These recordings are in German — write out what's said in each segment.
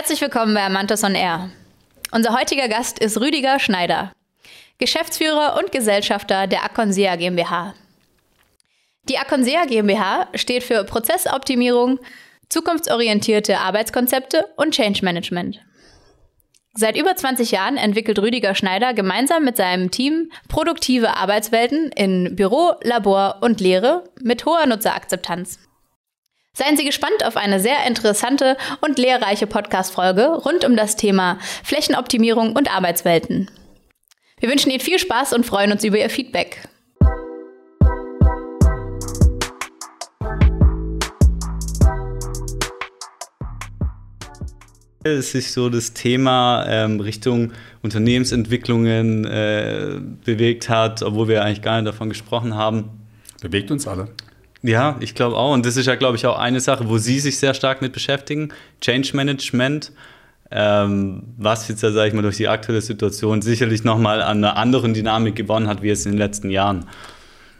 Herzlich willkommen bei Amantos on Air. Unser heutiger Gast ist Rüdiger Schneider, Geschäftsführer und Gesellschafter der Aconsea GmbH. Die Aconsea GmbH steht für Prozessoptimierung, zukunftsorientierte Arbeitskonzepte und Change Management. Seit über 20 Jahren entwickelt Rüdiger Schneider gemeinsam mit seinem Team produktive Arbeitswelten in Büro, Labor und Lehre mit hoher Nutzerakzeptanz. Seien Sie gespannt auf eine sehr interessante und lehrreiche Podcast-Folge rund um das Thema Flächenoptimierung und Arbeitswelten. Wir wünschen Ihnen viel Spaß und freuen uns über Ihr Feedback. Es sich so das Thema ähm, Richtung Unternehmensentwicklungen äh, bewegt hat, obwohl wir eigentlich gar nicht davon gesprochen haben. Bewegt uns alle. Ja, ich glaube auch. Und das ist ja, glaube ich, auch eine Sache, wo Sie sich sehr stark mit beschäftigen. Change Management, ähm, was jetzt, sage ich mal, durch die aktuelle Situation sicherlich nochmal an einer anderen Dynamik gewonnen hat, wie es in den letzten Jahren.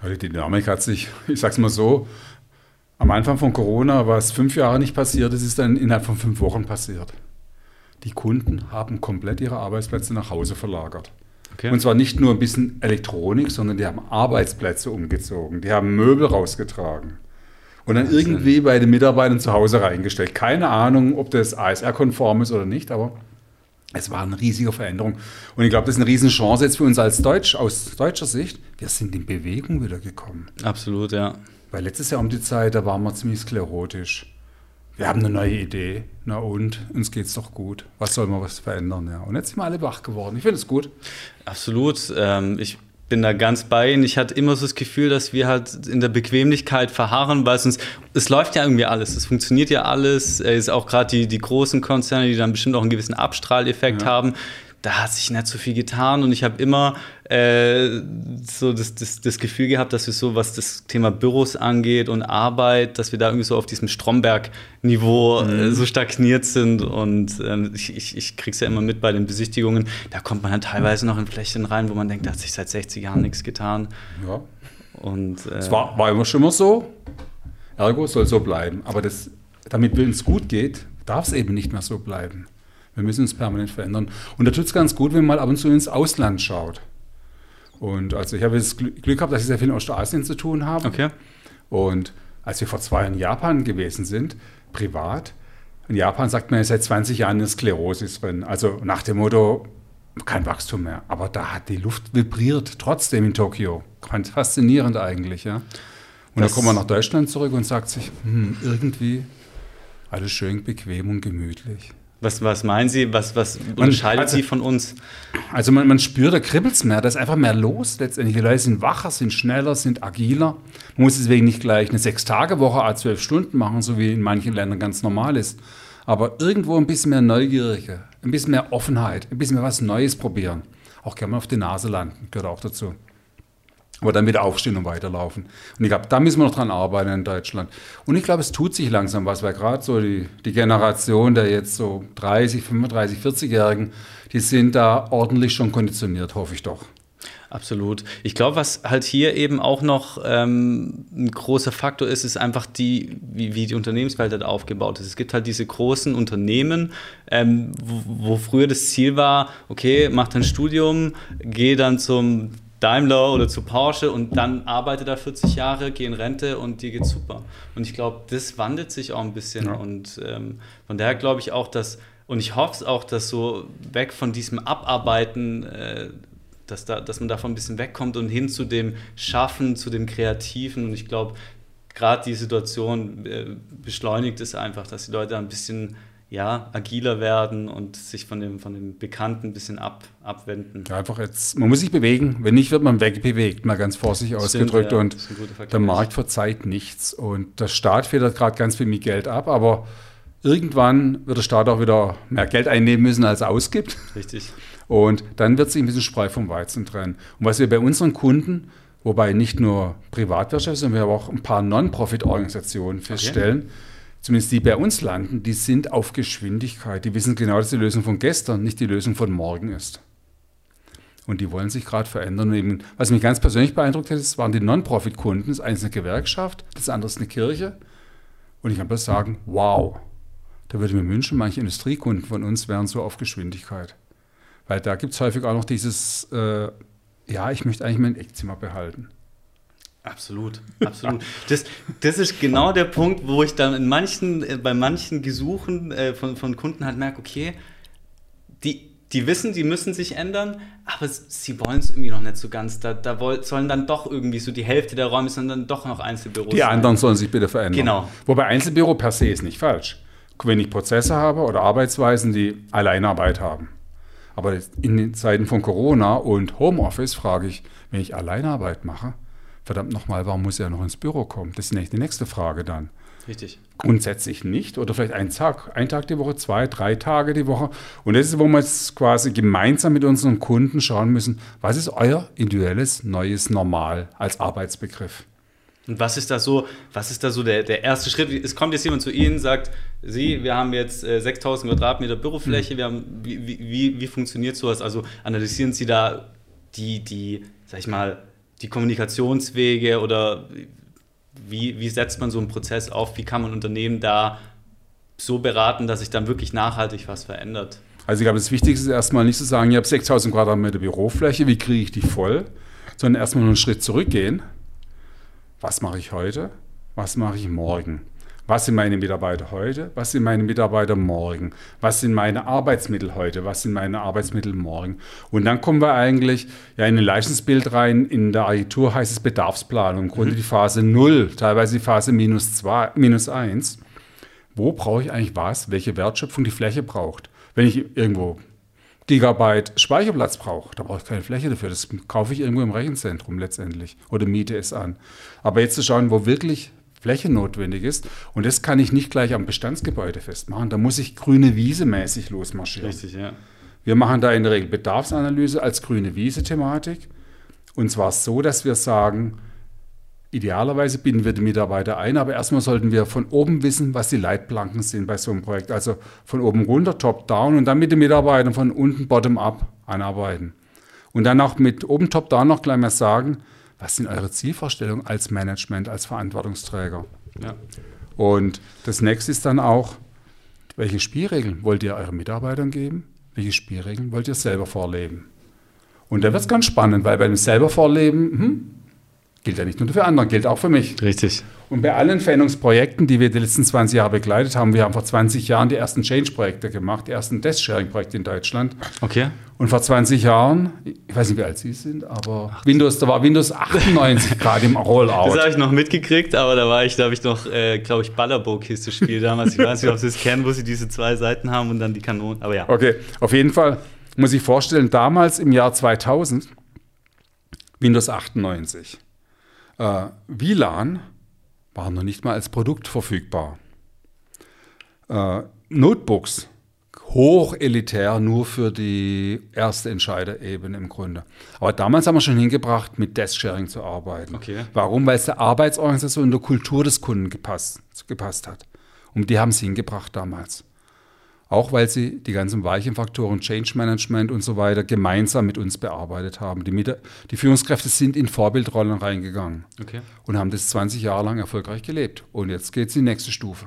Die Dynamik hat sich, ich sag's mal so, am Anfang von Corona, was fünf Jahre nicht passiert ist, ist dann innerhalb von fünf Wochen passiert. Die Kunden haben komplett ihre Arbeitsplätze nach Hause verlagert. Okay. Und zwar nicht nur ein bisschen Elektronik, sondern die haben Arbeitsplätze umgezogen, die haben Möbel rausgetragen und dann irgendwie bei den Mitarbeitern zu Hause reingestellt. Keine Ahnung, ob das ASR-konform ist oder nicht, aber es war eine riesige Veränderung. Und ich glaube, das ist eine riesen Chance jetzt für uns als Deutsch, aus deutscher Sicht. Wir sind in Bewegung wieder gekommen. Absolut, ja. Weil letztes Jahr um die Zeit, da waren wir ziemlich sklerotisch wir haben eine neue Idee. Na und, uns geht es doch gut. Was soll man was verändern? Ja. Und jetzt sind wir alle wach geworden. Ich finde es gut. Absolut. Ähm, ich bin da ganz bei Ihnen. Ich hatte immer so das Gefühl, dass wir halt in der Bequemlichkeit verharren, weil es uns, es läuft ja irgendwie alles, es funktioniert ja alles. Es ist auch gerade die, die großen Konzerne, die dann bestimmt auch einen gewissen Abstrahleffekt ja. haben da hat sich nicht so viel getan und ich habe immer äh, so das, das, das, Gefühl gehabt, dass wir so, was das Thema Büros angeht und Arbeit, dass wir da irgendwie so auf diesem Stromberg-Niveau äh, mhm. äh, so stagniert sind und äh, ich, ich, ich krieg's ja immer mit bei den Besichtigungen, da kommt man dann teilweise noch in Flächen rein, wo man denkt, da hat sich seit 60 Jahren nichts getan. Ja. Und, äh, es war, war immer schon immer so, ergo soll so bleiben, aber das, damit es uns gut geht, darf es eben nicht mehr so bleiben. Wir müssen uns permanent verändern. Und da tut es ganz gut, wenn man mal ab und zu ins Ausland schaut. Und also ich habe das Glück gehabt, dass ich sehr viel in Ostasien zu tun habe. Okay. Und als wir vor zwei Jahren in Japan gewesen sind, privat, in Japan sagt man ja seit 20 Jahren eine Sklerosis drin. Also nach dem Motto, kein Wachstum mehr. Aber da hat die Luft vibriert, trotzdem in Tokio. Faszinierend eigentlich, ja. Und das dann kommt man nach Deutschland zurück und sagt sich, hm, irgendwie alles schön bequem und gemütlich. Was, was meinen Sie? Was, was unterscheidet also, Sie von uns? Also man, man spürt, da kribbelt es mehr, da ist einfach mehr los letztendlich. Die Leute sind wacher, sind schneller, sind agiler. Man muss deswegen nicht gleich eine Sechs-Tage-Woche, a zwölf Stunden machen, so wie in manchen Ländern ganz normal ist. Aber irgendwo ein bisschen mehr Neugierige, ein bisschen mehr Offenheit, ein bisschen mehr was Neues probieren. Auch gerne mal auf die Nase landen, gehört auch dazu aber dann wieder aufstehen und weiterlaufen. Und ich glaube, da müssen wir noch dran arbeiten in Deutschland. Und ich glaube, es tut sich langsam was, weil gerade so die, die Generation der jetzt so 30, 35, 40-Jährigen, die sind da ordentlich schon konditioniert, hoffe ich doch. Absolut. Ich glaube, was halt hier eben auch noch ähm, ein großer Faktor ist, ist einfach die, wie, wie die Unternehmenswelt halt aufgebaut ist. Es gibt halt diese großen Unternehmen, ähm, wo, wo, früher das Ziel war, okay, mach dein Studium, geh dann zum Daimler oder zu Porsche und dann arbeite da 40 Jahre, geh in Rente und dir geht's super. Und ich glaube, das wandelt sich auch ein bisschen. Ja. Und ähm, von daher glaube ich auch, dass, und ich hoffe es auch, dass so weg von diesem Abarbeiten, äh, dass, da, dass man davon ein bisschen wegkommt und hin zu dem Schaffen, zu dem Kreativen. Und ich glaube, gerade die Situation äh, beschleunigt es einfach, dass die Leute ein bisschen ja, agiler werden und sich von dem, von dem Bekannten ein bisschen ab, abwenden. Ja, einfach jetzt, man muss sich bewegen. Wenn nicht, wird man wegbewegt, mal ganz vorsichtig ausgedrückt. Ja, und der Markt verzeiht nichts. Und der Staat federt gerade ganz viel mit Geld ab, aber irgendwann wird der Staat auch wieder mehr Geld einnehmen müssen, als er ausgibt. Richtig. Und dann wird sich ein bisschen Spreu vom Weizen trennen. Und was wir bei unseren Kunden, wobei nicht nur Privatwirtschaft, sondern wir haben auch ein paar Non-Profit-Organisationen feststellen, okay zumindest die bei uns landen, die sind auf Geschwindigkeit. Die wissen genau, dass die Lösung von gestern nicht die Lösung von morgen ist. Und die wollen sich gerade verändern. Eben, was mich ganz persönlich beeindruckt hat, waren die Non-Profit-Kunden. Das eine ist eine Gewerkschaft, das andere ist eine Kirche. Und ich kann bloß sagen, wow, Da würde ich mir wünschen, manche Industriekunden von uns wären so auf Geschwindigkeit. Weil da gibt es häufig auch noch dieses, äh, ja, ich möchte eigentlich mein Eckzimmer behalten. Absolut, absolut. Das, das ist genau der Punkt, wo ich dann in manchen, äh, bei manchen Gesuchen äh, von, von Kunden halt merke, okay, die, die wissen, die müssen sich ändern, aber sie wollen es irgendwie noch nicht so ganz. Da, da wollen, sollen dann doch irgendwie so die Hälfte der Räume sind dann doch noch Einzelbüros. Die sein. anderen sollen sich bitte verändern. Genau. Wobei Einzelbüro per se ist nicht falsch. Wenn ich Prozesse habe oder Arbeitsweisen, die Alleinarbeit haben. Aber in den Zeiten von Corona und Homeoffice frage ich, wenn ich Alleinarbeit mache, verdammt nochmal, warum muss er noch ins Büro kommen? Das ist die nächste Frage dann. Richtig. Grundsätzlich nicht oder vielleicht einen Tag, einen Tag die Woche, zwei, drei Tage die Woche. Und das ist, wo wir jetzt quasi gemeinsam mit unseren Kunden schauen müssen, was ist euer individuelles neues Normal als Arbeitsbegriff? Und was ist da so, was ist da so der, der erste Schritt? Es kommt jetzt jemand zu Ihnen, sagt, Sie, wir haben jetzt äh, 6000 Quadratmeter Bürofläche, mhm. wir haben, wie, wie, wie funktioniert sowas? Also analysieren Sie da die, die, sag ich mal, die Kommunikationswege oder wie, wie setzt man so einen Prozess auf? Wie kann man Unternehmen da so beraten, dass sich dann wirklich nachhaltig was verändert? Also ich glaube, das Wichtigste ist erstmal nicht zu sagen, ich habe 6000 Quadratmeter Bürofläche, wie kriege ich die voll? Sondern erstmal nur einen Schritt zurückgehen. Was mache ich heute? Was mache ich morgen? Was sind meine Mitarbeiter heute? Was sind meine Mitarbeiter morgen? Was sind meine Arbeitsmittel heute? Was sind meine Arbeitsmittel morgen? Und dann kommen wir eigentlich ja, in ein Leistungsbild rein. In der Agentur heißt es Bedarfsplanung. Im Grunde mhm. die Phase 0, teilweise die Phase minus, 2, minus 1. Wo brauche ich eigentlich was? Welche Wertschöpfung die Fläche braucht? Wenn ich irgendwo Gigabyte Speicherplatz brauche, da brauche ich keine Fläche dafür. Das kaufe ich irgendwo im Rechenzentrum letztendlich oder miete es an. Aber jetzt zu schauen, wo wirklich Fläche notwendig ist. Und das kann ich nicht gleich am Bestandsgebäude festmachen. Da muss ich grüne Wiese mäßig losmarschieren. Richtig, ja. Wir machen da in der Regel Bedarfsanalyse als grüne Wiese-Thematik. Und zwar so, dass wir sagen, idealerweise binden wir die Mitarbeiter ein, aber erstmal sollten wir von oben wissen, was die Leitplanken sind bei so einem Projekt. Also von oben runter, top-down und dann mit den Mitarbeitern von unten bottom-up anarbeiten. Und dann auch mit oben top-down noch gleich mal sagen, was sind eure Zielvorstellungen als Management, als Verantwortungsträger? Ja. Und das nächste ist dann auch, welche Spielregeln wollt ihr euren Mitarbeitern geben? Welche Spielregeln wollt ihr selber vorleben? Und da wird es ganz spannend, weil beim selber vorleben, hm, gilt ja nicht nur für andere, gilt auch für mich. Richtig. Und bei allen Veränderungsprojekten, die wir die letzten 20 Jahre begleitet haben, wir haben vor 20 Jahren die ersten Change-Projekte gemacht, die ersten Desk-Sharing-Projekte in Deutschland. Okay. Und vor 20 Jahren, ich weiß nicht, wie alt Sie sind, aber Ach. Windows, da war Windows 98 gerade im Rollout. Das habe ich noch mitgekriegt, aber da war ich, da habe ich noch, äh, glaube ich, Ballerbo-Kiste spiel damals. Ich weiß nicht, ob Sie es kennen, wo Sie diese zwei Seiten haben und dann die Kanonen. Aber ja. Okay, auf jeden Fall muss ich vorstellen, damals im Jahr 2000 Windows 98. Äh, WLAN war noch nicht mal als Produkt verfügbar. Äh, Notebooks, hochelitär, nur für die erste Entscheiderebene im Grunde. Aber damals haben wir schon hingebracht, mit Desk-Sharing zu arbeiten. Okay. Warum? Weil es der Arbeitsorganisation und der Kultur des Kunden gepasst, gepasst hat. Und die haben es hingebracht damals. Auch weil sie die ganzen weichen Faktoren, Change Management und so weiter, gemeinsam mit uns bearbeitet haben. Die, die Führungskräfte sind in Vorbildrollen reingegangen okay. und haben das 20 Jahre lang erfolgreich gelebt. Und jetzt geht es in die nächste Stufe.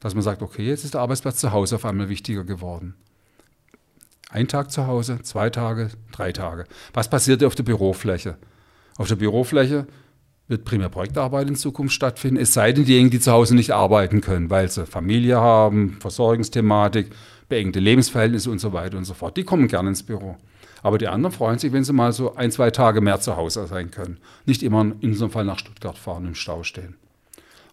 Dass man sagt, okay, jetzt ist der Arbeitsplatz zu Hause auf einmal wichtiger geworden. Ein Tag zu Hause, zwei Tage, drei Tage. Was passiert auf der Bürofläche? Auf der Bürofläche wird primär Projektarbeit in Zukunft stattfinden, es sei denn, diejenigen, die zu Hause nicht arbeiten können, weil sie Familie haben, Versorgungsthematik, beengte Lebensverhältnisse und so weiter und so fort. Die kommen gerne ins Büro. Aber die anderen freuen sich, wenn sie mal so ein, zwei Tage mehr zu Hause sein können. Nicht immer in einem Fall nach Stuttgart fahren und im Stau stehen.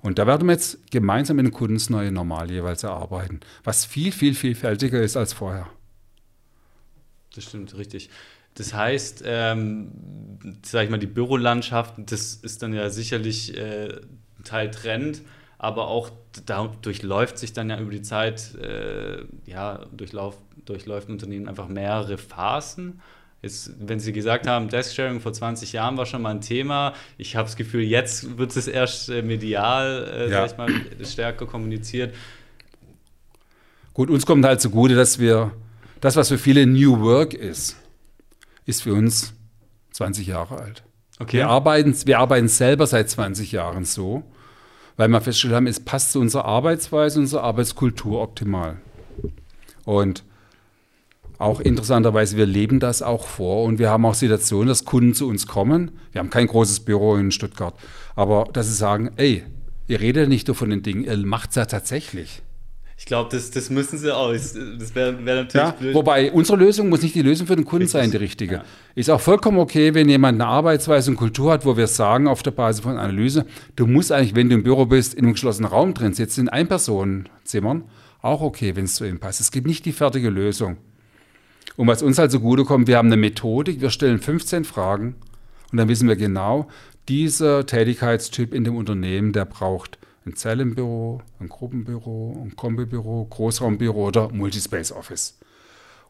Und da werden wir jetzt gemeinsam mit den Kunden das neue Normal jeweils erarbeiten, was viel, viel vielfältiger ist als vorher. Das stimmt, richtig. Das heißt, ähm, sag ich mal, die Bürolandschaft, das ist dann ja sicherlich äh, ein Teil Trend, aber auch da durchläuft sich dann ja über die Zeit, äh, ja, durchlauf, durchläuft ein Unternehmen einfach mehrere Phasen. Jetzt, wenn Sie gesagt haben, Desk-Sharing vor 20 Jahren war schon mal ein Thema, ich habe das Gefühl, jetzt wird es erst äh, medial, äh, ja. sag ich mal, stärker kommuniziert. Gut, uns kommt halt zugute, dass wir das, was für viele New Work ist, ist für uns 20 Jahre alt. Okay. Wir, arbeiten, wir arbeiten selber seit 20 Jahren so, weil wir festgestellt haben, es passt zu unserer Arbeitsweise, unserer Arbeitskultur optimal. Und auch interessanterweise, wir leben das auch vor und wir haben auch Situationen, dass Kunden zu uns kommen. Wir haben kein großes Büro in Stuttgart, aber dass sie sagen, ey, ihr redet nicht nur von den Dingen, ihr macht es ja tatsächlich. Ich glaube, das, das müssen sie auch. Das wäre wär natürlich ja, blöd. Wobei unsere Lösung muss nicht die Lösung für den Kunden Richtig. sein, die richtige. Ja. Ist auch vollkommen okay, wenn jemand eine Arbeitsweise und Kultur hat, wo wir sagen, auf der Basis von Analyse, du musst eigentlich, wenn du im Büro bist, in einem geschlossenen Raum drin sitzt, in Ein-Personen-Zimmern, auch okay, wenn es zu ihm passt. Es gibt nicht die fertige Lösung. Und was uns halt zugutekommt, wir haben eine Methodik, wir stellen 15 Fragen und dann wissen wir genau, dieser Tätigkeitstyp in dem Unternehmen, der braucht ein Zellenbüro, ein Gruppenbüro, ein Kombibüro, Großraumbüro oder Multispace Office.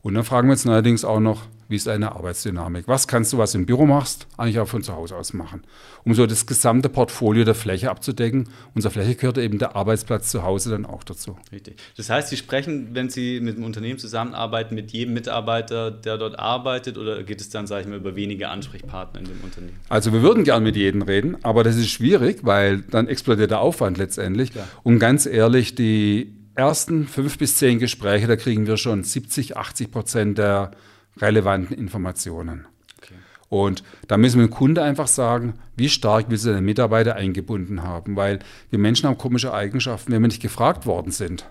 Und dann fragen wir uns allerdings auch noch, wie ist deine Arbeitsdynamik? Was kannst du, was du im Büro machst, eigentlich auch von zu Hause aus machen? Um so das gesamte Portfolio der Fläche abzudecken. Unserer Fläche gehört eben der Arbeitsplatz zu Hause dann auch dazu. Richtig. Das heißt, Sie sprechen, wenn Sie mit einem Unternehmen zusammenarbeiten, mit jedem Mitarbeiter, der dort arbeitet, oder geht es dann, sage ich mal, über wenige Ansprechpartner in dem Unternehmen? Also wir würden gern mit jedem reden, aber das ist schwierig, weil dann explodiert der Aufwand letztendlich. Klar. Und ganz ehrlich, die ersten fünf bis zehn Gespräche, da kriegen wir schon 70, 80 Prozent der relevanten Informationen. Okay. Und da müssen wir dem Kunde einfach sagen, wie stark will sie den Mitarbeiter eingebunden haben, weil wir Menschen haben komische Eigenschaften, wenn wir nicht gefragt worden sind.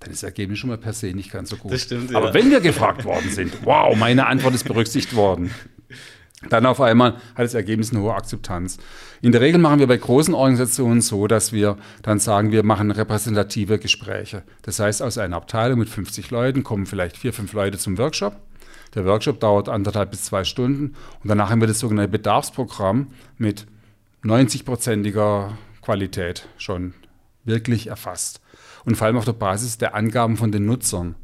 Dann ist das Ergebnis schon mal per se nicht ganz so gut. Das stimmt, ja. Aber wenn wir gefragt worden sind, wow, meine Antwort ist berücksichtigt worden. Dann auf einmal hat das Ergebnis eine hohe Akzeptanz. In der Regel machen wir bei großen Organisationen so, dass wir dann sagen, wir machen repräsentative Gespräche. Das heißt, aus einer Abteilung mit 50 Leuten kommen vielleicht vier, fünf Leute zum Workshop der Workshop dauert anderthalb bis zwei Stunden und danach haben wir das sogenannte Bedarfsprogramm mit 90-prozentiger Qualität schon wirklich erfasst. Und vor allem auf der Basis der Angaben von den Nutzern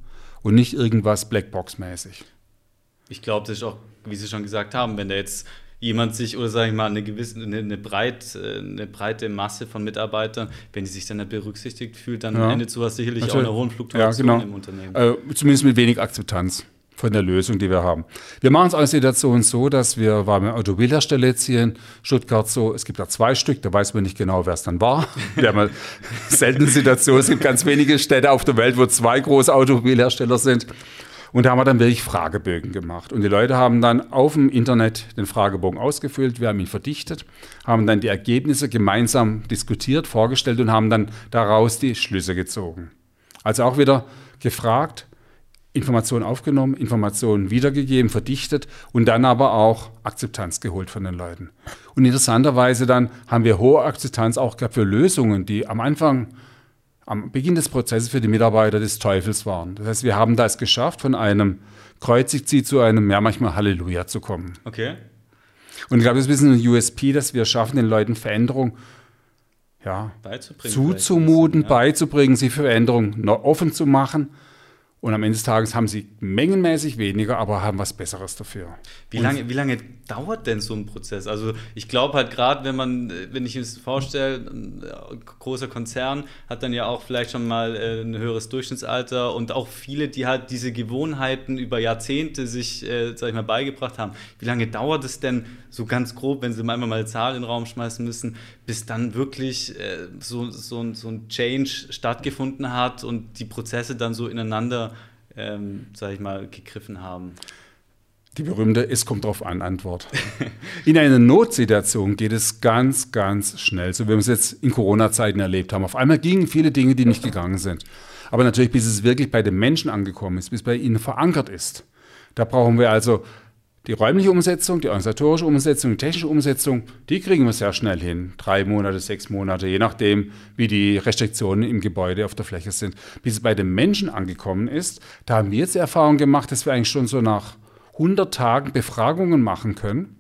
und nicht irgendwas Blackbox-mäßig. Ich glaube, das ist auch, wie Sie schon gesagt haben, wenn da jetzt jemand sich oder sage ich mal eine gewisse eine, eine, breit, eine breite Masse von Mitarbeitern, wenn die sich dann nicht berücksichtigt fühlt, dann ja. endet sowas sicherlich Natürlich. auch einer hohen Fluktuation ja, genau. im Unternehmen. Äh, zumindest mit wenig Akzeptanz von der Lösung, die wir haben. Wir machen es als Situation so, dass wir, weil wir Automobilhersteller jetzt hier in Stuttgart so, es gibt da zwei Stück, da weiß man nicht genau, wer es dann war. Wir haben eine seltene Situation, es gibt ganz wenige Städte auf der Welt, wo zwei große Automobilhersteller sind. Und da haben wir dann wirklich Fragebögen gemacht. Und die Leute haben dann auf dem Internet den Fragebogen ausgefüllt, wir haben ihn verdichtet, haben dann die Ergebnisse gemeinsam diskutiert, vorgestellt und haben dann daraus die Schlüsse gezogen. Also auch wieder gefragt, Informationen aufgenommen, Informationen wiedergegeben, verdichtet und dann aber auch Akzeptanz geholt von den Leuten. Und interessanterweise dann haben wir hohe Akzeptanz auch gehabt für Lösungen, die am Anfang, am Beginn des Prozesses für die Mitarbeiter des Teufels waren. Das heißt, wir haben da es geschafft, von einem kreuzig sie zu einem, ja manchmal Halleluja zu kommen. Okay. Und ich glaube, das ist ein bisschen ein USP, dass wir schaffen, den Leuten Veränderung ja, zuzumuten, ja. beizubringen, sie für Veränderung offen zu machen und am Ende des Tages haben sie mengenmäßig weniger, aber haben was Besseres dafür. Wie lange, wie lange dauert denn so ein Prozess? Also ich glaube halt gerade, wenn man, wenn ich mir das vorstelle, ein äh, großer Konzern hat dann ja auch vielleicht schon mal äh, ein höheres Durchschnittsalter und auch viele, die halt diese Gewohnheiten über Jahrzehnte sich, äh, sag ich mal, beigebracht haben. Wie lange dauert es denn so ganz grob, wenn sie einmal mal eine Zahl in den Raum schmeißen müssen, bis dann wirklich äh, so, so, so ein Change stattgefunden hat und die Prozesse dann so ineinander, ähm, sag ich mal, gegriffen haben? Die berühmte Es kommt drauf an Antwort. In einer Notsituation geht es ganz, ganz schnell, so wie wir es jetzt in Corona-Zeiten erlebt haben. Auf einmal gingen viele Dinge, die nicht gegangen sind. Aber natürlich, bis es wirklich bei den Menschen angekommen ist, bis bei ihnen verankert ist. Da brauchen wir also die räumliche Umsetzung, die organisatorische Umsetzung, die technische Umsetzung, die kriegen wir sehr schnell hin. Drei Monate, sechs Monate, je nachdem, wie die Restriktionen im Gebäude auf der Fläche sind. Bis es bei den Menschen angekommen ist, da haben wir jetzt die Erfahrung gemacht, dass wir eigentlich schon so nach 100 Tagen Befragungen machen können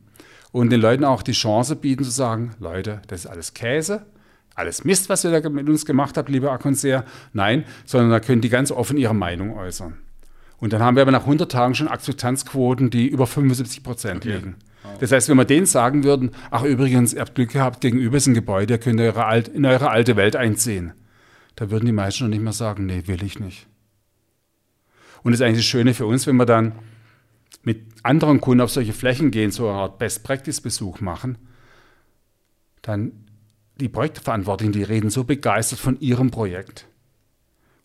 und den Leuten auch die Chance bieten zu sagen, Leute, das ist alles Käse, alles Mist, was ihr da mit uns gemacht habt, lieber Akonseer. Nein, sondern da können die ganz offen ihre Meinung äußern. Und dann haben wir aber nach 100 Tagen schon Akzeptanzquoten, die über 75 Prozent okay. liegen. Das heißt, wenn wir denen sagen würden, ach übrigens, ihr habt Glück gehabt, gegenüber ist ein Gebäude, ihr könnt eure alt, in eure alte Welt einziehen, da würden die meisten schon nicht mehr sagen, nee, will ich nicht. Und das ist eigentlich das Schöne für uns, wenn wir dann mit anderen Kunden auf solche Flächen gehen, so eine Art Best-Practice-Besuch machen, dann die Projektverantwortlichen, die reden so begeistert von ihrem Projekt.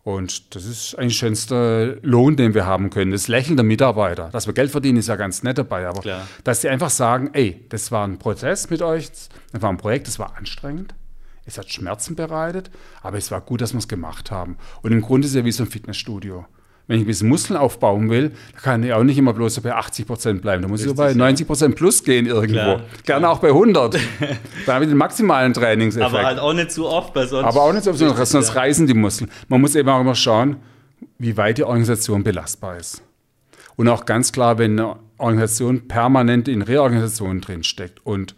Und das ist eigentlich der schönste Lohn, den wir haben können. Das Lächeln der Mitarbeiter. Dass wir Geld verdienen, ist ja ganz nett dabei. Aber Klar. dass sie einfach sagen, ey, das war ein Prozess mit euch, das war ein Projekt, das war anstrengend. Es hat Schmerzen bereitet, aber es war gut, dass wir es gemacht haben. Und im Grunde ist es ja wie so ein Fitnessstudio. Wenn ich ein bisschen Muskeln aufbauen will, dann kann ich auch nicht immer bloß so bei 80 Prozent bleiben. Da muss ich so bei ja. 90 Prozent plus gehen irgendwo. Klar, Gerne auch bei 100. da habe ich den maximalen Trainingseffekt. Aber halt auch nicht zu oft, weil sonst. Aber auch nicht so, sonst, Richtig, sonst ja. reißen die Muskeln. Man muss eben auch immer schauen, wie weit die Organisation belastbar ist. Und auch ganz klar, wenn eine Organisation permanent in Reorganisationen drinsteckt und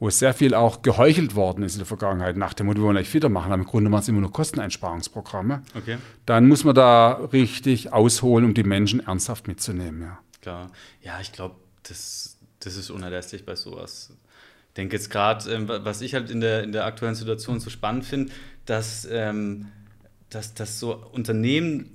wo sehr viel auch geheuchelt worden ist in der Vergangenheit, nach dem Motto, wir wollen euch fitter machen, aber im Grunde machen es immer nur Kosteneinsparungsprogramme, Okay. dann muss man da richtig ausholen, um die Menschen ernsthaft mitzunehmen. Ja. Klar. Ja, ich glaube, das, das ist unerlässlich bei sowas. Ich denke jetzt gerade, ähm, wa- was ich halt in der, in der aktuellen Situation so spannend finde, dass, ähm, dass, dass so Unternehmen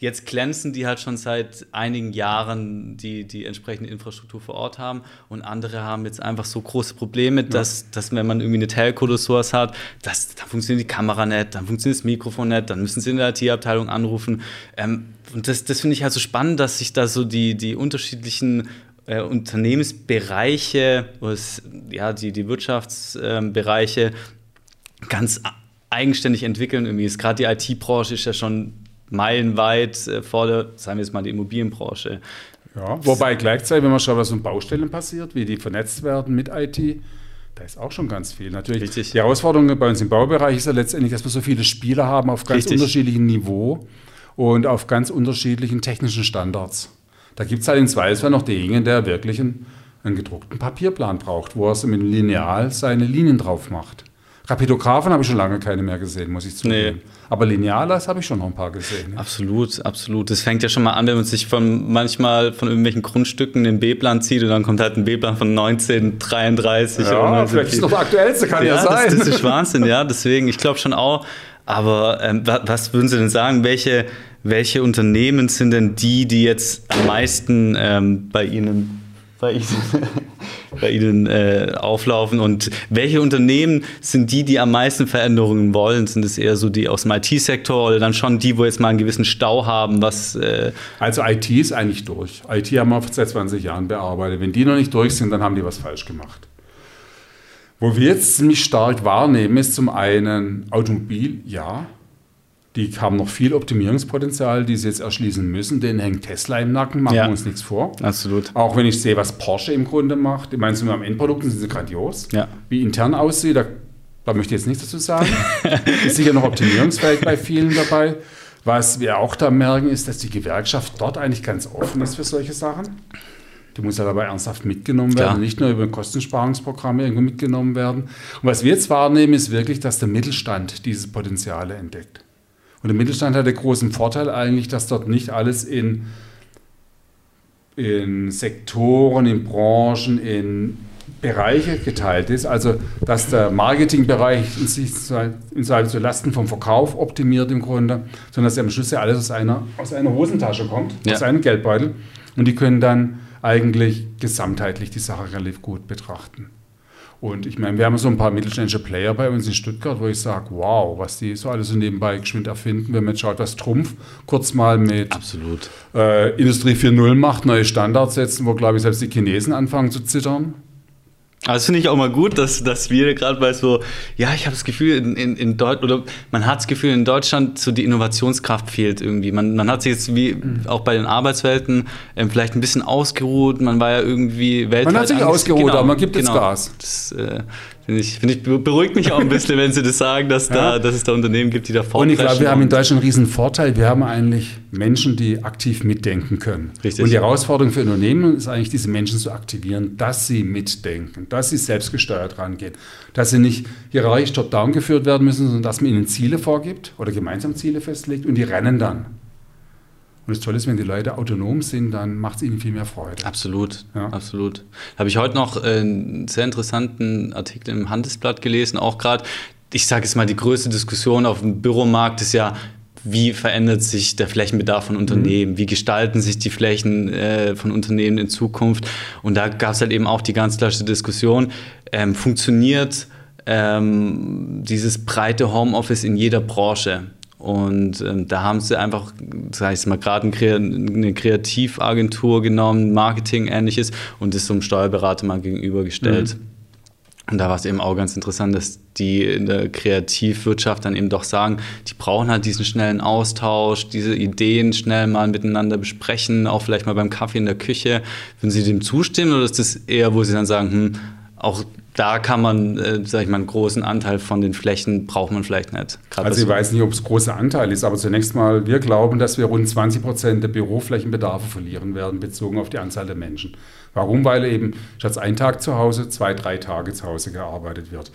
jetzt glänzen, die halt schon seit einigen Jahren die, die entsprechende Infrastruktur vor Ort haben und andere haben jetzt einfach so große Probleme, dass, dass wenn man irgendwie eine Telco oder sowas hat, dass, dann funktioniert die Kamera nicht, dann funktioniert das Mikrofon nicht, dann müssen sie in der IT-Abteilung anrufen. Ähm, und das, das finde ich halt so spannend, dass sich da so die, die unterschiedlichen äh, Unternehmensbereiche, ja, die, die Wirtschaftsbereiche ganz a- eigenständig entwickeln. Irgendwie ist gerade die IT-Branche ist ja schon meilenweit äh, vor der, sagen wir jetzt mal, die Immobilienbranche. Ja, wobei gleichzeitig, wenn man schaut, was in Baustellen passiert, wie die vernetzt werden mit IT, da ist auch schon ganz viel. Natürlich, Richtig. die Herausforderung bei uns im Baubereich ist ja letztendlich, dass wir so viele Spieler haben auf ganz Richtig. unterschiedlichem Niveau und auf ganz unterschiedlichen technischen Standards. Da gibt es halt in Zweifelsfall noch denjenigen, der wirklich einen, einen gedruckten Papierplan braucht, wo er so mit dem Lineal seine Linien drauf macht. Rapidographen habe ich schon lange keine mehr gesehen, muss ich zugeben. Nee. Aber Linealas habe ich schon noch ein paar gesehen. Ja. Absolut, absolut. Das fängt ja schon mal an, wenn man sich von manchmal von irgendwelchen Grundstücken den B-Plan zieht und dann kommt halt ein B-Plan von 1933 oder Ja, 19 vielleicht ist es noch der aktuellste, kann ja, sein. Das, das ist Wahnsinn, ja. Deswegen, ich glaube schon auch. Aber ähm, wa- was würden Sie denn sagen? Welche, welche Unternehmen sind denn die, die jetzt am meisten ähm, bei Ihnen, bei Ihnen, bei Ihnen äh, auflaufen? Und welche Unternehmen sind die, die am meisten Veränderungen wollen? Sind es eher so die aus dem IT-Sektor oder dann schon die, wo jetzt mal einen gewissen Stau haben? Was, äh, Also IT ist eigentlich durch. IT haben wir seit 20 Jahren bearbeitet. Wenn die noch nicht durch sind, dann haben die was falsch gemacht. Wo wir jetzt ziemlich stark wahrnehmen, ist zum einen Automobil, ja. Die haben noch viel Optimierungspotenzial, die sie jetzt erschließen müssen. Denen hängt Tesla im Nacken, machen Ja. wir uns nichts vor. absolut. Auch wenn ich sehe, was Porsche im Grunde macht. Ich meine, sind wir am Endprodukt, sind sie grandios. Ja. Wie intern aussieht, da, da möchte ich jetzt nichts dazu sagen. ist sicher noch optimierungsfähig bei vielen dabei. Was wir auch da merken, ist, dass die Gewerkschaft dort eigentlich ganz offen ist für solche Sachen. Die muss ja dabei ernsthaft mitgenommen werden, Klar. nicht nur über Kostensparungsprogramme irgendwo mitgenommen werden. Und was wir jetzt wahrnehmen, ist wirklich, dass der Mittelstand diese Potenziale entdeckt. Und der Mittelstand hat den großen Vorteil eigentlich, dass dort nicht alles in, in Sektoren, in Branchen, in Bereiche geteilt ist. Also, dass der Marketingbereich in sich in seinem zu Lasten vom Verkauf optimiert im Grunde, sondern dass am Schluss ja alles aus einer, aus einer Hosentasche kommt, Ja. aus einem Geldbeutel. Und die können dann eigentlich gesamtheitlich die Sache relativ gut betrachten. Und ich meine, wir haben so ein paar mittelständische Player bei uns in Stuttgart, wo ich sage, wow, was die so alles so nebenbei geschwind erfinden, wenn man jetzt schaut, was Trumpf kurz mal mit Absolut. äh, Industrie 4.0 macht, neue Standards setzen, wo, glaube ich, selbst die Chinesen anfangen zu zittern. Aber das finde ich auch mal gut, dass, dass wir gerade bei so, ja, ich habe das Gefühl, in, in, in Deutschland, oder man hat das Gefühl, in Deutschland so die Innovationskraft fehlt irgendwie. Man, man hat sich jetzt wie Mhm. auch bei den Arbeitswelten ähm, vielleicht ein bisschen ausgeruht. Man war ja irgendwie weltweit. hat sich ausgeruht, aber man gibt jetzt Gas. Das äh, finde ich, find ich, beruhigt mich auch ein bisschen, wenn Sie das sagen, dass, da, dass es da Unternehmen gibt, die da Und ich glaube, wir haben in Deutschland einen riesen Vorteil. Wir haben eigentlich Menschen, die aktiv mitdenken können. Richtig. Und die Herausforderung für Unternehmen ist eigentlich, diese Menschen zu aktivieren, dass sie mitdenken, dass sie selbstgesteuert rangehen, dass sie nicht hierarchisch top-down geführt werden müssen, sondern dass man ihnen Ziele vorgibt oder gemeinsam Ziele festlegt und die rennen dann. Und das Tolle ist, wenn die Leute autonom sind, dann macht es ihnen viel mehr Freude. Absolut, Ja. absolut. Habe ich heute noch äh, einen sehr interessanten Artikel im Handelsblatt gelesen, auch gerade, ich sage jetzt mal, die größte Diskussion auf dem Büromarkt ist ja, wie verändert sich der Flächenbedarf von Unternehmen? Wie gestalten sich die Flächen äh, von Unternehmen in Zukunft? Und da gab es halt eben auch die ganz klassische Diskussion, ähm, funktioniert ähm, dieses breite Homeoffice in jeder Branche. Und ähm, da haben sie einfach, sag ich mal, gerade eine Kreativagentur genommen, Marketing ähnliches und das so einem Steuerberater mal gegenübergestellt. Mhm. Und da war es eben auch ganz interessant, dass die in der Kreativwirtschaft dann eben doch sagen, die brauchen halt diesen schnellen Austausch, diese Ideen schnell mal miteinander besprechen, auch vielleicht mal beim Kaffee in der Küche. Würden Sie dem zustimmen oder ist das eher, wo Sie dann sagen, hm, auch da kann man, äh, sag ich mal, einen großen Anteil von den Flächen braucht man vielleicht nicht. also ich weiß nicht, ob es großer Anteil ist, aber zunächst mal, wir glauben, dass wir rund 20 Prozent der Büroflächenbedarfe verlieren werden, bezogen auf die Anzahl der Menschen. Warum? Weil eben statt ein Tag zu Hause zwei, drei Tage zu Hause gearbeitet wird.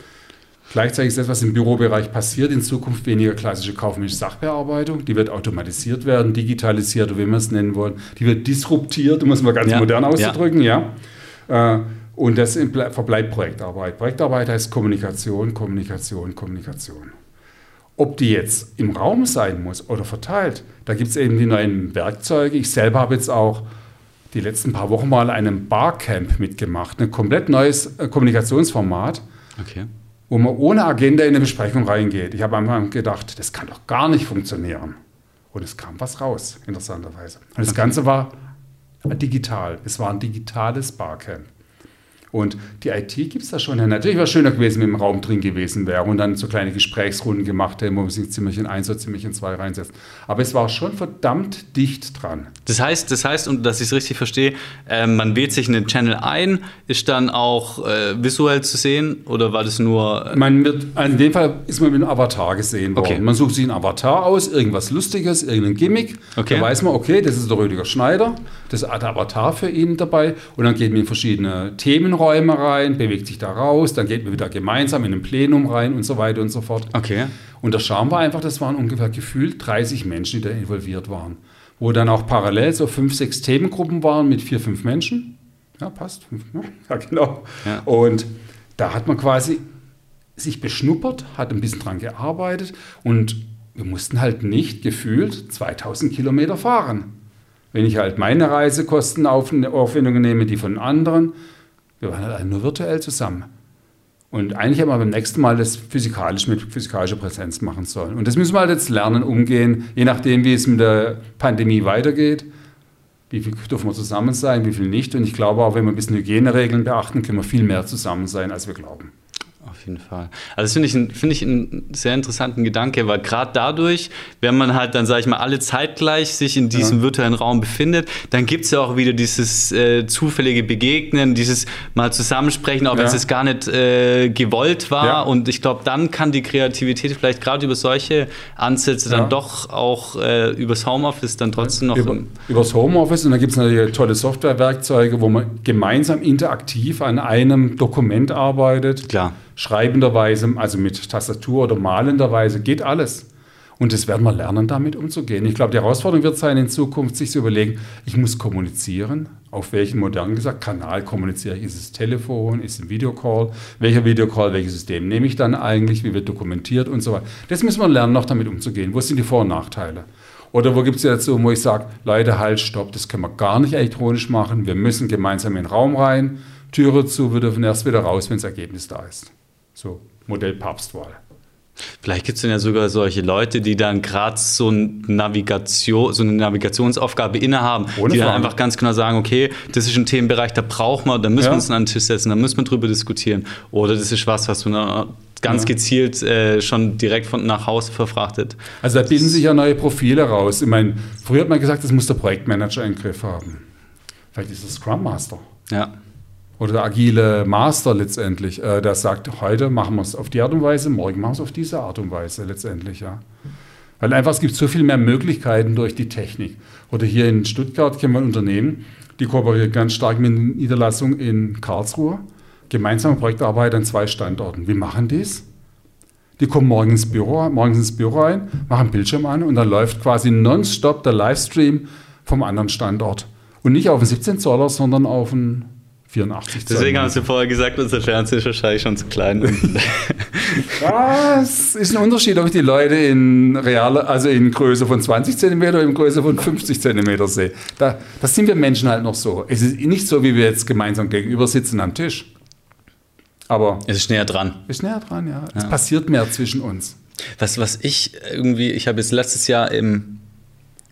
Gleichzeitig ist das, was im Bürobereich passiert, in Zukunft weniger klassische kaufmännische Sachbearbeitung. Die wird automatisiert werden, digitalisiert, wie wir es nennen wollen. Die wird disruptiert, um es mal ganz ja. modern auszudrücken. Ja. ja. Äh, und das verbleibt Projektarbeit. Projektarbeit heißt Kommunikation, Kommunikation, Kommunikation. Ob die jetzt im Raum sein muss oder verteilt, da gibt es eben die neuen Werkzeuge. Ich selber habe jetzt auch die letzten paar Wochen mal einem Barcamp mitgemacht, ein komplett neues äh, Kommunikationsformat, okay. wo man ohne Agenda in eine Besprechung reingeht. Ich habe einfach gedacht, das kann doch gar nicht funktionieren. Und es kam was raus, interessanterweise. Und das okay. Ganze war digital. Es war ein digitales Barcamp. Und die IT gibt es da schon. Natürlich wäre es schöner gewesen, wenn im Raum drin gewesen wäre und dann so kleine Gesprächsrunden gemacht hätten, wo man sich Zimmerchen eins oder Zimmerchen zwei reinsetzt. Aber es war schon verdammt dicht dran. Das heißt, das heißt und dass ich es richtig verstehe, äh, man wählt sich in den Channel ein, ist dann auch äh, visuell zu sehen oder war das nur. Äh man wird, in dem Fall ist man mit einem Avatar gesehen worden. Okay. Man sucht sich einen Avatar aus, irgendwas Lustiges, irgendein Gimmick. Okay. Da weiß man, okay, das ist der Rüdiger Schneider, das ist der Avatar für ihn dabei und dann geht man in verschiedene Themenräume Räume rein, bewegt sich da raus, dann geht man wieder gemeinsam in ein Plenum rein und so weiter und so fort. Okay. Und der Charme war einfach, das waren ungefähr gefühlt 30 Menschen, die da involviert waren. Wo dann auch parallel so fünf, sechs Themengruppen waren mit vier, fünf Menschen. Ja, passt. Ja, genau. Ja. Und da hat man quasi sich beschnuppert, hat ein bisschen dran gearbeitet und wir mussten halt nicht gefühlt 2000 Kilometer fahren. Wenn ich halt meine Reisekostenaufwendungen nehme, die von anderen, wir waren halt nur virtuell zusammen. Und eigentlich haben wir beim nächsten Mal das physikalisch mit physikalischer Präsenz machen sollen. Und das müssen wir halt jetzt lernen, umgehen, je nachdem, wie es mit der Pandemie weitergeht. Wie viel dürfen wir zusammen sein, wie viel nicht. Und ich glaube auch, wenn wir ein bisschen Hygieneregeln beachten, können wir viel mehr zusammen sein, als wir glauben jeden Fall. Also das finde ich, find ich einen sehr interessanten Gedanke, weil gerade dadurch, wenn man halt dann, sage ich mal, alle zeitgleich sich in diesem ja. virtuellen Raum befindet, dann gibt es ja auch wieder dieses äh, zufällige Begegnen, dieses mal Zusammensprechen, auch ja. wenn es gar nicht äh, gewollt war. Ja. Und ich glaube, dann kann die Kreativität vielleicht gerade über solche Ansätze dann doch auch äh, übers Homeoffice dann trotzdem noch... Über, übers Homeoffice und da gibt es natürlich tolle Softwarewerkzeuge, wo man gemeinsam interaktiv an einem Dokument arbeitet. Klar schreibenderweise, also mit Tastatur oder malenderweise, geht alles. Und das werden wir lernen, damit umzugehen. Ich glaube, die Herausforderung wird sein, in Zukunft sich zu überlegen, ich muss kommunizieren. Auf welchen modernen gesagt Kanal kommuniziere ich? Ist es Telefon? Ist es ein Videocall? Welcher Videocall? Welches System nehme ich dann eigentlich? Wie wird dokumentiert und so weiter? Das müssen wir lernen, noch damit umzugehen. Wo sind die Vor- und Nachteile? Oder wo gibt es ja dazu, wo ich sage, Leute, halt, stopp, das können wir gar nicht elektronisch machen. Wir müssen gemeinsam in den Raum rein, Türe zu, wir dürfen erst wieder raus, wenn das Ergebnis da ist. So Modell Papstwahl. Vielleicht gibt es dann ja sogar solche Leute, die dann gerade so, Navigation, so eine Navigationsaufgabe innehaben, Ohne die dann einfach ganz genau sagen, okay, das ist ein Themenbereich, da braucht man, da müssen ja. wir uns an den Tisch setzen, da müssen wir drüber diskutieren. Oder das ist was, was man ganz ja. gezielt äh, schon direkt von nach Hause verfrachtet. Also da bilden sich ja neue Profile raus. Ich meine, früher hat man gesagt, das muss der Projektmanager im Griff haben. Vielleicht ist das Scrum Master. Ja oder der agile Master letztendlich, äh, der sagt, heute machen wir es auf die Art und Weise, morgen machen wir es auf diese Art und Weise letztendlich, ja. Weil einfach es gibt so viel mehr Möglichkeiten durch die Technik. Oder hier in Stuttgart kennen wir ein Unternehmen, die kooperiert ganz stark mit einer Niederlassung in Karlsruhe. Gemeinsame Projektarbeit an zwei Standorten. Wie machen die es? Die kommen morgens ins Büro, morgens ins Büro rein, machen Bildschirm an und dann läuft quasi nonstop der Livestream vom anderen Standort. Und nicht auf einen 17 Zoller, sondern auf einen 84 Deswegen haben Sie vorher gesagt, unser Fernseher ist wahrscheinlich schon zu klein. ja, es ist ein Unterschied, ob ich die Leute in reale, also in Größe von 20 cm oder in Größe von 50 cm sehe. Da, das sind wir Menschen halt noch so. Es ist nicht so, wie wir jetzt gemeinsam gegenüber sitzen am Tisch. Aber Es ist näher dran. ist näher dran, ja. Es passiert mehr zwischen uns. Was, was ich irgendwie, ich habe jetzt letztes Jahr im,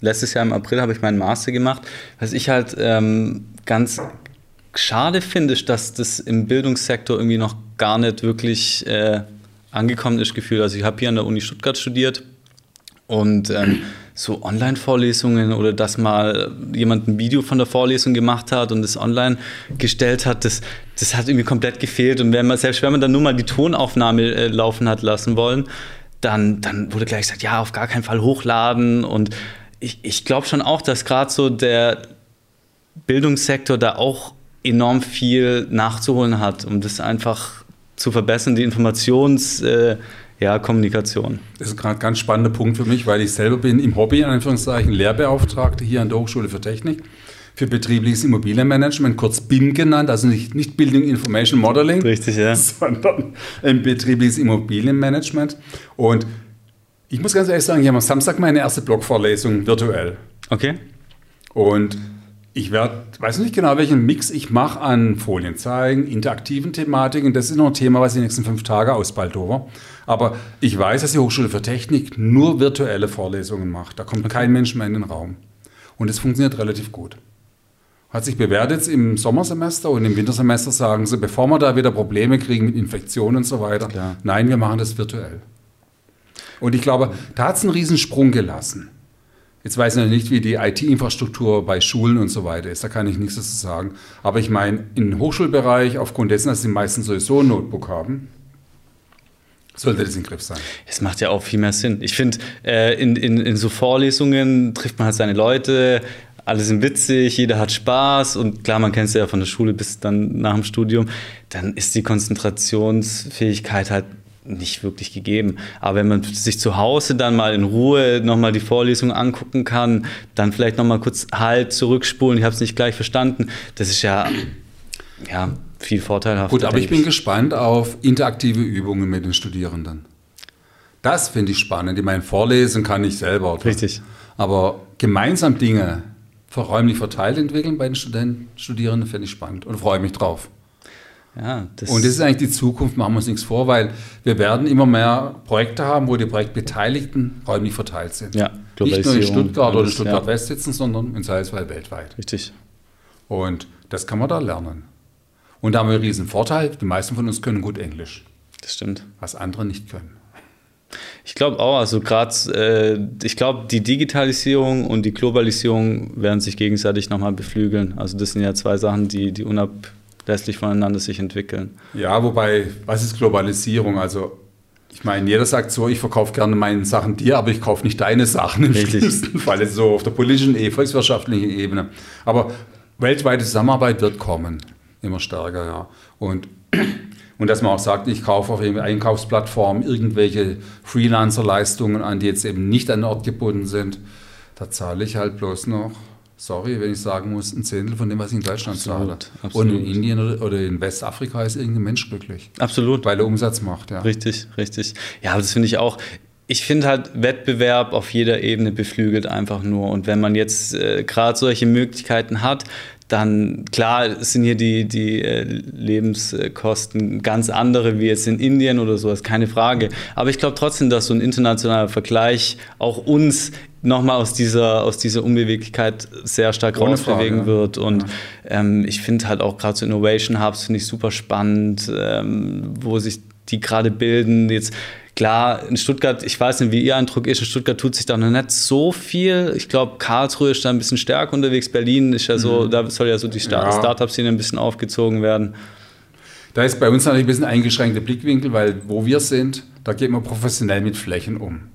letztes Jahr im April habe ich meinen Master gemacht. Was ich halt ähm, ganz schade finde, ist, dass das im Bildungssektor irgendwie noch gar nicht wirklich äh, angekommen ist, gefühlt. Also ich habe hier an der Uni Stuttgart studiert und ähm, so Online-Vorlesungen oder dass mal jemand ein Video von der Vorlesung gemacht hat und es online gestellt hat, das, das hat irgendwie komplett gefehlt. Und wenn man, selbst wenn man dann nur mal die Tonaufnahme äh, laufen hat lassen wollen, dann, dann wurde gleich gesagt, ja, auf gar keinen Fall hochladen. Und ich, ich glaube schon auch, dass gerade so der Bildungssektor da auch enorm viel nachzuholen hat, um das einfach zu verbessern, die Informations- äh, ja, Kommunikation. Das ist gerade ein ganz spannender Punkt für mich, weil ich selber bin im Hobby, in Anführungszeichen, Lehrbeauftragte hier an der Hochschule für Technik für betriebliches Immobilienmanagement, kurz BIM genannt, also nicht, nicht Building Information Modeling, Richtig, ja. sondern ein betriebliches Immobilienmanagement. Und ich muss ganz ehrlich sagen, ich habe am Samstag meine erste Blogvorlesung virtuell. Okay. Und ich werde, weiß nicht genau, welchen Mix ich mache an Folien zeigen, interaktiven Thematiken. Das ist noch ein Thema, was die nächsten fünf Tage ausbald over. Aber ich weiß, dass die Hochschule für Technik nur virtuelle Vorlesungen macht. Da kommt kein Mensch mehr in den Raum. Und es funktioniert relativ gut. Hat sich bewährt jetzt im Sommersemester und im Wintersemester sagen sie, bevor wir da wieder Probleme kriegen mit Infektionen und so weiter, Klar. nein, wir machen das virtuell. Und ich glaube, da hat es einen Riesensprung gelassen. Jetzt weiß ich noch nicht, wie die IT-Infrastruktur bei Schulen und so weiter ist. Da kann ich nichts dazu sagen. Aber ich meine, im Hochschulbereich, aufgrund dessen, dass die meisten sowieso ein Notebook haben, sollte das in Griff sein. Es macht ja auch viel mehr Sinn. Ich finde, äh, in, in, in so Vorlesungen trifft man halt seine Leute, alle sind witzig, jeder hat Spaß und klar, man kennt es ja von der Schule bis dann nach dem Studium, dann ist die Konzentrationsfähigkeit halt nicht wirklich gegeben. Aber wenn man sich zu Hause dann mal in Ruhe nochmal die Vorlesung angucken kann, dann vielleicht nochmal kurz halt zurückspulen, ich habe es nicht gleich verstanden, das ist ja, ja viel vorteilhafter. Gut, aber ich bin gespannt auf interaktive Übungen mit den Studierenden. Das finde ich spannend. Ich meine, vorlesen kann ich selber. oder? Richtig. Aber gemeinsam Dinge räumlich verteilt entwickeln bei den Studenten, Studierenden finde ich spannend und freue mich drauf. Ja, das, Und das ist eigentlich die Zukunft, machen wir uns nichts vor, weil wir werden immer mehr Projekte haben, wo die Projektbeteiligten räumlich verteilt sind. Ja, Nicht nur in Stuttgart oder alles, Stuttgart ja. West sitzen, sondern in Salzwald weltweit. richtig. Und das kann man da lernen. Und da haben wir einen riesen Vorteil, die meisten von uns können gut Englisch, Das stimmt. was andere nicht können. Ich glaube auch, also gerade, äh, ich glaube, die Digitalisierung und die Globalisierung werden sich gegenseitig nochmal beflügeln. Also das sind ja zwei Sachen, die, die unablässlich voneinander sich entwickeln. Ja, wobei, was ist Globalisierung? Also, ich meine, jeder sagt so, ich verkaufe gerne meine Sachen dir, aber ich kaufe nicht deine Sachen im Richtig. schlimmsten Fall, jetzt so auf der politischen, eh, volkswirtschaftlichen Ebene. Aber weltweite Zusammenarbeit wird kommen, immer stärker, ja. Und, und dass man auch sagt, ich kaufe auf irgendeiner Einkaufsplattform irgendwelche Freelancer-Leistungen an, die jetzt eben nicht an den Ort gebunden sind, da zahle ich halt bloß noch, sorry, wenn ich sagen muss, ein Zehntel von dem, was ich in Deutschland zahle. absolut. Und in Indien oder, in Westafrika ist irgendein Mensch glücklich. Absolut. Weil er Umsatz macht, ja. Richtig, richtig. Ja, aber das finde ich auch. Ich finde halt, Wettbewerb auf jeder Ebene beflügelt einfach nur. Und wenn man jetzt äh, gerade solche Möglichkeiten hat, dann klar sind hier die, die äh, Lebenskosten ganz andere wie jetzt in Indien oder sowas, keine Frage. Aber ich glaube trotzdem, dass so ein internationaler Vergleich auch uns nochmal aus dieser, aus dieser Unbeweglichkeit sehr stark Ohne rausbewegen Frage, ja. wird. Und ähm, ich finde halt auch gerade so Innovation Hubs finde ich super spannend, ähm, wo sich die gerade bilden. Jetzt klar, in Stuttgart, ich weiß nicht, wie Ihr Eindruck ist, in Stuttgart tut sich da noch nicht so viel. Ich glaube, Karlsruhe ist da ein bisschen stärker unterwegs. Berlin ist ja so, da soll ja so die Start Mhm. Ja. Startup-Szene ein bisschen aufgezogen werden. Da ist bei uns natürlich ein bisschen eingeschränkter Blickwinkel, weil wo wir sind, da geht man professionell mit Flächen um.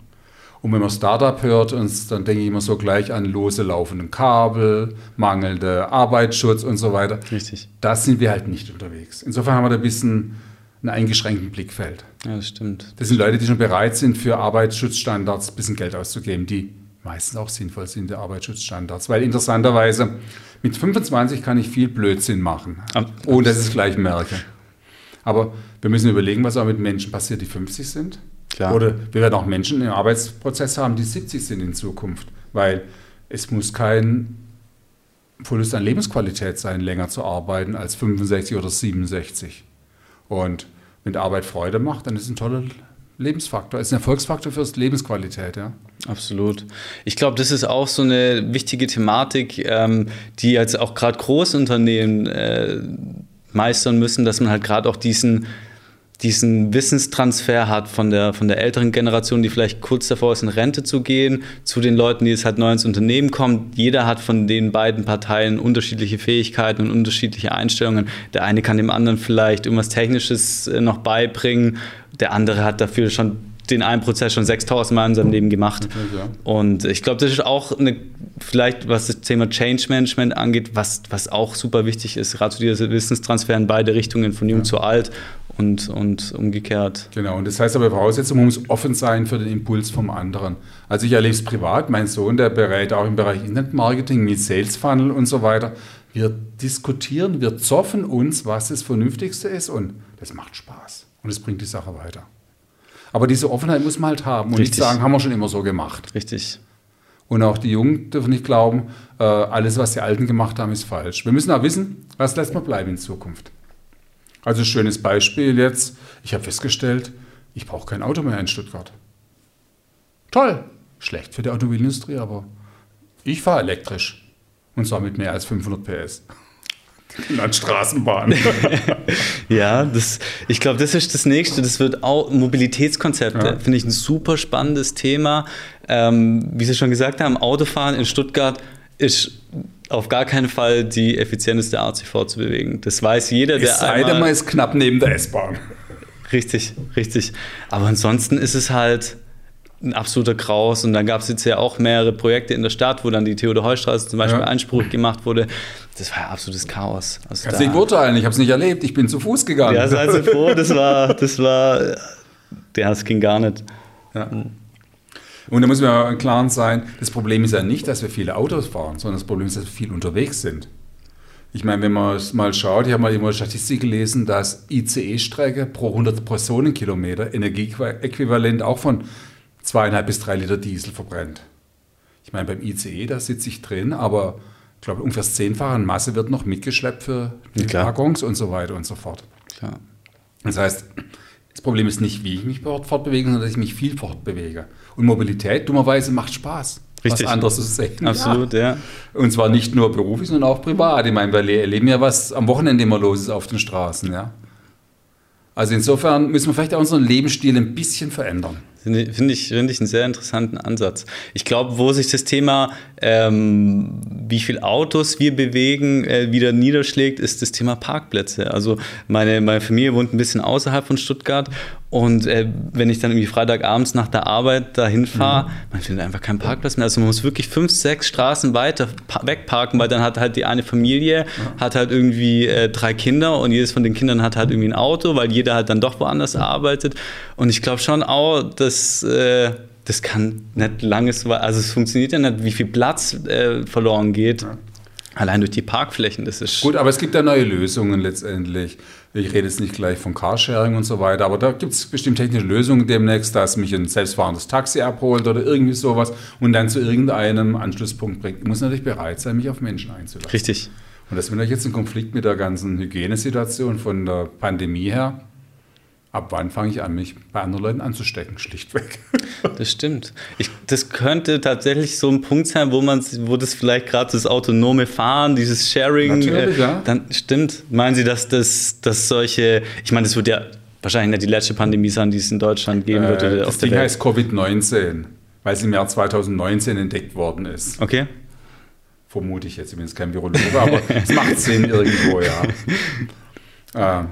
Und wenn man Startup hört, dann denke ich immer so gleich an lose laufenden Kabel, mangelnde Arbeitsschutz und so weiter. Richtig. Da sind wir halt nicht unterwegs. Insofern haben wir da ein bisschen einen eingeschränkten Blickfeld. Ja, das stimmt. Das sind Leute, die schon bereit sind, für Arbeitsschutzstandards ein bisschen Geld auszugeben, die meistens auch sinnvoll sind, die Arbeitsschutzstandards. Weil interessanterweise mit 25 kann ich viel Blödsinn machen, Ab- ohne dass ich es gleich merke. Aber wir müssen überlegen, was auch mit Menschen passiert, die 50 sind. Klar. Oder wir werden auch Menschen im Arbeitsprozess haben, die 70 sind in Zukunft. Weil es muss kein Verlust an Lebensqualität sein, länger zu arbeiten als 65 oder 67. Und wenn Arbeit Freude macht, dann ist es ein toller Lebensfaktor, ist ein Erfolgsfaktor für die Lebensqualität, ja. Absolut. Ich glaube, das ist auch so eine wichtige Thematik, ähm, die jetzt auch gerade Großunternehmen äh, meistern müssen, dass man halt gerade auch diesen diesen Wissenstransfer hat von der, von der älteren Generation, die vielleicht kurz davor ist, in Rente zu gehen, zu den Leuten, die jetzt halt neu ins Unternehmen kommen. Jeder hat von den beiden Parteien unterschiedliche Fähigkeiten und unterschiedliche Einstellungen. Der eine kann dem anderen vielleicht irgendwas Technisches äh, noch beibringen, der andere hat dafür schon den einen Prozess schon 6000 Mal in seinem Leben gemacht. Ja. Und ich glaube, das ist auch eine, vielleicht, was das Thema Change Management angeht, was, was auch super wichtig ist, gerade zu dieser Wissenstransfer in beide Richtungen, von jung ja. zu alt und, und umgekehrt. Genau, und das heißt aber Voraussetzung, man muss offen sein für den Impuls vom anderen. Also ich erlebe es privat, mein Sohn, der berät auch im Bereich Internetmarketing mit Sales Funnel und so weiter. Wir diskutieren, wir zoffen uns, was das Vernünftigste ist und das macht Spaß und es bringt die Sache weiter. Aber diese Offenheit muss man halt haben und Richtig. nicht sagen, haben wir schon immer so gemacht. Richtig. Und auch die Jungen dürfen nicht glauben, äh, alles, was die Alten gemacht haben, ist falsch. Wir müssen auch wissen, was lässt man bleiben in Zukunft. Also schönes Beispiel jetzt. Ich habe festgestellt, ich brauche kein Auto mehr in Stuttgart. Toll. Schlecht für die Automobilindustrie, aber ich fahre elektrisch. Und zwar mit mehr als 500 PS. Landstraßenbahn. ja, das, ich glaube, das ist das nächste. Das wird auch Mobilitätskonzepte, ja. finde ich ein super spannendes Thema. Ähm, wie Sie schon gesagt haben, Autofahren in Stuttgart ist auf gar keinen Fall die effizienteste Art, sich fortzubewegen. Das weiß jeder, der es sei denn, man ist knapp neben der S-Bahn. Richtig, richtig. Aber ansonsten ist es halt ein absoluter Kraus. Und dann gab es jetzt ja auch mehrere Projekte in der Stadt, wo dann die Theodor-Heuss-Straße zum Beispiel ja. Einspruch gemacht wurde. Das war ja absolutes Chaos. Also Kannst nicht urteilen, ich habe es nicht erlebt, ich bin zu Fuß gegangen. Ja, seid ihr froh, das war, das war, ja, das ging gar nicht. Ja. Und da muss man ja klar sein, das Problem ist ja nicht, dass wir viele Autos fahren, sondern das Problem ist, dass wir viel unterwegs sind. Ich meine, wenn man mal schaut, ich habe mal immer Statistik gelesen, dass ICE-Strecke pro 100 Personenkilometer Energieäquivalent auch von zweieinhalb bis drei Liter Diesel verbrennt. Ich meine, beim ICE, da sitze ich drin, aber ich glaube, ungefähr das Zehnfache an Masse wird noch mitgeschleppt für die ja, Waggons und so weiter und so fort. Klar. Das heißt, das Problem ist nicht, wie ich mich fortbewege, sondern dass ich mich viel fortbewege. Und Mobilität, dummerweise, macht Spaß. Richtig. Was anderes zu sehen. Absolut, ja. ja. Und zwar nicht nur beruflich, sondern auch privat. Ich meine, wir erleben ja, was am Wochenende immer los ist auf den Straßen. Ja. Also insofern müssen wir vielleicht auch unseren Lebensstil ein bisschen verändern. Finde ich, find ich einen sehr interessanten Ansatz. Ich glaube, wo sich das Thema, ähm, wie viele Autos wir bewegen, äh, wieder niederschlägt, ist das Thema Parkplätze. Also meine, meine Familie wohnt ein bisschen außerhalb von Stuttgart und äh, wenn ich dann irgendwie Freitagabends nach der Arbeit dahin fahre, mhm. man findet einfach keinen Parkplatz mehr. Also man muss wirklich fünf, sechs Straßen weiter wegparken, weil dann hat halt die eine Familie, ja. hat halt irgendwie äh, drei Kinder und jedes von den Kindern hat halt irgendwie ein Auto, weil jeder halt dann doch woanders arbeitet. Und ich glaube schon auch, dass äh, das kann nicht langes, also es funktioniert ja nicht, wie viel Platz äh, verloren geht. Ja. Allein durch die Parkflächen, das ist. Gut, aber es gibt ja neue Lösungen letztendlich. Ich rede jetzt nicht gleich von Carsharing und so weiter, aber da gibt es bestimmt technische Lösungen demnächst, dass mich ein selbstfahrendes Taxi abholt oder irgendwie sowas und dann zu irgendeinem Anschlusspunkt bringt. Ich muss natürlich bereit sein, mich auf Menschen einzulassen. Richtig. Und das ist natürlich jetzt ein Konflikt mit der ganzen Hygienesituation von der Pandemie her ab wann fange ich an, mich bei anderen Leuten anzustecken, schlichtweg. Das stimmt. Ich, das könnte tatsächlich so ein Punkt sein, wo man, wo das vielleicht gerade das autonome Fahren, dieses Sharing, äh, ja. dann stimmt. Meinen Sie, dass das, dass solche, ich meine, das wird ja wahrscheinlich nicht die letzte Pandemie sein, die es in Deutschland geben äh, wird. Äh, das Ding heißt Covid-19, weil es im Jahr 2019 entdeckt worden ist. Okay. Vermute ich jetzt, ich bin jetzt kein Virologe, aber es macht Sinn irgendwo, ja. Äh,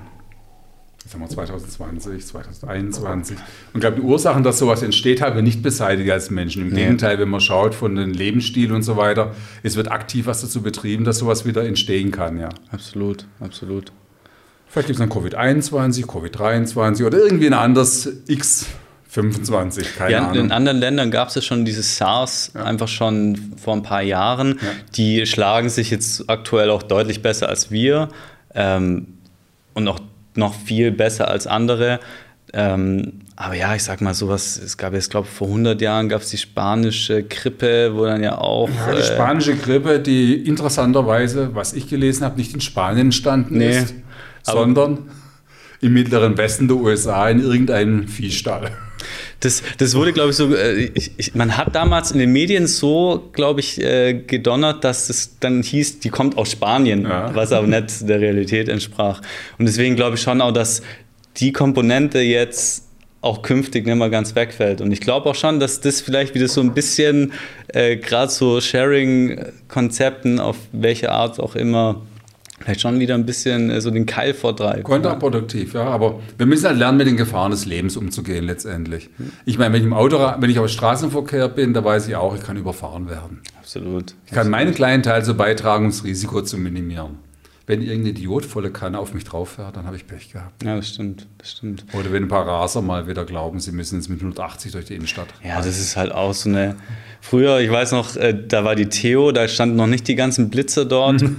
haben wir 2020, 2021. Und ich glaube, die Ursachen, dass sowas entsteht, haben wir nicht beseitigt als Menschen. Im nee. Gegenteil, wenn man schaut von den Lebensstil und so weiter, es wird aktiv was dazu betrieben, dass sowas wieder entstehen kann, ja. Absolut, absolut. Vielleicht gibt es dann Covid-21, Covid-23 oder irgendwie ein anderes X. 25, keine ja, Ahnung. In anderen Ländern gab es ja schon dieses SARS ja. einfach schon vor ein paar Jahren. Ja. Die schlagen sich jetzt aktuell auch deutlich besser als wir ähm, und auch noch viel besser als andere. Ähm, aber ja, ich sag mal sowas, es gab jetzt, glaube ich, vor 100 Jahren gab es die spanische Grippe, wo dann ja auch... Ja, die äh, spanische Grippe, die interessanterweise, was ich gelesen habe, nicht in Spanien entstanden nee, ist, sondern im mittleren Westen der USA in irgendeinem Viehstall. Das, das wurde, glaube ich, so. Äh, ich, ich, man hat damals in den Medien so, glaube ich, äh, gedonnert, dass es dann hieß, die kommt aus Spanien, ja. was aber nicht der Realität entsprach. Und deswegen glaube ich schon auch, dass die Komponente jetzt auch künftig nicht mal ganz wegfällt. Und ich glaube auch schon, dass das vielleicht wieder so ein bisschen äh, gerade so Sharing-Konzepten auf welche Art auch immer vielleicht schon wieder ein bisschen äh, so den Keil vortreibt. Kontraproduktiv, ja. Aber wir müssen halt lernen, mit den Gefahren des Lebens umzugehen letztendlich. Ich meine, wenn ich im Auto, wenn ich auf Straßenverkehr bin, da weiß ich auch, ich kann überfahren werden. Absolut. Ich kann meinen kleinen Teil so beitragen, um das Risiko zu minimieren wenn irgendein Idiot volle Kanne auf mich drauf fährt, dann habe ich Pech gehabt. Ja, das stimmt, das stimmt. Oder wenn ein paar Raser mal wieder glauben, sie müssen jetzt mit 180 durch die Innenstadt. Ja, das ist halt auch so eine. Früher, ich weiß noch, äh, da war die Theo, da standen noch nicht die ganzen Blitzer dort.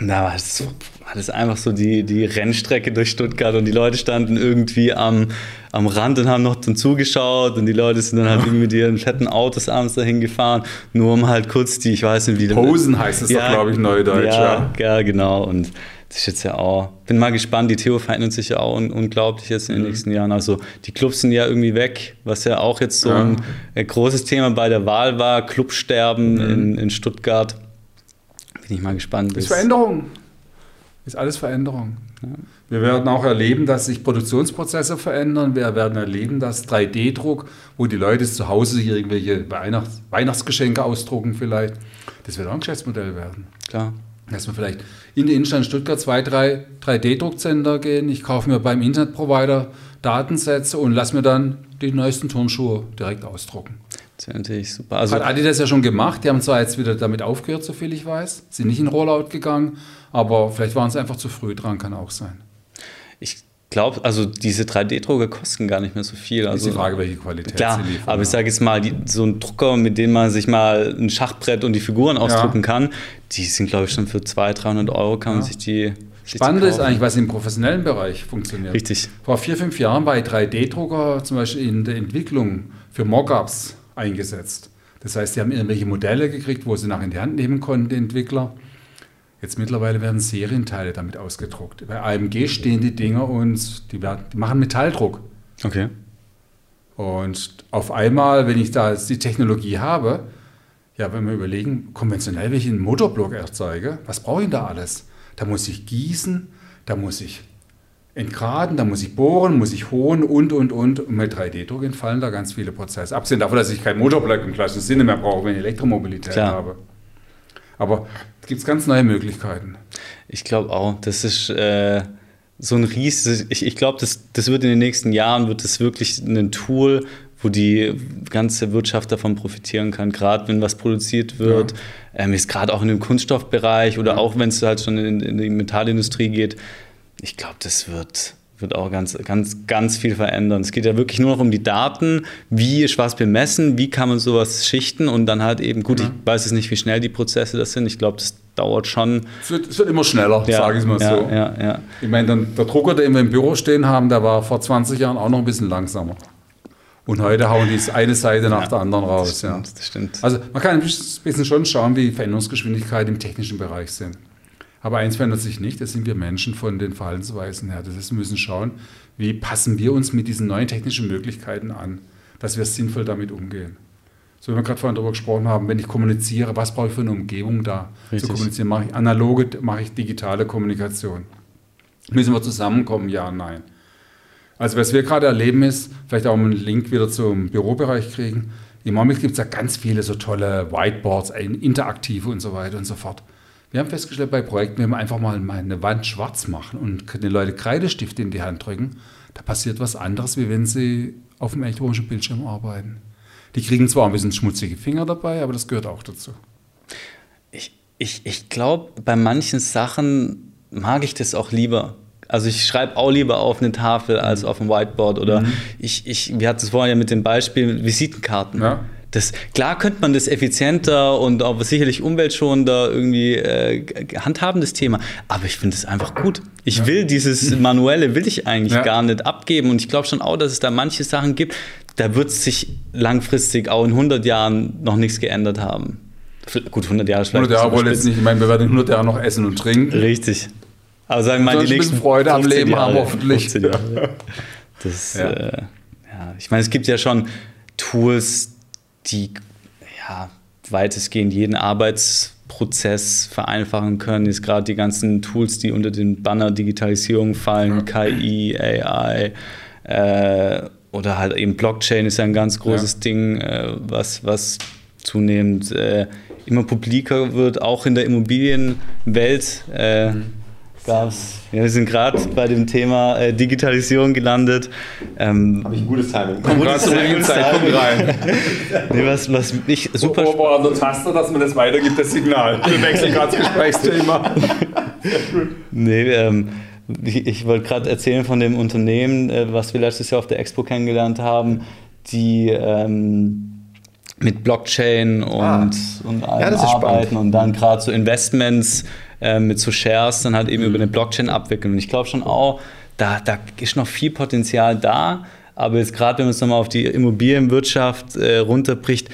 Und da war es war das einfach so die, die Rennstrecke durch Stuttgart und die Leute standen irgendwie am, am Rand und haben noch dann zugeschaut und die Leute sind dann halt irgendwie mit ihren fetten Autos abends dahin gefahren, nur um halt kurz die, ich weiß nicht wie... Posen heißt es ja, doch, glaube ich, Neudeutsch. Ja, ja, ja, genau und das ist jetzt ja auch, bin mal gespannt, die Theo verändert sich ja auch un unglaublich jetzt in den mhm. nächsten Jahren. Also die Clubs sind ja irgendwie weg, was ja auch jetzt so ja. ein, ein, großes Thema bei der Wahl war, Clubsterben mhm. in, in Stuttgart. Bin ich mal gespannt. Das ist Veränderung ist alles Veränderung. Wir werden auch erleben, dass sich Produktionsprozesse verändern. Wir werden erleben, dass 3D-Druck, wo die Leute zu Hause sich irgendwelche Weihnachts Weihnachtsgeschenke ausdrucken vielleicht, das wird auch ein Geschäftsmodell werden. Klar. Dass wir vielleicht in die Innenstadt Stuttgart zwei, drei 3D-Druckcenter gehen. Ich kaufe mir beim Internetprovider Datensätze und lasse mir dann die neuesten Turnschuhe direkt ausdrucken. Das wäre natürlich super. Also Hat Adidas ja schon gemacht. Die haben zwar jetzt wieder damit aufgehört, soviel ich weiß. Sind nicht in Rollout gegangen aber vielleicht waren sie einfach zu früh dran, kann auch sein. Ich glaube, also diese 3D-Drucker kosten gar nicht mehr so viel. Also, ist die also Frage, welche Qualität klar, sie liefern. Aber ich sage jetzt mal, die, so ein Drucker, mit dem man sich mal ein Schachbrett und die Figuren ausdrucken ja. kann, die sind, glaube ich, schon für 200, 300 Euro kann ja. man sich die Spannend ist eigentlich, was im professionellen Bereich funktioniert. Richtig. Vor vier, fünf Jahren war 3D-Drucker zum Beispiel in der Entwicklung für Mockups eingesetzt. Das heißt, sie haben irgendwelche Modelle gekriegt, wo sie nach in die Hand nehmen konnten, die Entwickler. Jetzt mittlerweile werden Serienteile damit ausgedruckt. Bei AMG stehen die Dinger und die, werden, die machen Metalldruck. Okay. Und auf einmal, wenn ich da die Technologie habe, ja, wenn wir überlegen, konventionell, wenn ich einen Motorblock erzeuge, was brauche ich da alles? Da muss ich gießen, da muss ich entgraden, da muss ich bohren, muss ich hohen und, und, und. Und mit 3D-Druck entfallen da ganz viele Prozesse. Abgesehen davon, dass ich keinen Motorblock im klassischen Sinne mehr brauche, wenn ich Elektromobilität Klar. habe. Aber es gibt ganz neue Möglichkeiten. Ich glaube auch, das ist äh, so ein Ries. Ich, ich glaube, das, das wird in den nächsten Jahren wird das wirklich ein Tool, wo die ganze Wirtschaft davon profitieren kann, gerade wenn was produziert wird. Ja. Ähm, ist gerade auch in dem Kunststoffbereich oder ja. auch wenn es halt schon in, in die Metallindustrie geht. Ich glaube, das wird wird auch ganz, ganz, ganz viel verändern. Es geht ja wirklich nur noch um die Daten, wie ist was bemessen, wie kann man sowas schichten und dann halt eben, gut, ja. ich weiß jetzt nicht, wie schnell die Prozesse das sind. Ich glaube, das dauert schon. Es wird, es wird immer schneller, ja, sage ich mal ja, so. Ja, ja. Ich meine, dann, der Drucker, den wir im Büro stehen haben, der war vor 20 Jahren auch noch ein bisschen langsamer. Und heute hauen die eine Seite nach der anderen raus. Das stimmt, ja. das stimmt. Also man kann ein bisschen schon schauen, wie Veränderungsgeschwindigkeiten im technischen Bereich sind. Aber eins verändert sich nicht, das sind wir Menschen von den Verhaltensweisen her. Das heißt, wir müssen schauen, wie passen wir uns mit diesen neuen technischen Möglichkeiten an, dass wir sinnvoll damit umgehen. So wie wir gerade vorhin darüber gesprochen haben, wenn ich kommuniziere, was brauche ich für eine Umgebung da Richtig. zu kommunizieren? Mache ich analoge, mache ich digitale Kommunikation? Müssen wir zusammenkommen? Ja, nein. Also was wir gerade erleben ist, vielleicht auch einen Link wieder zum Bürobereich kriegen. Im Moment gibt es ja ganz viele so tolle Whiteboards, interaktive und so weiter und so fort. Wir haben festgestellt bei Projekten, wenn wir einfach mal eine Wand schwarz machen und den Leute Kreidestifte in die Hand drücken, da passiert was anderes, wie wenn sie auf dem elektronischen Bildschirm arbeiten. Die kriegen zwar ein bisschen schmutzige Finger dabei, aber das gehört auch dazu. Ich, ich, ich glaube, bei manchen Sachen mag ich das auch lieber. Also ich schreibe auch lieber auf eine Tafel als mhm. auf ein Whiteboard oder mhm. ich, ich, wir hatten es vorhin ja mit dem Beispiel Visitenkarten. Ja. Das, klar könnte man das effizienter und auch sicherlich umweltschonender irgendwie äh, handhaben, das Thema. Aber ich finde es einfach gut. Ich ja. will dieses Manuelle, will ich eigentlich ja. gar nicht abgeben. Und ich glaube schon auch, dass es da manche Sachen gibt, da wird sich langfristig auch in 100 Jahren noch nichts geändert haben. Gut, 100 Jahre vielleicht. 100 Jahre wollen jetzt nicht, ich meine, wir werden in 100 Jahren noch essen und trinken. Richtig. Aber sagen wir mal, die nächsten Freude am Leben Jahre, haben hoffentlich. Das, ja. Äh, ja. Ich meine, es gibt ja schon Tools, die ja, weitestgehend jeden Arbeitsprozess vereinfachen können. Ist gerade die ganzen Tools, die unter den Banner Digitalisierung fallen, ja. KI, AI äh, oder halt eben Blockchain ist ja ein ganz großes ja. Ding, äh, was, was zunehmend äh, immer publiker wird, auch in der Immobilienwelt. Äh, mhm gab's. Ja, wir sind gerade bei dem Thema äh, Digitalisierung gelandet. Ähm, Habe ich ein gutes Timing. Komm gerade zur richtigen Zeitpunkt rein. nee, was, was ich super. Wo, wo an der Taste, dass man das weitergibt, das Signal. Wir wechseln gerade das Gesprächsthema. nee, ähm, ich, ich wollte gerade erzählen von dem Unternehmen, äh, was wir letztes Jahr auf der Expo kennengelernt haben, die ähm, mit Blockchain und, ah. und allem ja, arbeiten spannend. und dann gerade so Investments äh, mit so Shares dann halt eben mhm. über eine Blockchain abwickeln. Und ich glaube schon auch, da, da ist noch viel Potenzial da. Aber jetzt gerade, wenn man es nochmal auf die Immobilienwirtschaft äh, runterbricht,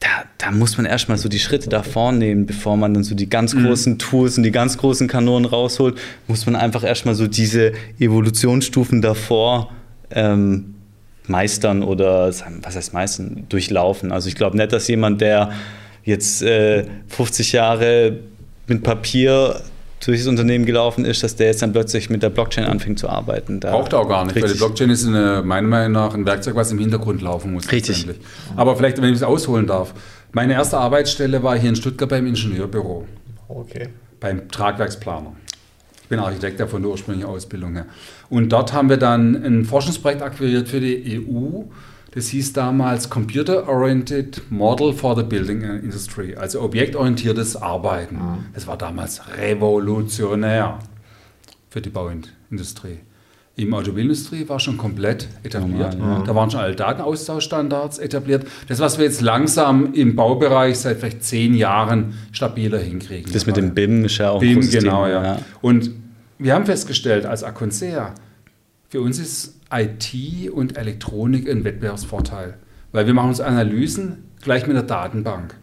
da, da, muss man erstmal so die Schritte da vornehmen, bevor man dann so die ganz mhm. großen Tools und die ganz großen Kanonen rausholt, muss man einfach erstmal so diese Evolutionsstufen davor ähm, meistern oder, was heißt meistern, durchlaufen. Also ich glaube nicht, dass jemand, der jetzt äh, 50 Jahre mit Papier durch das Unternehmen gelaufen ist, dass der jetzt dann plötzlich mit der Blockchain anfängt zu arbeiten. Da Braucht er auch gar nicht, weil die Blockchain ist eine, meiner Meinung nach ein Werkzeug, was im Hintergrund laufen muss. Richtig. Aber vielleicht, wenn ich es ausholen darf. Meine erste Arbeitsstelle war hier in Stuttgart beim Ingenieurbüro. Okay. Beim Tragwerksplaner. Ich bin Architekt ja von der ursprünglichen Ausbildung her. Und dort haben wir dann ein Forschungsprojekt akquiriert für die EU das hieß damals Computer Oriented Model for the Building Industry, also objektorientiertes Arbeiten. Mhm. Das war damals revolutionär für die Bauindustrie. Im Automobilindustrie war schon komplett etabliert. Ja, Da waren schon alle Datenaustauschstandards etabliert. Das, was wir jetzt langsam im Baubereich seit vielleicht zehn Jahren stabiler hinkriegen. Das mit dem BIM ist ja auch BIM, genau, ja. ja. Und wir haben festgestellt, als Aconsea, für uns ist IT und Elektronik ein Wettbewerbsvorteil, weil wir machen uns Analysen gleich mit der Datenbank,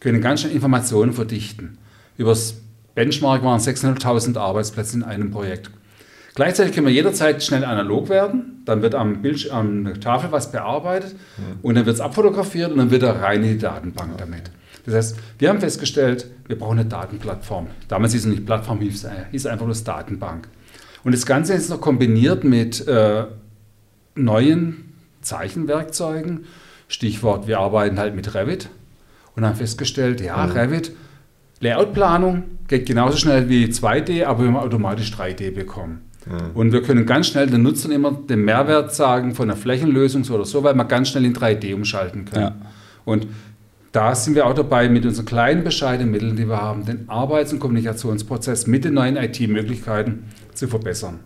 können ganz schnell Informationen verdichten. Übers Benchmark waren 600.000 Arbeitsplätze in einem Projekt. Gleichzeitig können wir jederzeit schnell analog werden, dann wird am Bildschirm, am Tafel was bearbeitet mhm. und dann wird es abfotografiert und dann wird er rein in die Datenbank damit. Das heißt, wir haben festgestellt, wir brauchen eine Datenplattform. Damals hieß es nicht Plattform, hieß einfach nur Datenbank. Und das Ganze ist noch kombiniert mit äh, neuen Zeichenwerkzeugen. Stichwort, wir arbeiten halt mit Revit und haben festgestellt, ja, mhm. Revit, Layoutplanung geht genauso schnell wie 2D, aber wir haben automatisch 3D bekommen. Mhm. Und wir können ganz schnell den Nutzern immer den Mehrwert sagen von einer Flächenlösung oder so, weil wir ganz schnell in 3D umschalten können. Ja. Und da sind wir auch dabei, mit unseren kleinen, bescheidenen Mitteln, die wir haben, den Arbeits- und Kommunikationsprozess mit den neuen IT-Möglichkeiten zu verbessern.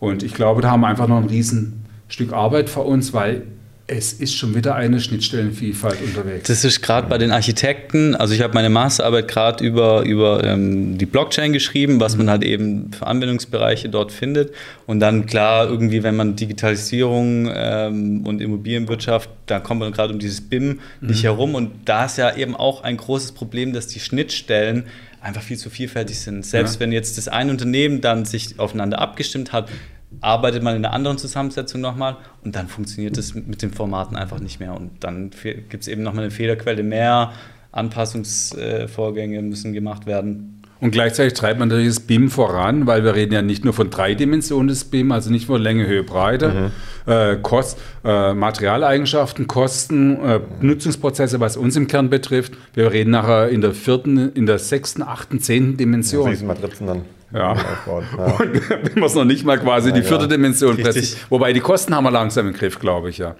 Und ich glaube, da haben wir einfach noch ein Riesenstück Arbeit vor uns, weil es ist schon wieder eine Schnittstellenvielfalt unterwegs. Das ist gerade bei den Architekten, also ich habe meine Masterarbeit gerade über, über ähm, die Blockchain geschrieben, was mhm. man halt eben für Anwendungsbereiche dort findet. Und dann klar, irgendwie, wenn man Digitalisierung ähm, und Immobilienwirtschaft, da kommt man gerade um dieses BIM mhm. nicht herum. Und da ist ja eben auch ein großes Problem, dass die Schnittstellen einfach viel zu vielfältig sind. Selbst ja. wenn jetzt das eine Unternehmen dann sich aufeinander abgestimmt hat, arbeitet man in einer anderen Zusammensetzung nochmal und dann funktioniert es mit den Formaten einfach nicht mehr. Und dann gibt es eben nochmal eine Fehlerquelle mehr, Anpassungsvorgänge müssen gemacht werden. Und gleichzeitig treibt man das BIM voran, weil wir reden ja nicht nur von drei Dimensionen des BIM, also nicht nur Länge, Höhe, Breite, mhm. äh, Kost, äh, Materialeigenschaften, Kosten, äh, Nutzungsprozesse, was uns im Kern betrifft. Wir reden nachher in der vierten, in der sechsten, achten, zehnten Dimension. Ja, Matrizen dann. Ja. ja. Und wenn wir es noch nicht mal quasi ja, die vierte Dimension pressen. Wobei die Kosten haben wir langsam im Griff, glaube ich, ja.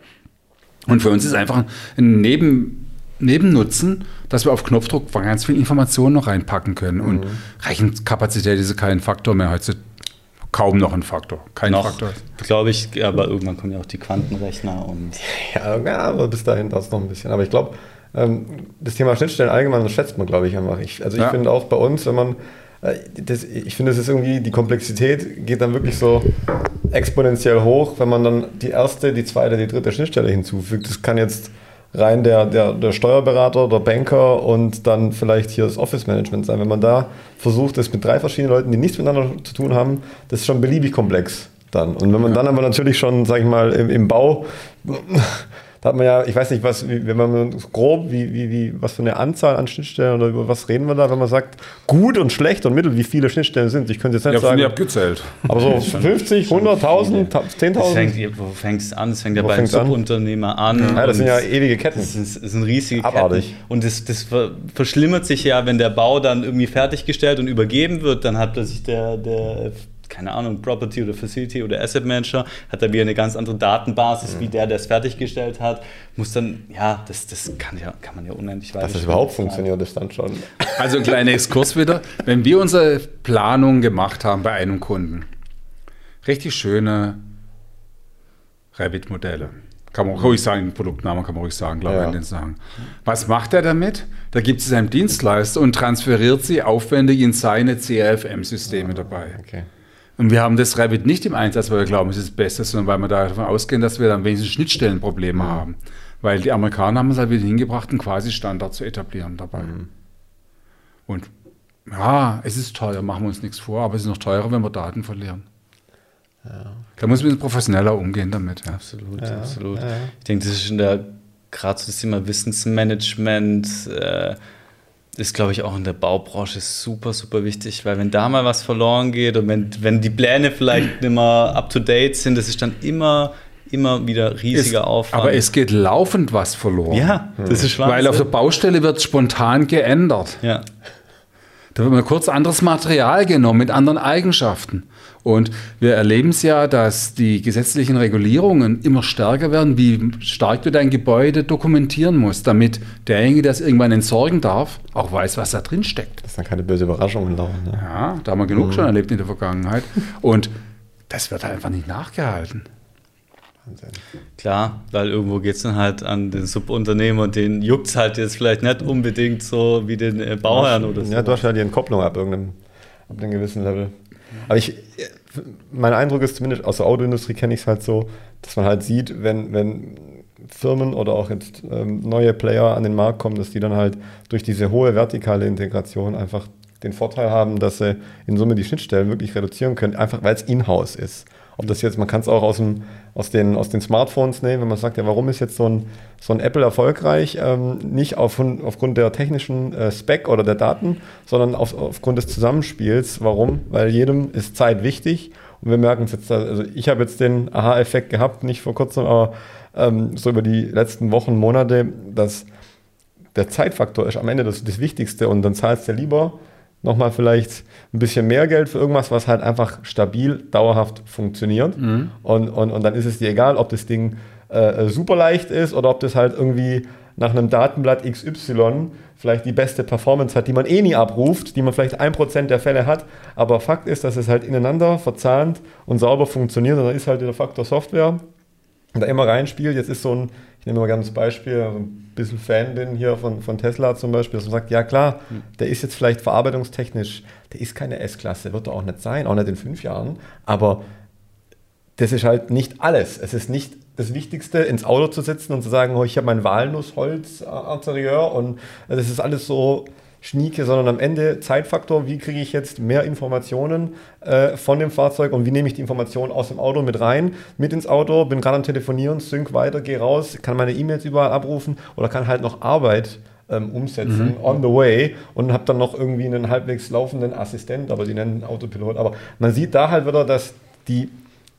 Und für uns ist einfach ein Neben Nebennutzen, dass wir auf Knopfdruck ganz viel Informationen noch reinpacken können. Mhm. Und Rechenkapazität ist kein Faktor mehr. Heute kaum noch ein Faktor. Kein noch, Faktor. Glaube ich, aber irgendwann kommen ja auch die Quantenrechner und. Ja, ja aber bis dahin das noch ein bisschen. Aber ich glaube, ähm, das Thema Schnittstellen allgemein, das schätzt man, glaube ich, einfach. Ich, also ich ja. finde auch bei uns, wenn man das, ich finde, es ist irgendwie, die Komplexität geht dann wirklich so exponentiell hoch, wenn man dann die erste, die zweite, die dritte Schnittstelle hinzufügt. Das kann jetzt rein der, der, der Steuerberater, der Banker und dann vielleicht hier das Office-Management sein. Wenn man da versucht, das mit drei verschiedenen Leuten, die nichts miteinander zu tun haben, das ist schon beliebig komplex dann. Und wenn man dann aber natürlich schon, sag ich mal, im, im Bau da hat man ja, ich weiß nicht, was, wenn man grob, wie, wie, wie, was für eine Anzahl an Schnittstellen oder über was reden wir da, wenn man sagt, gut und schlecht und mittel, wie viele Schnittstellen sind. Ich könnte jetzt nicht ja, sagen. Ich habe gezählt. Aber so 50, 100.000, 10.000. Wo fängt es an? Es fängt ja bei einem Subunternehmer an. Ja, das sind ja ewige Ketten. Das sind, das sind riesige Abartig. Ketten. Und das, das verschlimmert sich ja, wenn der Bau dann irgendwie fertiggestellt und übergeben wird, dann hat plötzlich der, der keine Ahnung, Property oder Facility oder Asset Manager, hat da wieder eine ganz andere Datenbasis, mhm. wie der, der es fertiggestellt hat, muss dann, ja, das, das kann, ja, kann man ja unendlich weiter. Dass das überhaupt funktioniert, ist dann schon. Also ein kleiner Exkurs wieder. Wenn wir unsere Planung gemacht haben bei einem Kunden, richtig schöne Revit-Modelle. Kann man ruhig sagen, Produktnamen kann man ruhig sagen, glaube ich, ja. sagen. Was macht er damit? Da gibt es einem Dienstleister und transferiert sie aufwendig in seine CRFM-Systeme dabei. Okay. Und wir haben das Revit nicht im Einsatz, weil wir glauben, es ist das Beste, sondern weil wir davon ausgehen, dass wir dann wenigstens Schnittstellenprobleme mhm. haben. Weil die Amerikaner haben es halt wieder hingebracht, einen quasi Standard zu etablieren dabei. Mhm. Und ja, es ist teuer, machen wir uns nichts vor, aber es ist noch teurer, wenn wir Daten verlieren. Ja. Da muss man professioneller umgehen damit. Ja. Absolut, ja, absolut. Ja. Ich denke, das ist in der gerade so das Thema Wissensmanagement, äh, ist, glaube ich, auch in der Baubranche super, super wichtig, weil wenn da mal was verloren geht und wenn, wenn die Pläne vielleicht nicht mehr up-to-date sind, das ist dann immer, immer wieder riesiger es, Aufwand. Aber es geht laufend was verloren. Ja, das ist Wahnsinn. Weil auf der Baustelle wird spontan geändert. Ja. Da wird mal kurz anderes Material genommen mit anderen Eigenschaften. Und wir erleben es ja, dass die gesetzlichen Regulierungen immer stärker werden, wie stark du dein Gebäude dokumentieren musst, damit derjenige, der es irgendwann entsorgen darf, auch weiß, was da drin steckt. Das ist dann keine böse Überraschung laufen. Ne? Ja, da haben wir genug mhm. schon erlebt in der Vergangenheit. Und das wird einfach nicht nachgehalten. Wahnsinn. Klar, weil irgendwo geht es dann halt an den Subunternehmer und den juckt es halt jetzt vielleicht nicht unbedingt so wie den äh, Bauherrn oder so. Ja, du hast ja die Entkopplung ab irgendeinem ab einem gewissen Level. Aber ich, mein Eindruck ist zumindest aus der Autoindustrie kenne ich es halt so, dass man halt sieht, wenn, wenn Firmen oder auch jetzt ähm, neue Player an den Markt kommen, dass die dann halt durch diese hohe vertikale Integration einfach den Vorteil haben, dass sie in Summe die Schnittstellen wirklich reduzieren können, einfach weil es in-house ist. Ob das jetzt, man kann es auch aus, dem, aus, den, aus den Smartphones nehmen, wenn man sagt, ja, warum ist jetzt so ein, so ein Apple erfolgreich? Ähm, nicht auf, aufgrund der technischen äh, Spec oder der Daten, sondern auf, aufgrund des Zusammenspiels. Warum? Weil jedem ist Zeit wichtig. Und wir merken es jetzt, also ich habe jetzt den Aha-Effekt gehabt, nicht vor kurzem, aber ähm, so über die letzten Wochen, Monate, dass der Zeitfaktor ist am Ende das, das Wichtigste und dann zahlst du lieber nochmal vielleicht ein bisschen mehr Geld für irgendwas, was halt einfach stabil, dauerhaft funktioniert. Mhm. Und, und, und dann ist es dir egal, ob das Ding äh, super leicht ist oder ob das halt irgendwie nach einem Datenblatt XY vielleicht die beste Performance hat, die man eh nie abruft, die man vielleicht ein Prozent der Fälle hat. Aber Fakt ist, dass es halt ineinander verzahnt und sauber funktioniert. Und dann ist halt der Faktor Software da immer reinspielt. Jetzt ist so ein, ich nehme mal gerne das Beispiel, also ein bisschen Fan bin hier von, von Tesla zum Beispiel, dass man sagt, ja klar, hm. der ist jetzt vielleicht verarbeitungstechnisch, der ist keine S-Klasse, wird er auch nicht sein, auch nicht in fünf Jahren, aber das ist halt nicht alles. Es ist nicht das Wichtigste, ins Auto zu sitzen und zu sagen, oh, ich habe mein Walnussholz-Interieur und das ist alles so Schnieke, sondern am Ende Zeitfaktor, wie kriege ich jetzt mehr Informationen äh, von dem Fahrzeug und wie nehme ich die Informationen aus dem Auto mit rein, mit ins Auto, bin gerade am Telefonieren, sync weiter, gehe raus, kann meine E-Mails überall abrufen oder kann halt noch Arbeit ähm, umsetzen mhm. on the way und habe dann noch irgendwie einen halbwegs laufenden Assistent, aber die nennen Autopilot. Aber man sieht da halt wieder, dass die,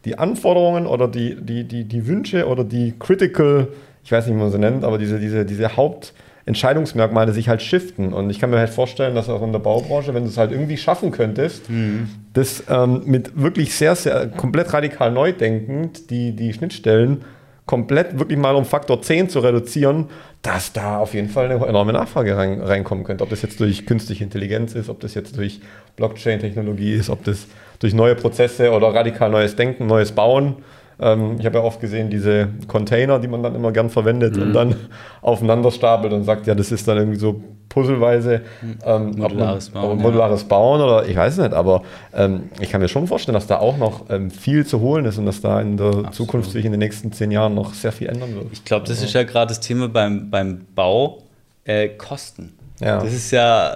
die Anforderungen oder die, die, die, die Wünsche oder die critical, ich weiß nicht, wie man sie nennt, aber diese, diese, diese Haupt- Entscheidungsmerkmale sich halt shiften. Und ich kann mir halt vorstellen, dass auch in der Baubranche, wenn du es halt irgendwie schaffen könntest, mhm. das ähm, mit wirklich sehr, sehr komplett radikal neu denkend, die, die Schnittstellen komplett wirklich mal um Faktor 10 zu reduzieren, dass da auf jeden Fall eine enorme Nachfrage rein, reinkommen könnte. Ob das jetzt durch künstliche Intelligenz ist, ob das jetzt durch Blockchain-Technologie ist, ob das durch neue Prozesse oder radikal neues Denken, neues Bauen Ähm, ich habe ja oft gesehen, diese Container, die man dann immer gern verwendet mhm. und dann aufeinander stapelt und sagt, ja, das ist dann irgendwie so puzzleweise ähm, modulares, man, Bauen, modulares ja. Bauen oder ich weiß nicht, aber ähm, ich kann mir schon vorstellen, dass da auch noch ähm, viel zu holen ist und dass da in der Absolut. Zukunft sich in den nächsten zehn Jahren noch sehr viel ändern wird. Ich glaube, das also. ist ja gerade das Thema beim, beim Bau, äh, Kosten. Ja. Das ist ja,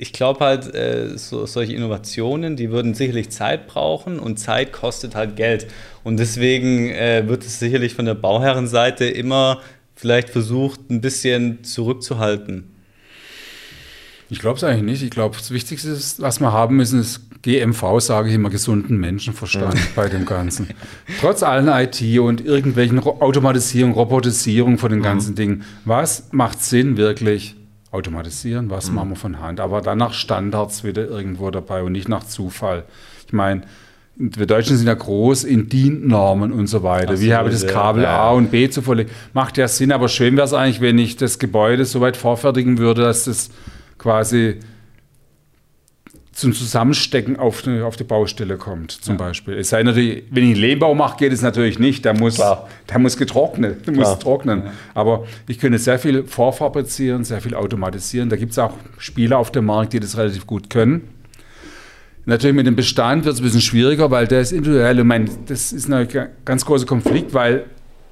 ich glaube halt, äh, so, solche Innovationen, die würden sicherlich Zeit brauchen und Zeit kostet halt Geld. Und deswegen äh, wird es sicherlich von der Bauherrenseite immer vielleicht versucht, ein bisschen zurückzuhalten. Ich glaube es eigentlich nicht. Ich glaube, das Wichtigste ist, was wir haben müssen, ist GMV, sage ich immer, gesunden Menschenverstand ja. bei dem Ganzen. Trotz allen IT und irgendwelchen Automatisierung, Robotisierung von den ganzen mhm. Dingen. Was macht Sinn wirklich? Automatisieren, was mhm. machen wir von Hand? Aber dann nach Standards wieder irgendwo dabei und nicht nach Zufall. Ich meine, wir Deutschen sind ja groß in DIN-Normen und so weiter. So, Wie habe ich das Kabel ja. A und B zu verlegen? Macht ja Sinn, aber schön wäre es eigentlich, wenn ich das Gebäude so weit vorfertigen würde, dass das quasi zum Zusammenstecken auf die, auf die Baustelle kommt, zum ja. Beispiel. Es sei natürlich, wenn ich einen Lehmbau mache, geht es natürlich nicht. Der muss, muss getrocknet, der muss trocknen. Ja. Aber ich könnte sehr viel vorfabrizieren, sehr viel automatisieren. Da gibt es auch Spieler auf dem Markt, die das relativ gut können. Natürlich mit dem Bestand wird es ein bisschen schwieriger, weil der ist individuell. Ich meine, das ist ein ganz großer Konflikt, weil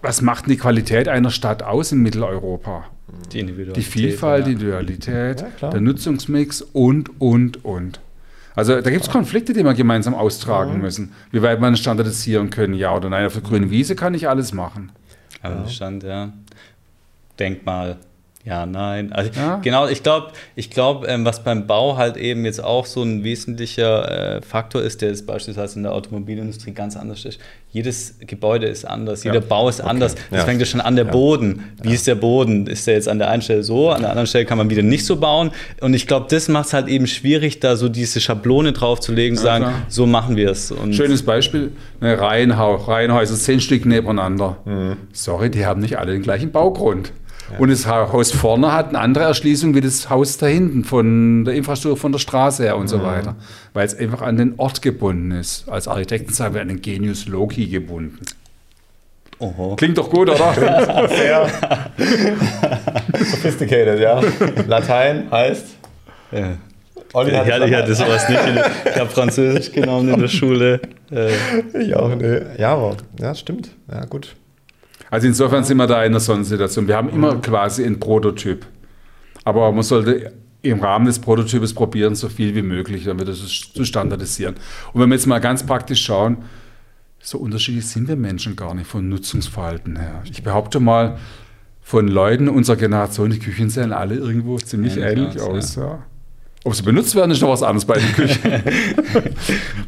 was macht denn die Qualität einer Stadt aus in Mitteleuropa? Die Individualität. Die Vielfalt, die Individualität, ja, der Nutzungsmix und, und, und. Also da gibt es Konflikte, die wir gemeinsam austragen mhm. müssen. Wie weit man standardisieren können, ja oder nein. Auf der grünen Wiese kann ich alles machen. Also Stand, ja. Denkmal. Ja, nein. Also ja? genau, ich glaube, ich glaub, ähm, was beim Bau halt eben jetzt auch so ein wesentlicher äh, Faktor ist, der ist beispielsweise in der Automobilindustrie ganz anders ist. Jedes Gebäude ist anders, jeder ja. Bau ist okay. anders. Das ja. fängt ja schon an der Boden. Wie ist der Boden? Ist der jetzt an der einen Stelle so, an der anderen Stelle kann man wieder nicht so bauen. Und ich glaube, das macht es halt eben schwierig, da so diese Schablone draufzulegen, zu sagen, so machen wir es. Schönes Beispiel, eine Reihenhäuser, zehn Stück nebeneinander. Mhm. Sorry, die haben nicht alle den gleichen Baugrund. Und das Haus vorne hat eine andere Erschließung wie das Haus da hinten von der Infrastruktur von der Straße her und mhm. so weiter. Weil es einfach an den Ort gebunden ist. Als Architekten sagen wir an den Genius Loci gebunden. Oho. Klingt doch gut, oder? Sehr sophisticated, ja. Latein heißt. Ja. Olli hat ich, hatte, ich hatte sowas nicht. In, ich habe Französisch genommen in der Schule. Äh. Ich auch, ne. Ja, aber, ja, stimmt. Ja, gut. Also insofern sind wir da in einer Sondersituation. Wir haben immer quasi einen Prototyp. Aber man sollte im Rahmen des Prototypes probieren, so viel wie möglich, damit das zu standardisieren. Und wenn wir jetzt mal ganz praktisch schauen, so unterschiedlich sind wir Menschen gar nicht von Nutzungsverhalten her. Ich behaupte mal, von Leuten unserer Generation, die Küchen sehen alle irgendwo ziemlich ja, ähnlich aus. Ja. Ob sie benutzt werden, ist noch was anderes bei den Küchen.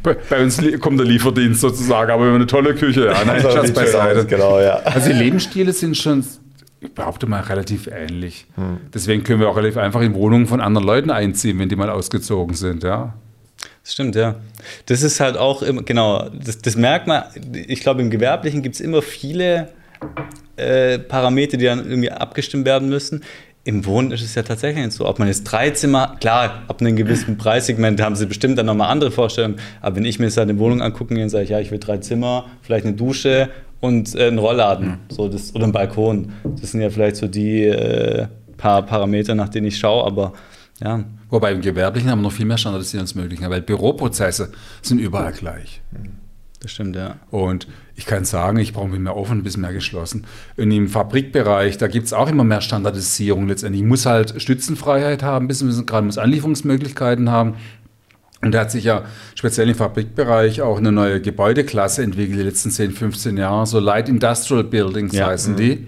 bei, bei, uns kommt der Lieferdienst sozusagen, aber wir haben eine tolle Küche. Ja, nein, also Schatz beiseite. Genau, ja. Also die Lebensstile sind schon, ich behaupte mal, relativ ähnlich. Hm. Deswegen können wir auch relativ einfach in Wohnungen von anderen Leuten einziehen, wenn die mal ausgezogen sind, ja. Das stimmt, ja. Das ist halt auch immer, genau, das, das merkt man, ich glaube, im Gewerblichen gibt es immer viele äh, Parameter, die dann irgendwie abgestimmt werden müssen im Wohnen ist es ja tatsächlich nicht so. Ob man jetzt drei Zimmer, klar, ab einem gewissen Preissegment haben sie bestimmt dann nochmal andere Vorstellungen. Aber wenn ich mir jetzt eine Wohnung angucken gehe, sage ich, ja, ich will drei Zimmer, vielleicht eine Dusche und äh, einen Rollladen mhm. so das, oder einen Balkon. Das sind ja vielleicht so die äh, paar Parameter, nach denen ich schaue, aber ja. Wobei im Gewerblichen haben wir noch viel mehr Standardisierungsmöglichkeiten, weil Büroprozesse sind überall gleich. Das stimmt, ja. Und ich kann sagen, ich brauche mich mehr offen, ein bisschen mehr geschlossen. Und im Fabrikbereich, da gibt es auch immer mehr Standardisierung letztendlich. Ich muss halt Stützenfreiheit haben, ein bisschen, gerade muss Anlieferungsmöglichkeiten haben. Und da hat sich ja speziell im Fabrikbereich auch eine neue Gebäudeklasse entwickelt, die letzten 10, 15 Jahre. So Light Industrial Buildings ja. heißen mhm. die.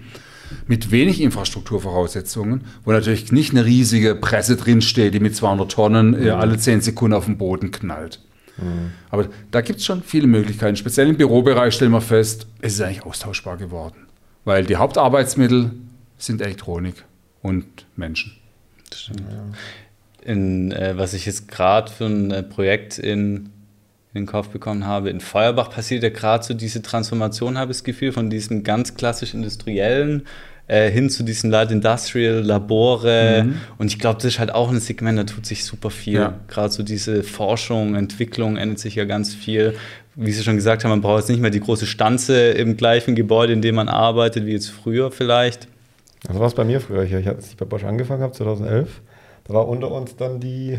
Mit wenig Infrastrukturvoraussetzungen, wo natürlich nicht eine riesige Presse drinsteht, die mit 200 Tonnen mhm. alle 10 Sekunden auf den Boden knallt. Mhm. Aber da gibt es schon viele Möglichkeiten. Speziell im Bürobereich stellen wir fest, es ist eigentlich austauschbar geworden. Weil die Hauptarbeitsmittel sind Elektronik und Menschen. Das stimmt. In, äh, was ich jetzt gerade für ein äh, Projekt in, in den Kauf bekommen habe, in Feuerbach passiert ja gerade so diese Transformation, habe ich das Gefühl, von diesem ganz klassisch industriellen äh, hin zu diesen Light Industrial Labore. Mhm. Und ich glaube, das ist halt auch ein Segment, da tut sich super viel. Ja. Gerade so diese Forschung, Entwicklung ändert sich ja ganz viel. Wie Sie schon gesagt haben, man braucht jetzt nicht mehr die große Stanze im gleichen Gebäude, in dem man arbeitet, wie jetzt früher vielleicht. Also war es bei mir früher hier. Ich, als ich bei Bosch angefangen habe, 2011, da war unter uns dann die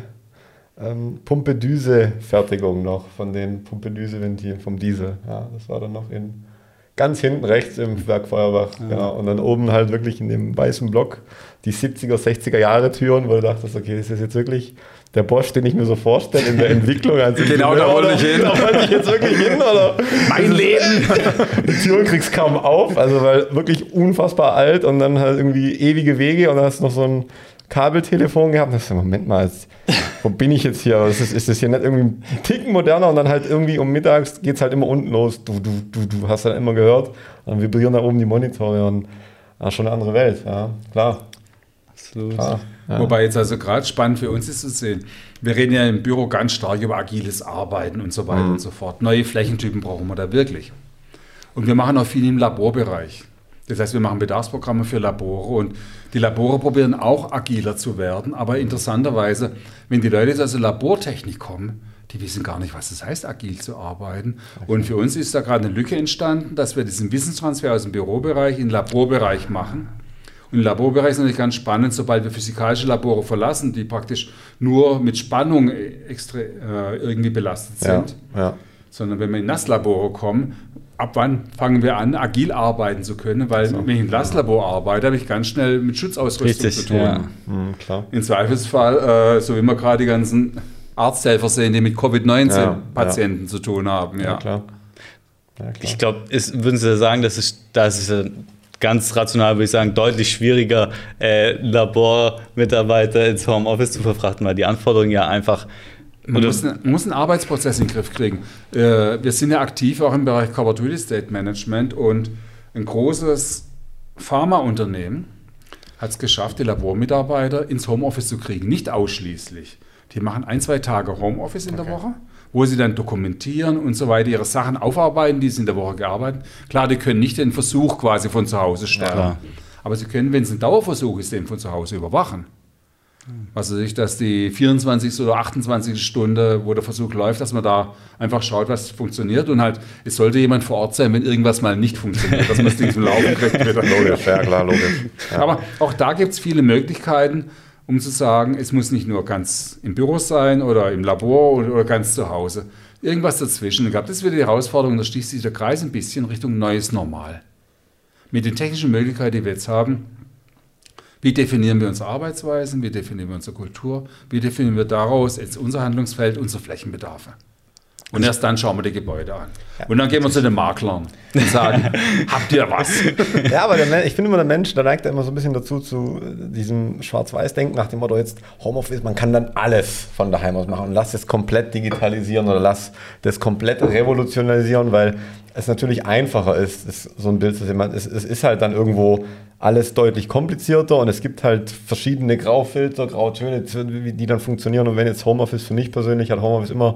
ähm, Pumpedüse-Fertigung noch von den Pumpedüse-Ventilen vom Diesel. Ja, das war dann noch in ganz hinten rechts im Werk Feuerbach. Ja. Genau. Und dann oben halt wirklich in dem weißen Block die 70er, 60er Jahre Türen, wo du dachtest, okay, ist das jetzt wirklich der Bosch, den ich mir so vorstelle in der Entwicklung als Genau, da wollte ich hin. Da wollte ich jetzt wirklich hin, oder? Mein Leben! Die Türen kriegst kaum auf, also weil wirklich unfassbar alt und dann halt irgendwie ewige Wege und dann hast du noch so ein Kabeltelefon gehabt. Und dachte, Moment mal, jetzt, wo bin ich jetzt hier? Ist das, ist das hier nicht irgendwie ein Ticken moderner? Und dann halt irgendwie um mittags geht es halt immer unten los. Du, du, du, du hast dann immer gehört. Dann vibrieren da oben die Monitore und ja, schon eine andere Welt, ja, klar. Absolut. Klar, ja. Wobei jetzt also gerade spannend für uns ist zu sehen, wir reden ja im Büro ganz stark über agiles Arbeiten und so weiter mhm. und so fort. Neue Flächentypen brauchen wir da wirklich. Und wir machen auch viel im Laborbereich. Das heißt, wir machen Bedarfsprogramme für Labore und die Labore probieren auch agiler zu werden. Aber interessanterweise, wenn die Leute aus der Labortechnik kommen, die wissen gar nicht, was es heißt, agil zu arbeiten. Und für uns ist da gerade eine Lücke entstanden, dass wir diesen Wissenstransfer aus dem Bürobereich in den Laborbereich machen. Und im Laborbereich ist natürlich ganz spannend, sobald wir physikalische Labore verlassen, die praktisch nur mit Spannung extra, äh, irgendwie belastet sind. Ja, ja. Sondern wenn wir in Nasslabore kommen, ab wann fangen wir an, agil arbeiten zu können? Weil so. wenn ich im Glaslabor arbeite, habe ich ganz schnell mit Schutzausrüstung Richtig, zu tun. Ja. Mhm, klar. Im Zweifelsfall, äh, so wie wir gerade die ganzen Arzthelfer sehen, die mit Covid-19-Patienten ja, zu tun haben. Ja, klar. klar. Ich glaube, würden Sie sagen, das ist, das ist ganz rational, würde ich sagen, deutlich schwieriger, äh, Labormitarbeiter ins Homeoffice zu verfrachten, weil die Anforderungen ja einfach man muss, einen, muss, einen, Arbeitsprozess in den Griff kriegen. Äh, wir sind ja aktiv auch im Bereich Covered Real Estate Management und ein großes Pharmaunternehmen hat es geschafft, die Labormitarbeiter ins Homeoffice zu kriegen. Nicht ausschließlich. Die machen ein, zwei Tage Homeoffice in okay. der Woche, wo sie dann dokumentieren und so weiter, ihre Sachen aufarbeiten, die sie in der Woche gearbeitet Klar, die können nicht den Versuch quasi von zu Hause starten. Ja. Aber sie können, wenn es ein Dauerversuch ist, den von zu Hause überwachen. Was weiß ich, dass die 24. oder 28. Stunde, wo der Versuch läuft, dass man da einfach schaut, was funktioniert und halt, es sollte jemand vor Ort sein, wenn irgendwas mal nicht funktioniert, dass man das Ding zum Laufen kriegt. Wieder. Logisch, ja klar, logisch. Ja. Aber auch da gibt es viele Möglichkeiten, um zu sagen, es muss nicht nur ganz im Büro sein oder im Labor oder, ganz zu Hause. Irgendwas dazwischen. Das ist wieder die Herausforderung, da schließt sich der Kreis ein bisschen Richtung neues Normal. Mit den technischen Möglichkeiten, die wir jetzt haben, wie definieren wir unsere Arbeitsweisen? Wie definieren wir unsere Kultur? Wie definieren wir daraus jetzt unser Handlungsfeld, unsere Flächenbedarfe? Und erst dann schauen wir die Gebäude an. Ja. Und dann gehen wir zu den Maklern und sagen, habt ihr was? Ja, aber der, ich finde immer, der Mensch, der neigt immer so ein bisschen dazu, zu diesem Schwarz-Weiß-Denken nach dem Motto, jetzt Homeoffice, man kann dann alles von daheim aus machen und lass es komplett digitalisieren oder lass das komplett revolutionalisieren, weil es natürlich einfacher ist, so ein Bild zu sehen. Es, es ist halt dann irgendwo alles deutlich komplizierter und es gibt halt verschiedene Graufilter, Grautöne, die dann funktionieren. Und wenn jetzt Homeoffice für mich persönlich hat Homeoffice immer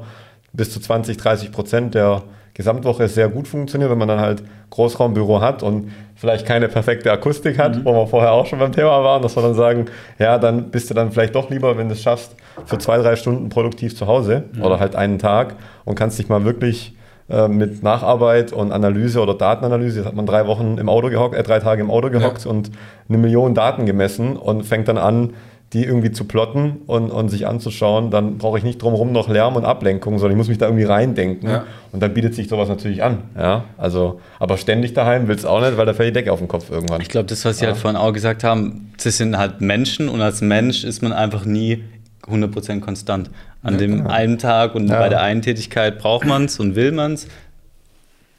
bis zu 20, 30 Prozent der Gesamtwoche sehr gut funktioniert, wenn man dann halt Großraumbüro hat und vielleicht keine perfekte Akustik hat, mhm. wo wir vorher auch schon beim Thema waren, dass wir dann sagen, ja, dann bist du dann vielleicht doch lieber, wenn du es schaffst, für zwei, drei Stunden produktiv zu Hause mhm. oder halt einen Tag und kannst dich mal wirklich äh, mit Nacharbeit und Analyse oder Datenanalyse. Jetzt hat man drei Wochen im Auto gehockt, äh, drei Tage im Auto gehockt ja. und eine Million Daten gemessen und fängt dann an, die irgendwie zu plotten und, und sich anzuschauen, dann brauche ich nicht drumherum noch Lärm und Ablenkung, sondern ich muss mich da irgendwie reindenken. Ja. Und dann bietet sich sowas natürlich an. Ja? Also, aber ständig daheim will es auch nicht, weil da fällt die Decke auf den Kopf irgendwann. Ich glaube, das, was Sie ja. halt vorhin auch gesagt haben, das sind halt Menschen und als Mensch ist man einfach nie 100% konstant. An ja, dem genau. einen Tag und ja. bei der einen Tätigkeit braucht man es und will man es,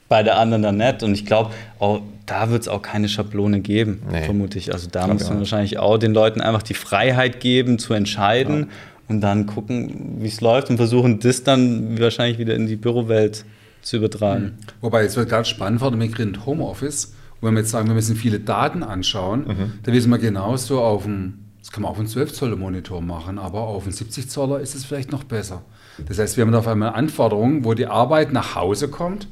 bei der anderen dann nicht. Und ich glaube, da wird es auch keine Schablone geben, nee. vermute ich. Also da muss man wahrscheinlich auch den Leuten einfach die Freiheit geben, zu entscheiden ja. und dann gucken, wie es läuft und versuchen, das dann wahrscheinlich wieder in die Bürowelt zu übertragen. Mhm. Wobei, es wird gerade spannend, wir kriegen Homeoffice. Und wenn wir jetzt sagen, wir müssen viele Daten anschauen, mhm. dann wissen wir genauso auf dem das kann man auf einen 12 Zoller Monitor machen, aber auf einen 70 Zoller ist es vielleicht noch besser. Das heißt, wir haben auf einmal Anforderungen, wo die Arbeit nach Hause kommt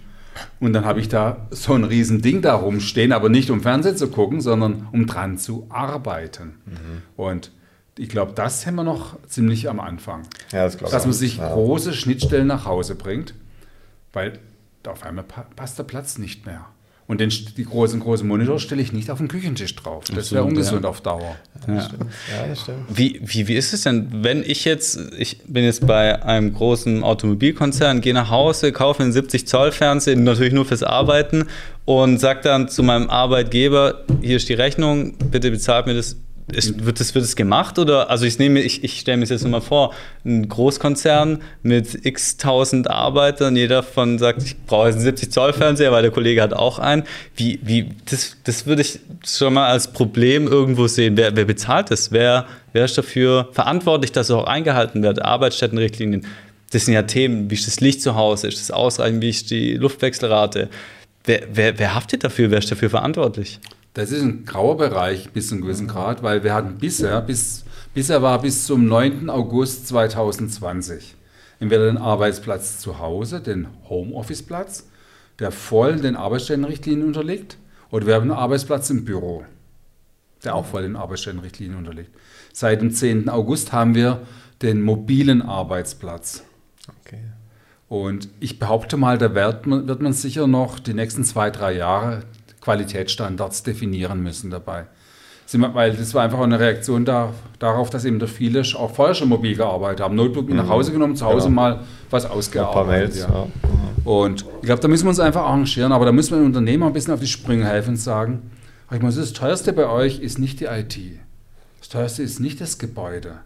Und dann habe ich da so ein riesen Ding da rumstehen, aber nicht um Fernsehen zu gucken, sondern um dran zu arbeiten. Mhm. Und ich glaube, das haben wir noch ziemlich am Anfang. Ja, das Dass man sich ja. große Schnittstellen nach Hause bringt, weil auf einmal passt der Platz nicht mehr. Und den, die großen, großen Monitor stelle ich nicht auf den Küchentisch drauf. Das wäre ungesund ja. auf Dauer. Ja, das stimmt. Ja, das stimmt. Wie, wie, wie ist es denn, wenn ich jetzt, ich bin jetzt bei einem großen Automobilkonzern, gehe nach Hause, kaufe einen 70 Zoll Fernseher, natürlich nur fürs Arbeiten und sage dann zu meinem Arbeitgeber, hier ist die Rechnung, bitte bezahlt mir das ist, wird, das, wird das gemacht oder, also ich nehme, ich, ich stelle mir das jetzt nochmal vor, ein Großkonzern mit x tausend Arbeitern, jeder von sagt, ich brauche jetzt einen 70 Zoll Fernseher, weil der Kollege hat auch einen. Wie, wie, das, das würde ich schon mal als Problem irgendwo sehen. Wer, wer bezahlt das? Wer, wer ist dafür verantwortlich, dass es auch eingehalten wird? Arbeitsstättenrichtlinien, das sind ja Themen, wie ist das Licht zu Hause, ist das ausreichend, wie ist die Luftwechselrate? Wer, wer, wer haftet dafür? Wer ist dafür verantwortlich? Das ist ein grauer Bereich bis zu einem gewissen Grad, weil wir hatten bisher, bis, bisher war bis zum 9. August 2020 entweder den Arbeitsplatz zu Hause, den Homeoffice-Platz, der voll den Arbeitsstellenrichtlinien unterliegt, oder wir haben einen Arbeitsplatz im Büro, der auch voll den Arbeitsstellenrichtlinien unterliegt. Seit dem 10. August haben wir den mobilen Arbeitsplatz. Okay. Und ich behaupte mal, da wird man, wird man sicher noch die nächsten zwei, drei Jahre Qualitätsstandards definieren müssen dabei. Weil das war einfach eine Reaktion da, darauf, dass eben viele auch vorher schon mobil gearbeitet haben. Notebook mhm. nach Hause genommen, zu Hause ja. mal was ausgearbeitet. Ein paar Mails, ja. Ja. Und ich glaube, da müssen wir uns einfach arrangieren, aber da müssen wir den Unternehmer ein bisschen auf die Sprünge helfen und sagen, ich muss, das teuerste bei euch ist nicht die IT. Das teuerste ist nicht das Gebäude.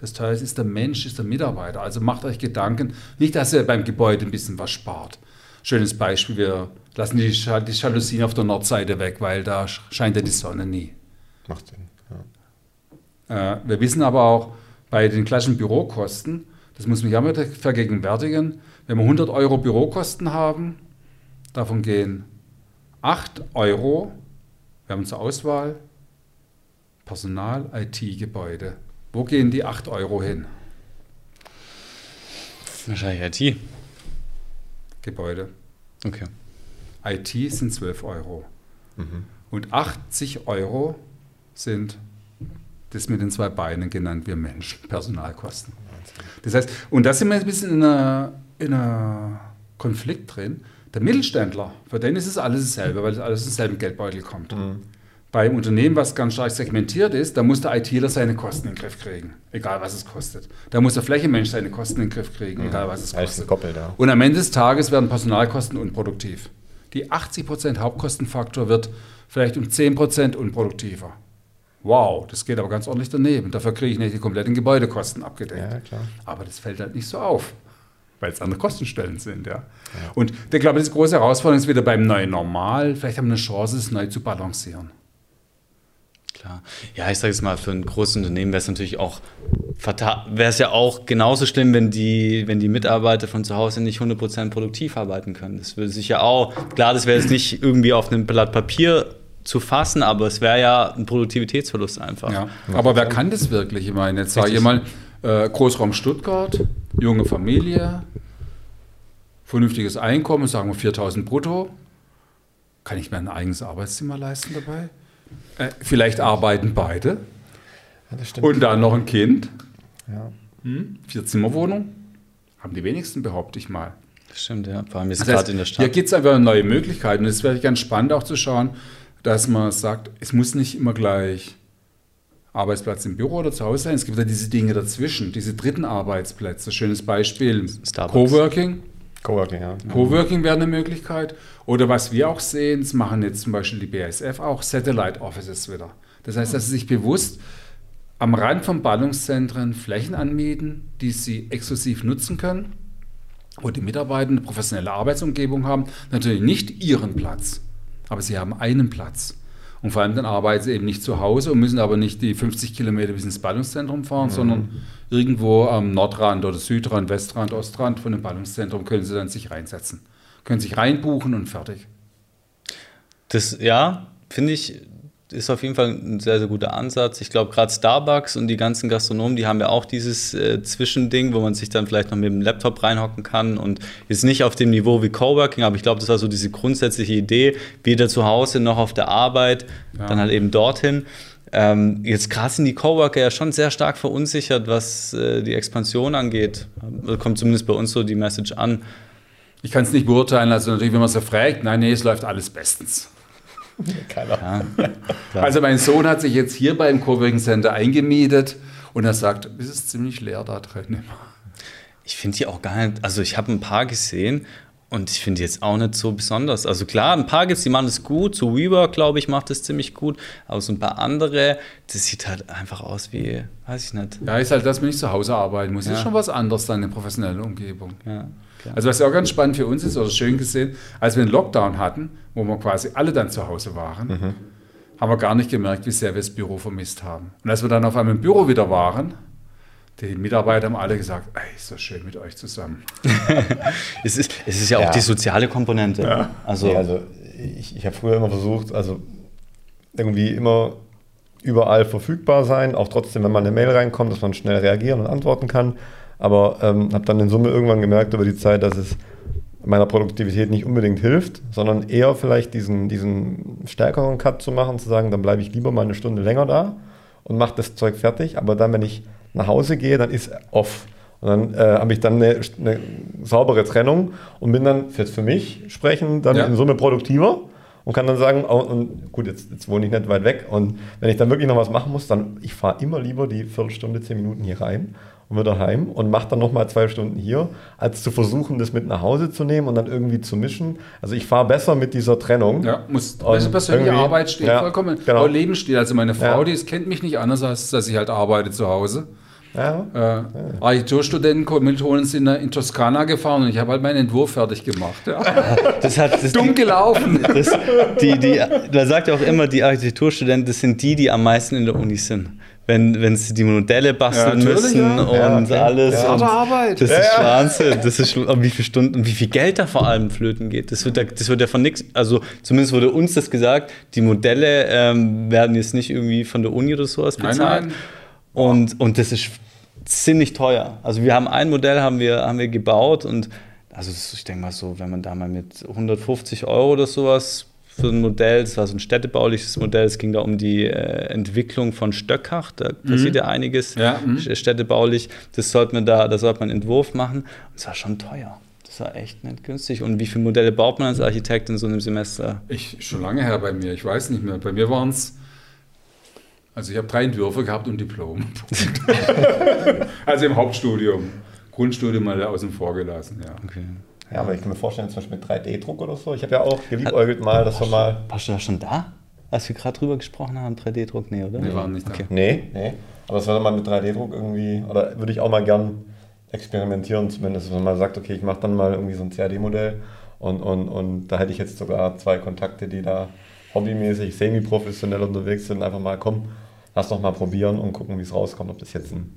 Das teuerste ist der Mensch, ist der Mitarbeiter. Also macht euch Gedanken, nicht, dass ihr beim Gebäude ein bisschen was spart. Schönes Beispiel, wir lassen die, die Jalousien auf der Nordseite weg, weil da scheint ja die Sonne nie. Macht Sinn. Ja. Äh, wir wissen aber auch, bei den klassischen Bürokosten, das muss man ja mal vergegenwärtigen, wenn wir 100 Euro Bürokosten haben, davon gehen 8 Euro, wir haben zur Auswahl Personal, IT, Gebäude. Wo gehen die 8 Euro hin? Wahrscheinlich IT. Gebäude. Okay. IT sind 12 Euro. Mhm. Und 80 Euro sind das mit den zwei Beinen genannt wir Menschen, Personalkosten. Das heißt, und da sind wir ein bisschen in einem einer Konflikt drin. Der Mittelständler, für den ist es alles dasselbe, weil alles aus demselben Geldbeutel kommt. Mhm. Beim Unternehmen, was ganz stark segmentiert ist, da muss der ITler seine Kosten in den Griff kriegen, egal was es kostet. Da muss der Flächenmensch seine Kosten in den Griff kriegen, mhm. egal was es kostet. Gekoppelt, ja. Und am Ende des Tages werden Personalkosten unproduktiv. Die 80% Hauptkostenfaktor wird vielleicht um 10% unproduktiver. Wow, das geht aber ganz ordentlich daneben. Dafür kriege ich nicht die kompletten Gebäudekosten abgedeckt. Ja. Aber das fällt halt nicht so auf, weil es andere Kostenstellen sind. Ja. ja. Und ich glaube, das große Herausforderung ist wieder beim neuen Normal. Vielleicht haben wir eine Chance, es neu zu balancieren klar. Ja, ich sage es mal, für ein großes Unternehmen wäre es natürlich auch wäre es ja auch genauso schlimm, wenn die, wenn die Mitarbeiter von zu Hause nicht 100% produktiv arbeiten können. Das würde sich ja auch, klar, das wäre jetzt nicht irgendwie auf einem Blatt Papier zu fassen, aber es wäre ja ein Produktivitätsverlust einfach. Ja. Aber wer kann das wirklich? Ich meine, jetzt sage ich mal, äh, Großraum Stuttgart, junge Familie, vernünftiges Einkommen, sagen wir 4000 brutto. Kann ich mir ein eigenes Arbeitszimmer leisten dabei? Äh, vielleicht arbeiten beide. Ja, und dann noch ein Kind. Ja. Hm? Vier-Zimmer-Wohnung. Haben die wenigsten, behaupte ich mal. Das stimmt, ja. Vor allem jetzt gerade in der Stadt. Hier gibt es einfach neue Möglichkeiten. Und es wäre ganz spannend auch zu schauen, dass man sagt, es muss nicht immer gleich Arbeitsplatz im Büro oder zu Hause sein. Es gibt ja diese Dinge dazwischen, diese dritten Arbeitsplätze. Schönes Beispiel: Starbucks. Coworking. Coworking, ja. Coworking wäre eine Möglichkeit. Oder was wir auch sehen, das machen jetzt zum Beispiel die BASF auch, Satellite Offices wieder. Das heißt, dass sie sich bewusst am Rand von Ballungszentren Flächen anmieten, die sie exklusiv nutzen können, wo die Mitarbeiter eine professionelle Arbeitsumgebung haben. Natürlich nicht ihren Platz, aber sie haben einen Platz. Und vor allem dann arbeiten sie eben nicht zu Hause und müssen aber nicht die 50 Kilometer bis ins Ballungszentrum fahren, mhm. sondern irgendwo am Nordrand oder Südrand, Westrand, Ostrand von dem Ballungszentrum können sie dann sich reinsetzen. Können sich reinbuchen und fertig. Das, ja, finde ich, ist auf jeden Fall ein sehr, sehr guter Ansatz. Ich glaube, gerade Starbucks und die ganzen Gastronomen, die haben ja auch dieses äh, Zwischending, wo man sich dann vielleicht noch mit dem Laptop reinhocken kann und ist nicht auf dem Niveau wie Coworking, aber ich glaube, das war so diese grundsätzliche Idee, weder zu Hause noch auf der Arbeit, ja. dann halt eben dorthin. Ähm, jetzt gerade sind die Coworker ja schon sehr stark verunsichert, was äh, die Expansion angeht. Da kommt zumindest bei uns so die Message an. Ich kann es nicht beurteilen, also natürlich, wenn man so fragt, nein, nee, es läuft alles bestens. Keiner. Ja, also mein Sohn hat sich jetzt hier beim Coworking Center eingemietet und er sagt, es ist ziemlich leer da drin. Ich finde die auch gar nicht, also ich habe ein paar gesehen und ich finde die jetzt auch nicht so besonders. Also klar, ein paar gibt es, die machen das gut. So WeWork, glaube ich, macht das ziemlich gut. Aber so ein paar andere, das sieht halt einfach aus wie, weiß ich nicht. Ja, ist halt, dass man nicht zu Hause arbeiten muss. Ja. Das ist schon was anderes dann in der professionellen Umgebung. Ja. Also was ja auch ganz spannend für uns ist, oder schön gesehen, als wir einen Lockdown hatten, wo wir quasi alle dann zu Hause waren, mhm. haben wir gar nicht gemerkt, wie sehr wir das Büro vermisst haben. Und als wir dann auf einmal im Büro wieder waren, die Mitarbeiter haben alle gesagt, ey, ist so schön mit euch zusammen. es, ist, es ist ja auch ja. die soziale Komponente. Ja. Also, nee, also ich, ich habe früher immer versucht, also irgendwie immer überall verfügbar sein, auch trotzdem, wenn mal eine Mail reinkommt, dass man schnell reagieren und antworten kann. Aber ähm, habe dann in Summe irgendwann gemerkt über die Zeit, dass es meiner Produktivität nicht unbedingt hilft, sondern eher vielleicht diesen, diesen stärkeren Cut zu machen, zu sagen, dann bleibe ich lieber mal eine Stunde länger da und mache das Zeug fertig. Aber dann, wenn ich nach Hause gehe, dann ist off. Und dann äh, habe ich dann eine, eine, saubere Trennung und bin dann jetzt für mich sprechen dann ja. in Summe produktiver und kann dann sagen, oh, und gut, jetzt, jetzt wohne ich nicht weit weg und wenn ich dann wirklich noch was machen muss, dann ich fahre immer lieber die Viertelstunde, zehn Minuten hier rein und wieder heim und mache dann nochmal zwei Stunden hier, als zu versuchen, das mit nach Hause zu nehmen und dann irgendwie zu mischen. Also ich fahre besser mit dieser Trennung. Ja, muss also persönliche Arbeit steht ja, vollkommen, genau. Leben steht. Also meine Frau, ja. die ist, kennt mich nicht anders, als dass ich halt arbeite zu Hause. Ja. Äh, ja. Architekturstudenten, Kommilitonen sind in Toskana gefahren und ich habe halt meinen Entwurf fertig gemacht. Ja. Das hat das dumm gelaufen. Das, die, die, da sagt ja auch immer, die Architekturstudenten, das sind die, die am meisten in der Uni sind wenn, wenn sie die Modelle basteln ja, müssen ja. und ja, okay. alles. Ja. Und Arbeit. Das ist Wahnsinn. Das ist wie viele Stunden, wie viel Geld da vor allem flöten geht. Das wird, das wird ja von nichts, also zumindest wurde uns das gesagt, die Modelle ähm, werden jetzt nicht irgendwie von der Uni oder sowas bezahlt. Nein, nein. Und, und das ist ziemlich teuer. Also wir haben ein Modell haben wir, haben wir gebaut und also ich denke mal so, wenn man da mal mit 150 Euro oder sowas für ein Modell, das war so ein städtebauliches Modell, es ging da um die äh, Entwicklung von Stöckach, da mhm. passiert ja einiges ja, mhm. städtebaulich, das sollte man da, da sollte man einen Entwurf machen und es war schon teuer. Das war echt nicht günstig. Und wie viele Modelle baut man als Architekt in so einem Semester? Ich, schon lange her bei mir, ich weiß nicht mehr. Bei mir waren es also ich habe drei Entwürfe gehabt und Diplom. also im Hauptstudium. Grundstudium mal außen vor gelassen, ja. Okay. Ja, aber ich kann mir vorstellen, zum Beispiel mit 3D-Druck oder so. Ich habe ja auch geliebäugelt mal, dass wir mal. Warst du da schon da? Als wir gerade drüber gesprochen haben, 3D-Druck? Nee, oder? Wir waren nicht okay. da. Nee, nee. Aber es wäre mal mit 3D-Druck irgendwie, oder würde ich auch mal gern experimentieren, zumindest, wenn man mal sagt, okay, ich mache dann mal irgendwie so ein CAD-Modell und, und, und da hätte ich jetzt sogar zwei Kontakte, die da hobbymäßig, semi-professionell unterwegs sind, einfach mal kommen lass doch mal probieren und gucken, wie es rauskommt, ob das jetzt ein,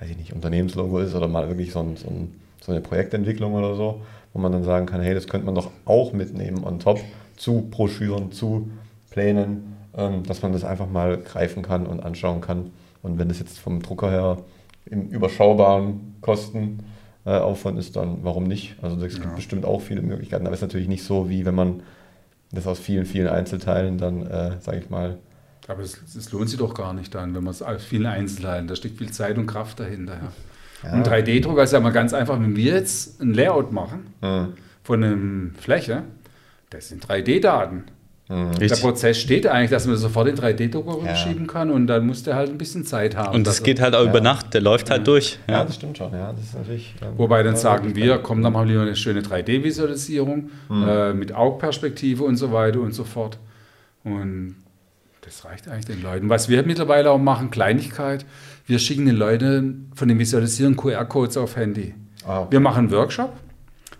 weiß ich nicht, Unternehmenslogo ist oder mal wirklich so, ein, so, ein, so eine Projektentwicklung oder so, wo man dann sagen kann, hey, das könnte man doch auch mitnehmen on top zu Broschüren, zu Plänen, ähm, dass man das einfach mal greifen kann und anschauen kann. Und wenn das jetzt vom Drucker her im überschaubaren Kostenaufwand ist, dann warum nicht? Also es gibt ja. bestimmt auch viele Möglichkeiten, aber es ist natürlich nicht so, wie wenn man das aus vielen, vielen Einzelteilen dann, äh, sage ich mal, aber es, es, lohnt sich doch gar nicht dann, wenn man es vielen Einzelteilen, da steckt viel Zeit und Kraft dahinter. Ja. Ja. Ein 3D-Drucker ist ja mal ganz einfach, wenn wir jetzt ein Layout machen mhm. von einer Fläche, das sind 3D-Daten. Mhm. Der Prozess steht eigentlich, dass man sofort den 3D-Drucker ja. schieben kann und dann muss der halt ein bisschen Zeit haben. Und das geht halt auch ja. über Nacht, der läuft halt durch. Ja. das stimmt schon. Ja, das ist natürlich, ähm, Wobei dann sagen wir, komm, dann machen wir eine schöne 3D-Visualisierung mhm. äh, mit Augperspektive und so weiter und so fort. Und das reicht eigentlich den Leuten. Was wir mittlerweile auch machen, Kleinigkeit, wir schicken den Leuten von dem Visualisieren QR-Codes auf Handy. Ah, okay. Wir machen einen Workshop,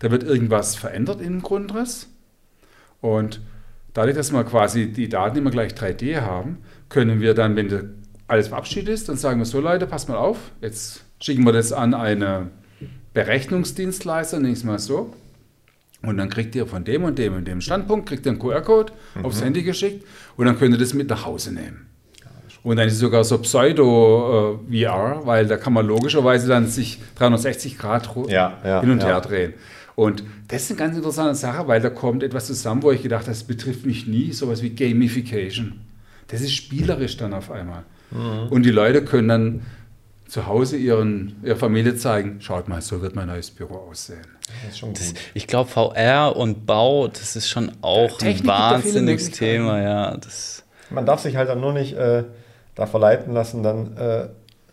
da wird irgendwas verändert im Grundriss und dadurch, dass wir quasi die Daten immer gleich 3D haben, können wir dann, wenn alles verabschiedet ist, dann sagen wir so, Leute, passt mal auf, jetzt schicken wir das an eine Berechnungsdienstleister, nenne ich es mal so. Und dann kriegt ihr von dem und dem und dem Standpunkt, kriegt ihr einen QR-Code mhm. aufs Handy geschickt und dann könnt ihr das mit nach Hause nehmen. Und dann ist es sogar so Pseudo-VR, äh, weil da kann man logischerweise dann sich 360 Grad ja, ja, hin und ja. her drehen. Und das ist eine ganz interessante Sache, weil da kommt etwas zusammen, wo ich gedacht habe, das betrifft mich nie, sowas wie Gamification. Das ist spielerisch dann auf einmal. Mhm. Und die Leute können dann zu Hause ihren, ihrer Familie zeigen, schaut mal, so wird mein neues Büro aussehen. Das das, ich glaube, VR und Bau, das ist schon auch ein wahnsinniges Thema. Ja, das Man darf sich halt dann nur nicht äh, da verleiten lassen, dann äh,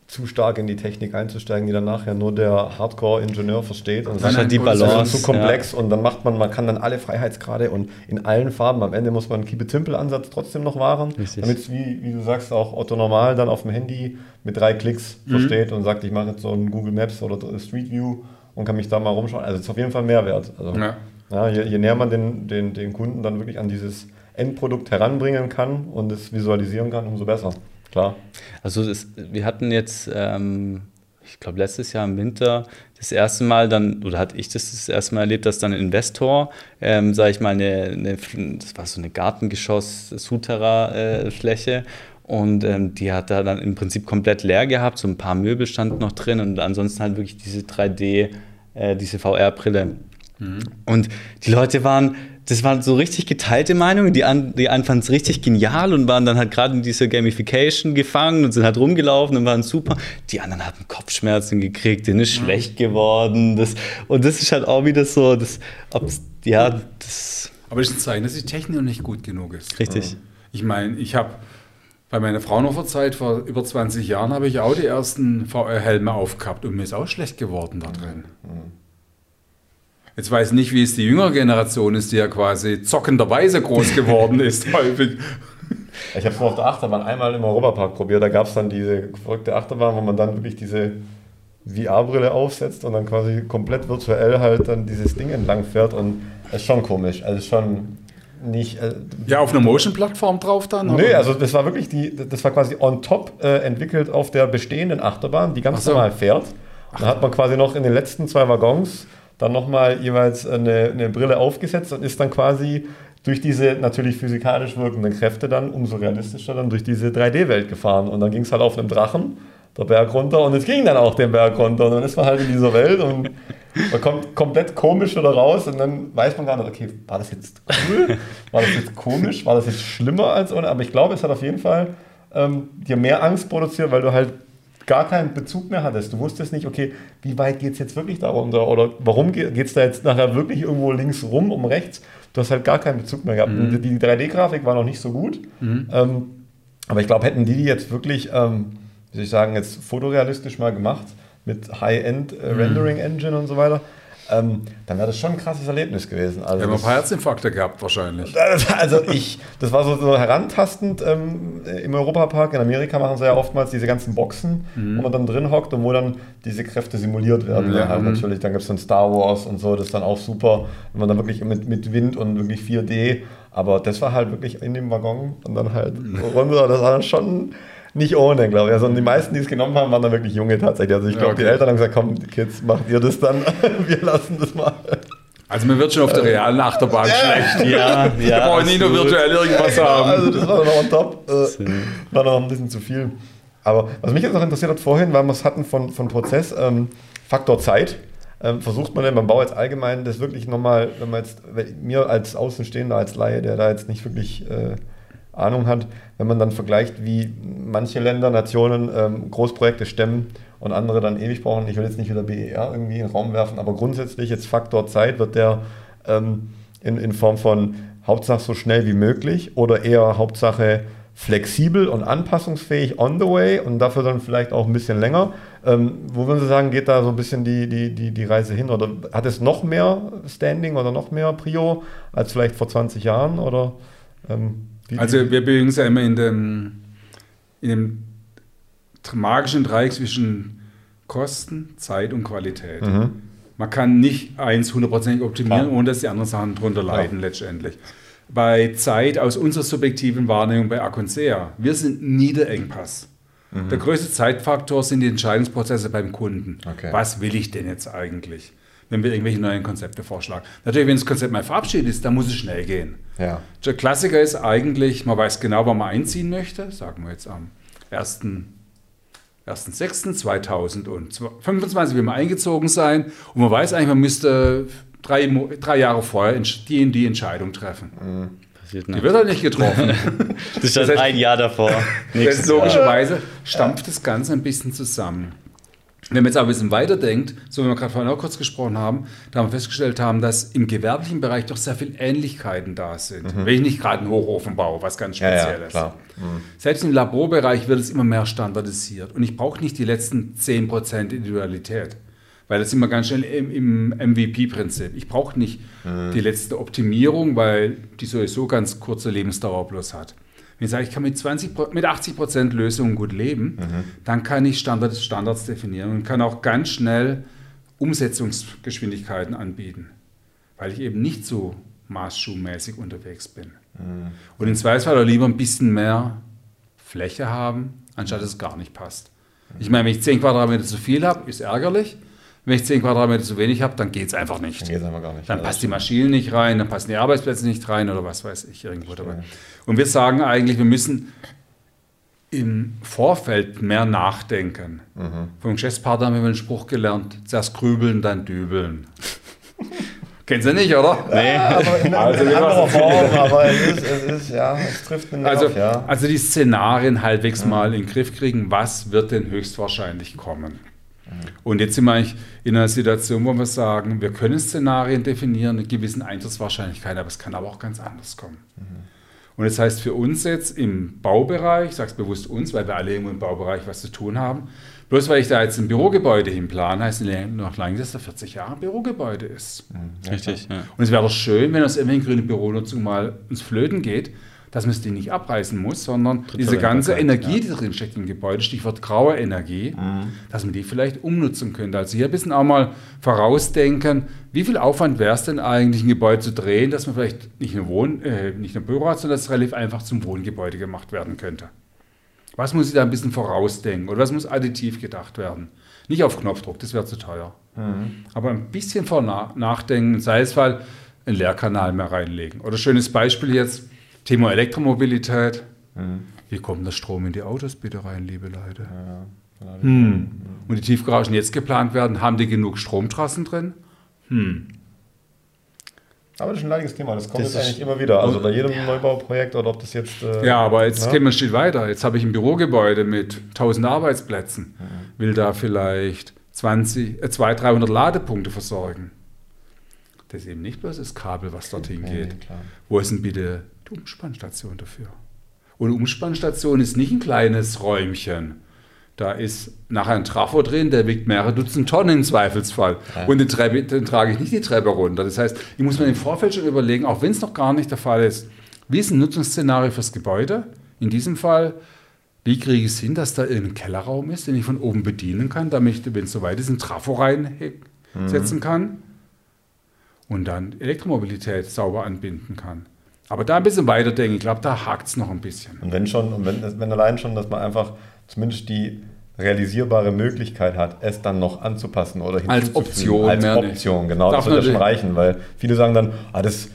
zu stark in die Technik einzusteigen, die dann nachher nur der Hardcore-Ingenieur versteht. Und das ist halt die Balance. zu komplex ja. und dann macht man, man kann dann alle Freiheitsgrade und in allen Farben. Am Ende muss man einen Keep-it-simple-Ansatz trotzdem noch wahren, damit es, wie, wie du sagst, auch Otto Normal dann auf dem Handy mit drei Klicks mhm. versteht und sagt, ich mache jetzt so ein Google Maps oder Street View und kann mich da mal rumschauen. Also es ist auf jeden Fall Mehrwert. Also, ja. Ja, je, je, näher man den, den, den Kunden dann wirklich an dieses Endprodukt heranbringen kann und es visualisieren kann, umso besser klar. Also das, wir hatten jetzt, ähm, ich glaube letztes Jahr im Winter das erste Mal dann, oder hatte ich das das erste Mal erlebt, dass dann ein Investor, ähm, sage ich mal, eine, eine, das war so eine Gartengeschoss-Souterrain-Fläche, äh, und ähm, die hat da dann im Prinzip komplett leer gehabt, so ein paar Möbel standen noch drin und ansonsten halt wirklich diese 3D, äh, diese VR-Brille. Mhm. Und die Leute waren das waren so richtig geteilte Meinungen. Die, an, die einen fanden es richtig genial und waren dann halt gerade in dieser Gamification gefangen und sind halt rumgelaufen und waren super. Die anderen hatten Kopfschmerzen gekriegt, denen ist schlecht geworden. Das, und das ist halt auch wieder so, das, ja, das. Aber das ist ein Zeichen, dass die Technik noch nicht gut genug ist. Richtig. Ich meine, ich habe bei meiner Fraunhofer Zeit vor über 20 Jahren habe ich auch die ersten VR-Helme aufgehabt und mir ist auch schlecht geworden da drin. Mhm. Jetzt weiß ich nicht, wie es die jüngere Generation ist, die ja quasi zockenderweise groß geworden ist, häufig. Ich habe es auf der Achterbahn einmal im Europapark probiert. Da gab es dann diese verrückte Achterbahn, wo man dann wirklich diese VR-Brille aufsetzt und dann quasi komplett virtuell halt dann dieses Ding entlang fährt. Und das ist schon komisch. Also schon nicht. Äh, ja, auf einer Motion-Plattform drauf dann? Oder? Nee, also das war wirklich die, das war quasi on top äh, entwickelt auf der bestehenden Achterbahn, die ganz so. normal fährt. Da hat man quasi noch in den letzten zwei Waggons dann nochmal jeweils eine, eine Brille aufgesetzt und ist dann quasi durch diese natürlich physikalisch wirkenden Kräfte dann umso realistischer dann durch diese 3D-Welt gefahren. Und dann ging es halt auf einem Drachen der Berg runter und es ging dann auch den Berg runter. Und dann ist man halt in dieser Welt und man kommt komplett komisch wieder raus und dann weiß man gar nicht, okay, war das jetzt cool? War das jetzt komisch? War das jetzt schlimmer als ohne? Aber ich glaube, es hat auf jeden Fall ähm, dir mehr Angst produziert, weil du halt gar keinen Bezug mehr hattest. Du wusstest nicht, okay, wie weit geht es jetzt wirklich darunter oder warum geht es da jetzt nachher wirklich irgendwo links rum, um rechts. Du hast halt gar keinen Bezug mehr gehabt. Mhm. Die, 3D-Grafik war noch nicht so gut. Mhm. Ähm, aber ich glaube, hätten die die jetzt wirklich, ähm, wie soll ich sagen, jetzt fotorealistisch mal gemacht mit High-End äh, mhm. Rendering Engine und so weiter, ähm, dann wäre das schon ein krasses Erlebnis gewesen. Also Wir haben ein paar Herzinfarkte gehabt wahrscheinlich. Also ich, das war so, so herantastend ähm, im Europapark. In Amerika machen sie ja oftmals diese ganzen Boxen, mhm. wo man dann drin hockt und wo dann diese Kräfte simuliert werden. Ja, mhm. natürlich, dann gibt es dann Star Wars und so, das ist dann auch super, wenn man dann wirklich mit, mit Wind und wirklich 4D, aber das war halt wirklich in dem Waggon und dann halt runter, das war dann schon nicht ohne, glaube ich. Also die meisten, die es genommen haben, waren dann wirklich junge tatsächlich. Also ich glaube, okay. die Eltern haben gesagt, komm, Kids, macht ihr das dann, wir lassen das mal. Also mir wird schon auf der realen Achterbahn schlecht. Ja, ja. Wir brauchen nicht nur virtuell irgendwas ja, haben. Also das war dann noch on top. Äh, war noch ein bisschen zu viel. Aber was mich jetzt noch interessiert hat vorhin, weil wir es hatten von, von Prozess, ähm, Faktor Zeit. Ähm, versucht man denn beim Bau jetzt allgemein das wirklich nochmal, wenn man jetzt, mir als Außenstehender, als Laie, der da jetzt nicht wirklich äh, Ahnung hat, wenn man dann vergleicht, wie manche Länder, Nationen ähm, Großprojekte stemmen und andere dann ewig brauchen. Ich will jetzt nicht wieder BER irgendwie in den Raum werfen, aber grundsätzlich jetzt Faktor Zeit wird der ähm, in, in Form von Hauptsache so schnell wie möglich oder eher Hauptsache flexibel und anpassungsfähig on the way und dafür dann vielleicht auch ein bisschen länger. Ähm, wo würden Sie sagen, geht da so ein bisschen die, die, die, die Reise hin? Oder hat es noch mehr Standing oder noch mehr Prio als vielleicht vor 20 Jahren? Oder ähm, also wir bewegen uns ja immer in dem, in dem magischen Dreieck zwischen Kosten, Zeit und Qualität. Mhm. Man kann nicht eins hundertprozentig optimieren, ohne dass die anderen Sachen darunter leiden ja. letztendlich. Bei Zeit aus unserer subjektiven Wahrnehmung bei Aconsea, wir sind nie der Engpass. Mhm. Der größte Zeitfaktor sind die Entscheidungsprozesse beim Kunden. Okay. Was will ich denn jetzt eigentlich? Wenn wir irgendwelche neuen Konzepte vorschlagen. Natürlich, wenn das Konzept mal verabschiedet ist, dann muss es schnell gehen. Ja. Der Klassiker ist eigentlich, man weiß genau, wann man einziehen möchte, sagen wir jetzt am 1. 1.6.2025 will man eingezogen sein und man weiß eigentlich, man müsste drei, drei Jahre vorher die in die Entscheidung treffen. Mhm. Die wird halt nicht getroffen. das ist das heißt, ein Jahr davor. logischerweise stampft das Ganze ein bisschen zusammen. Wenn man jetzt aber ein bisschen weiterdenkt, so wie wir gerade vorhin auch kurz gesprochen haben, da haben wir festgestellt haben, dass im gewerblichen Bereich doch sehr viele Ähnlichkeiten da sind. Mhm. Wenn ich nicht gerade einen Hochofen baue, was ganz Spezielles. Ja, ja, mhm. Selbst im Laborbereich wird es immer mehr standardisiert. Und ich brauche nicht die letzten 10% Individualität. Weil das sind wir ganz schnell im, im MVP-Prinzip. Ich brauche nicht mhm. die letzte Optimierung, weil die sowieso ganz kurze Lebensdauer bloß hat. Wenn ich sage, ich kann mit, 20, mit 80 Prozent Lösungen gut leben, mhm. dann kann ich Standards, Standards definieren und kann auch ganz schnell Umsetzungsgeschwindigkeiten anbieten, weil ich eben nicht so maßschuhmäßig unterwegs bin. Mhm. Und im Zweifelsfall lieber ein bisschen mehr Fläche haben, anstatt dass es gar nicht passt. Ich meine, wenn ich 10 Quadratmeter zu viel habe, ist ärgerlich. Wenn ich 10 Quadratmeter zu wenig habe, dann geht es einfach nicht. Dann geht einfach gar nicht. Dann passt die Maschine nicht rein, dann passen die Arbeitsplätze nicht rein oder was weiß ich irgendwo dabei. Und wir sagen eigentlich, wir müssen im Vorfeld mehr nachdenken. Mhm. Vom Geschäftspartner haben wir einen Spruch gelernt: zuerst grübeln, dann dübeln. Kennst du nicht, oder? Nee. Ja, aber in, also, in anderer Form, aber es ist, es ist, ja, es trifft einen also, auf, ja. Also die Szenarien halbwegs ja. mal in den Griff kriegen, was wird denn höchstwahrscheinlich kommen? Und jetzt sind wir eigentlich in einer Situation, wo wir sagen, wir können Szenarien definieren, eine gewisse Eintrittswahrscheinlichkeit, aber es kann aber auch ganz anders kommen. Mhm. Und das heißt für uns jetzt im Baubereich, ich sage es bewusst uns, weil wir alle irgendwo im Baubereich was zu tun haben, bloß weil ich da jetzt ein Bürogebäude hinplane, heißt noch lange, dass da 40 Jahre ein Bürogebäude ist. Mhm. Richtig. Ja. Und es wäre doch schön, wenn aus irgendwelchen grünen Büronutzung mal ins Flöten geht, dass man es die nicht abreißen muss, sondern diese ganze Energie, die drin steckt im Gebäude, Stichwort graue Energie, mhm. dass man die vielleicht umnutzen könnte. Also hier ein bisschen auch mal vorausdenken, wie viel Aufwand wäre es denn eigentlich, ein Gebäude zu drehen, dass man vielleicht nicht eine, Wohn äh, nicht eine Büro hat, sondern dass es relativ einfach zum Wohngebäude gemacht werden könnte. Was muss ich da ein bisschen vorausdenken oder was muss additiv gedacht werden? Nicht auf Knopfdruck, das wäre zu teuer. Mhm. Aber ein bisschen vor nachdenken, sei es weil einen Leerkanal mehr reinlegen. Oder schönes Beispiel jetzt, Thema Elektromobilität. Mhm. Wie kommt der Strom in die Autos bitte rein, liebe Leute? Ja, hm. Und die Tiefgaragen jetzt geplant werden, haben die genug Stromtrassen drin? Hm. Aber das ist ein leidiges Thema, das kommt das jetzt eigentlich immer wieder. Also bei jedem ja. Neubauprojekt oder ob das jetzt. Äh, ja, aber jetzt ja? Geht man ein Stück weiter. Jetzt habe ich ein Bürogebäude mit 1000 Arbeitsplätzen, mhm. will da vielleicht 20, äh, 200, 300 Ladepunkte versorgen. Das ist eben nicht bloß das Kabel, was dorthin nee, geht. Klar. Wo ist denn bitte Umspannstation dafür. Und eine Umspannstation ist nicht ein kleines Räumchen. Da ist nachher ein Trafo drin, der wiegt mehrere Dutzend Tonnen im Zweifelsfall. Ja. Und den, Treppe, den, trage ich nicht die Treppe runter. Das heißt, ich muss mir im Vorfeld schon überlegen, auch wenn es noch gar nicht der Fall ist, wie ist ein Nutzungsszenario fürs Gebäude? In diesem Fall, wie kriege ich es hin, dass da irgendein Kellerraum ist, den ich von oben bedienen kann, damit ich, wenn es soweit ist, ein Trafo reinsetzen mhm. kann und dann Elektromobilität sauber anbinden kann. Aber da ein bisschen weiterdenken, ich glaube, da hakt es noch ein bisschen. Und wenn schon, und wenn, wenn allein schon, dass man einfach zumindest die realisierbare Möglichkeit hat, es dann noch anzupassen oder Als Option. Als Option, nicht. genau. Darf das würde schon reichen, weil viele sagen dann, ah, das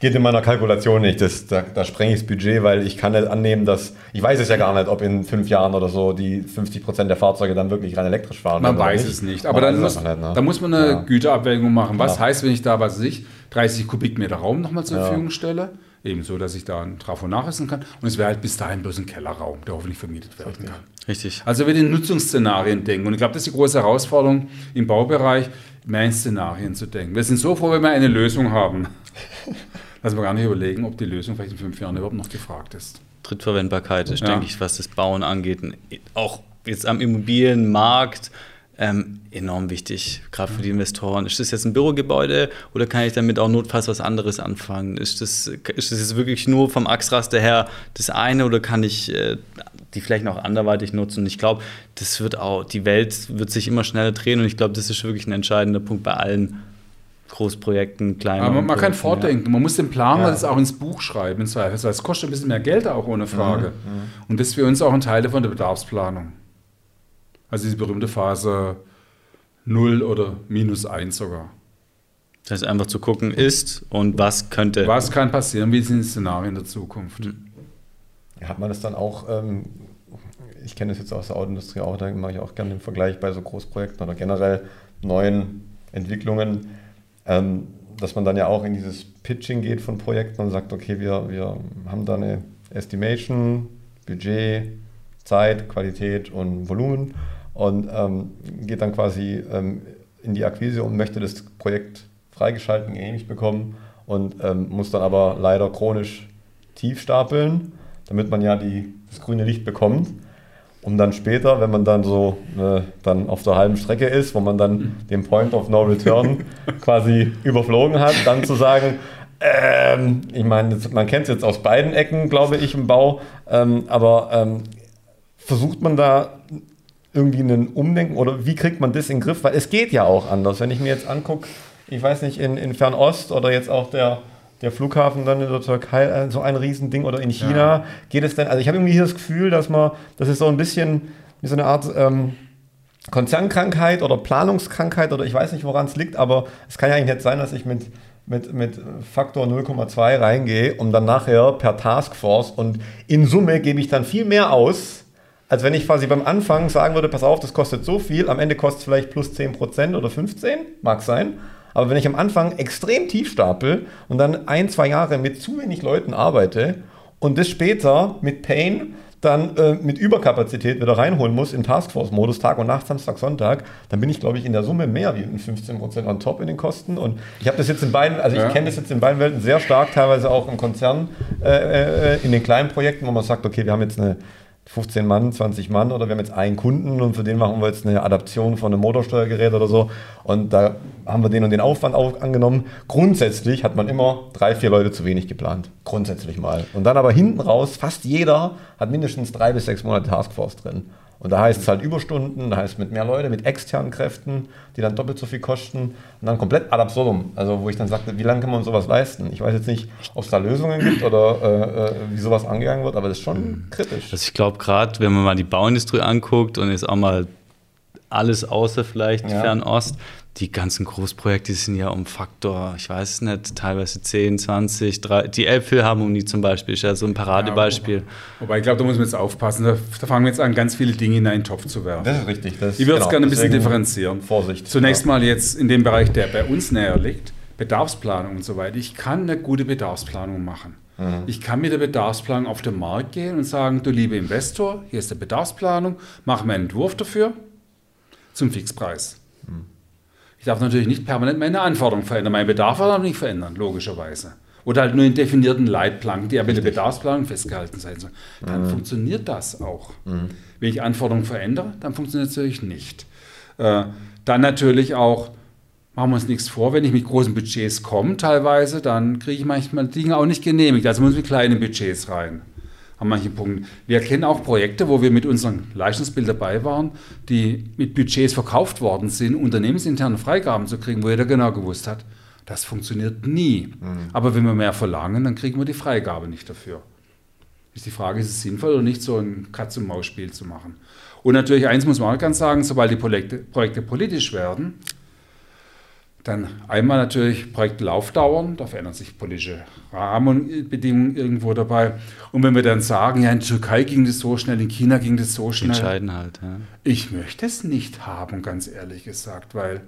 geht in meiner Kalkulation nicht, das, da, da sprenge ich das Budget, weil ich kann nicht annehmen, dass, ich weiß es ja gar nicht, ob in fünf Jahren oder so die 50 Prozent der Fahrzeuge dann wirklich rein elektrisch fahren. Man weiß nicht. es nicht, aber dann muss, nicht, ne? da muss man eine ja. Güterabwägung machen. Was ja. heißt, wenn ich da, was ich, 30 Kubikmeter Raum nochmal zur Verfügung stelle? Ebenso, dass ich da ein Trafo nachrüsten kann. Und es wäre halt bis dahin bloß ein Kellerraum, der hoffentlich vermietet werden kann. Richtig. Also wir den Nutzungsszenarien denken. Und ich glaube, das ist die große Herausforderung im Baubereich, mehr in Szenarien zu denken. Wir sind so froh, wenn wir eine Lösung haben. Dass wir gar nicht überlegen, ob die Lösung vielleicht in fünf Jahren überhaupt noch gefragt ist. Drittverwendbarkeit ist, ja. denke ich, was das Bauen angeht. Auch jetzt am Immobilienmarkt ähm, enorm wichtig, gerade für die Investoren. Ist das jetzt ein Bürogebäude oder kann ich damit auch notfalls was anderes anfangen? Ist das, ist das jetzt wirklich nur vom Achsraster her das eine oder kann ich äh, die vielleicht noch anderweitig nutzen? Und ich glaube, das wird auch, die Welt wird sich immer schneller drehen und ich glaube, das ist wirklich ein entscheidender Punkt bei allen Großprojekten, kleinen. Aber man, man kann vordenken, ja. man muss den Plan ja. das auch ins Buch schreiben, im Zweifel. Es kostet ein bisschen mehr Geld auch ohne Frage. Mhm. Und das ist für uns auch ein Teil von der Bedarfsplanung. Also diese berühmte Phase 0 oder minus 1 sogar. Das heißt einfach zu gucken, ist und was könnte. Was kann passieren, wie sind die Szenarien der Zukunft? Hm. Hat man das dann auch, ähm, ich kenne das jetzt aus der Autoindustrie auch, da mache ich auch gerne den Vergleich bei so Großprojekten oder generell neuen Entwicklungen, ähm, dass man dann ja auch in dieses Pitching geht von Projekten und sagt, okay, wir, wir haben da eine Estimation, Budget, Zeit, Qualität und Volumen und ähm, geht dann quasi ähm, in die Akquise und möchte das Projekt freigeschalten, genehmigt bekommen und ähm, muss dann aber leider chronisch tief stapeln, damit man ja die, das grüne Licht bekommt um dann später, wenn man dann so äh, dann auf der halben Strecke ist, wo man dann den Point of No Return quasi überflogen hat, dann zu sagen, ähm, ich meine, man kennt es jetzt aus beiden Ecken, glaube ich, im Bau, ähm, aber ähm, versucht man da irgendwie einen Umdenken oder wie kriegt man das in den Griff? Weil es geht ja auch anders. Wenn ich mir jetzt angucke, ich weiß nicht, in, in Fernost oder jetzt auch der der Flughafen dann in der Türkei äh, so ein Riesending oder in China ja. geht es dann, also ich habe irgendwie das Gefühl, dass man, das ist so ein bisschen wie so eine Art ähm, Konzernkrankheit oder Planungskrankheit oder ich weiß nicht, woran es liegt, aber es kann ja eigentlich nicht sein, dass ich mit, mit, mit Faktor 0,2 reingehe und dann nachher per Taskforce und in Summe gebe ich dann viel mehr aus, als wenn ich quasi beim Anfang sagen würde, pass auf, das kostet so viel, am Ende kostet es vielleicht plus 10% oder 15, mag sein. Aber wenn ich am Anfang extrem tief stapel und dann ein, zwei Jahre mit zu wenig Leuten arbeite und das später mit Pain dann äh, mit Überkapazität wieder reinholen muss im Taskforce-Modus, Tag und Nacht, Samstag, Sonntag, dann bin ich, glaube ich, in der Summe mehr wie 15% on top in den Kosten. Und ich habe das jetzt in beiden, also ich ja. kenne das jetzt in beiden Welten sehr stark, teilweise auch im Konzern, äh, äh, in den kleinen Projekten, wo man sagt, okay, wir haben jetzt eine 15 Mann, 20 Mann oder wir haben jetzt einen Kunden und für den machen wir jetzt eine Adaption von einem Motorsteuergerät oder so und da haben wir den und den Aufwand auch angenommen. Grundsätzlich hat man immer drei, vier Leute zu wenig geplant. Grundsätzlich mal. Und dann aber hinten raus, fast jeder hat mindestens drei bis sechs Monate Taskforce drin. Und da heißt es halt Überstunden, da heißt es mit mehr Leuten, mit externen Kräften, die dann doppelt so viel kosten und dann komplett ad absurdum. Also wo ich dann sagte, wie lange kann man sowas leisten? Ich weiß jetzt nicht, ob es da Lösungen gibt oder äh, äh, wie sowas angegangen wird, aber das ist schon mhm. kritisch. Also ich glaube gerade, wenn man mal die Bauindustrie anguckt und jetzt auch mal alles außer vielleicht ja. Fernost, die ganzen Großprojekte sind ja um Faktor, ich weiß es nicht, teilweise 10, 20, 3. Die Elbphilharmonie zum Beispiel ist ja so ein Paradebeispiel. Ja, wobei, ich glaube, da muss man jetzt aufpassen. Da, da, fangen wir jetzt an, ganz viele Dinge in einen Topf zu werfen. Das ist richtig. Das, ich würde es genau, gerne ein bisschen differenzieren. Vorsicht. Zunächst ja. mal jetzt in dem Bereich, der bei uns näher liegt, Bedarfsplanung und so weiter. Ich kann eine gute Bedarfsplanung machen. Mhm. Ich kann mit der Bedarfsplanung auf den Markt gehen und sagen, du lieber Investor, hier ist die Bedarfsplanung, mach mir einen Entwurf dafür zum Fixpreis. Ich darf natürlich nicht permanent meine Anforderungen verändern. Mein Bedarf darf nicht verändern, logischerweise. Oder halt nur in definierten Leitplanken, die aber in der Bedarfsplanung festgehalten sein sollen. Dann mhm. funktioniert das auch. Mhm. Wenn ich Anforderungen verändere, dann funktioniert es natürlich nicht. Äh, dann natürlich auch, machen wir uns nichts vor, wenn ich mit großen Budgets komme, teilweise, dann kriege ich manchmal Dinge auch nicht genehmigt. Also muss ich mit kleinen Budgets rein an manchen Punkten. Wir kennen auch Projekte, wo wir mit unserem Leistungsbild dabei waren, die mit Budgets verkauft worden sind, unternehmensinterne Freigaben zu kriegen, wo jeder genau gewusst hat, das funktioniert nie. Mhm. Aber wenn wir mehr verlangen, dann kriegen wir die Freigabe nicht dafür. Ist die Frage, ist es sinnvoll oder nicht, so ein Katz-und-Maus-Spiel zu machen? Und natürlich, eins muss man auch ganz sagen, sobald die Projekte, Projekte politisch werden, dann einmal natürlich Projektlaufdauern, da verändern sich politische Rahmenbedingungen irgendwo dabei. Und wenn wir dann sagen, ja, in der Türkei ging das so schnell, in China ging das so schnell. Entscheiden halt, ja. Ich möchte es nicht haben, ganz ehrlich gesagt, weil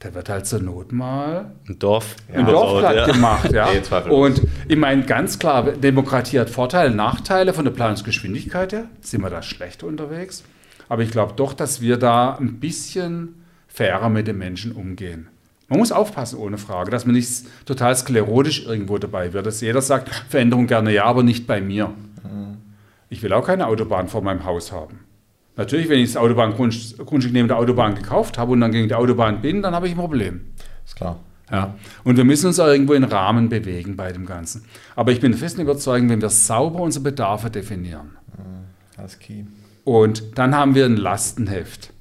da wird halt zur Not mal ein Dorf, ja, ein Dorfblatt ja. gemacht. Ja. Und ich meine, ganz klar, Demokratie hat Vorteile, Nachteile von der Planungsgeschwindigkeit her. Sind wir da schlecht unterwegs? Aber ich glaube doch, dass wir da ein bisschen fairer mit den Menschen umgehen. Man muss aufpassen, ohne Frage, dass man nicht total sklerotisch irgendwo dabei wird. Dass jeder sagt, Veränderung gerne ja, aber nicht bei mir. Ich will auch keine Autobahn vor meinem Haus haben. Natürlich, wenn ich das Autobahngrundstück neben der Autobahn gekauft habe und dann gegen die Autobahn bin, dann habe ich ein Problem. Ist klar. Ja. Und wir müssen uns auch irgendwo in Rahmen bewegen bei dem Ganzen. Aber ich bin der festen Überzeugung, wenn wir sauber unsere Bedarfe definieren. Das ist key. Und dann haben wir ein Lastenheft.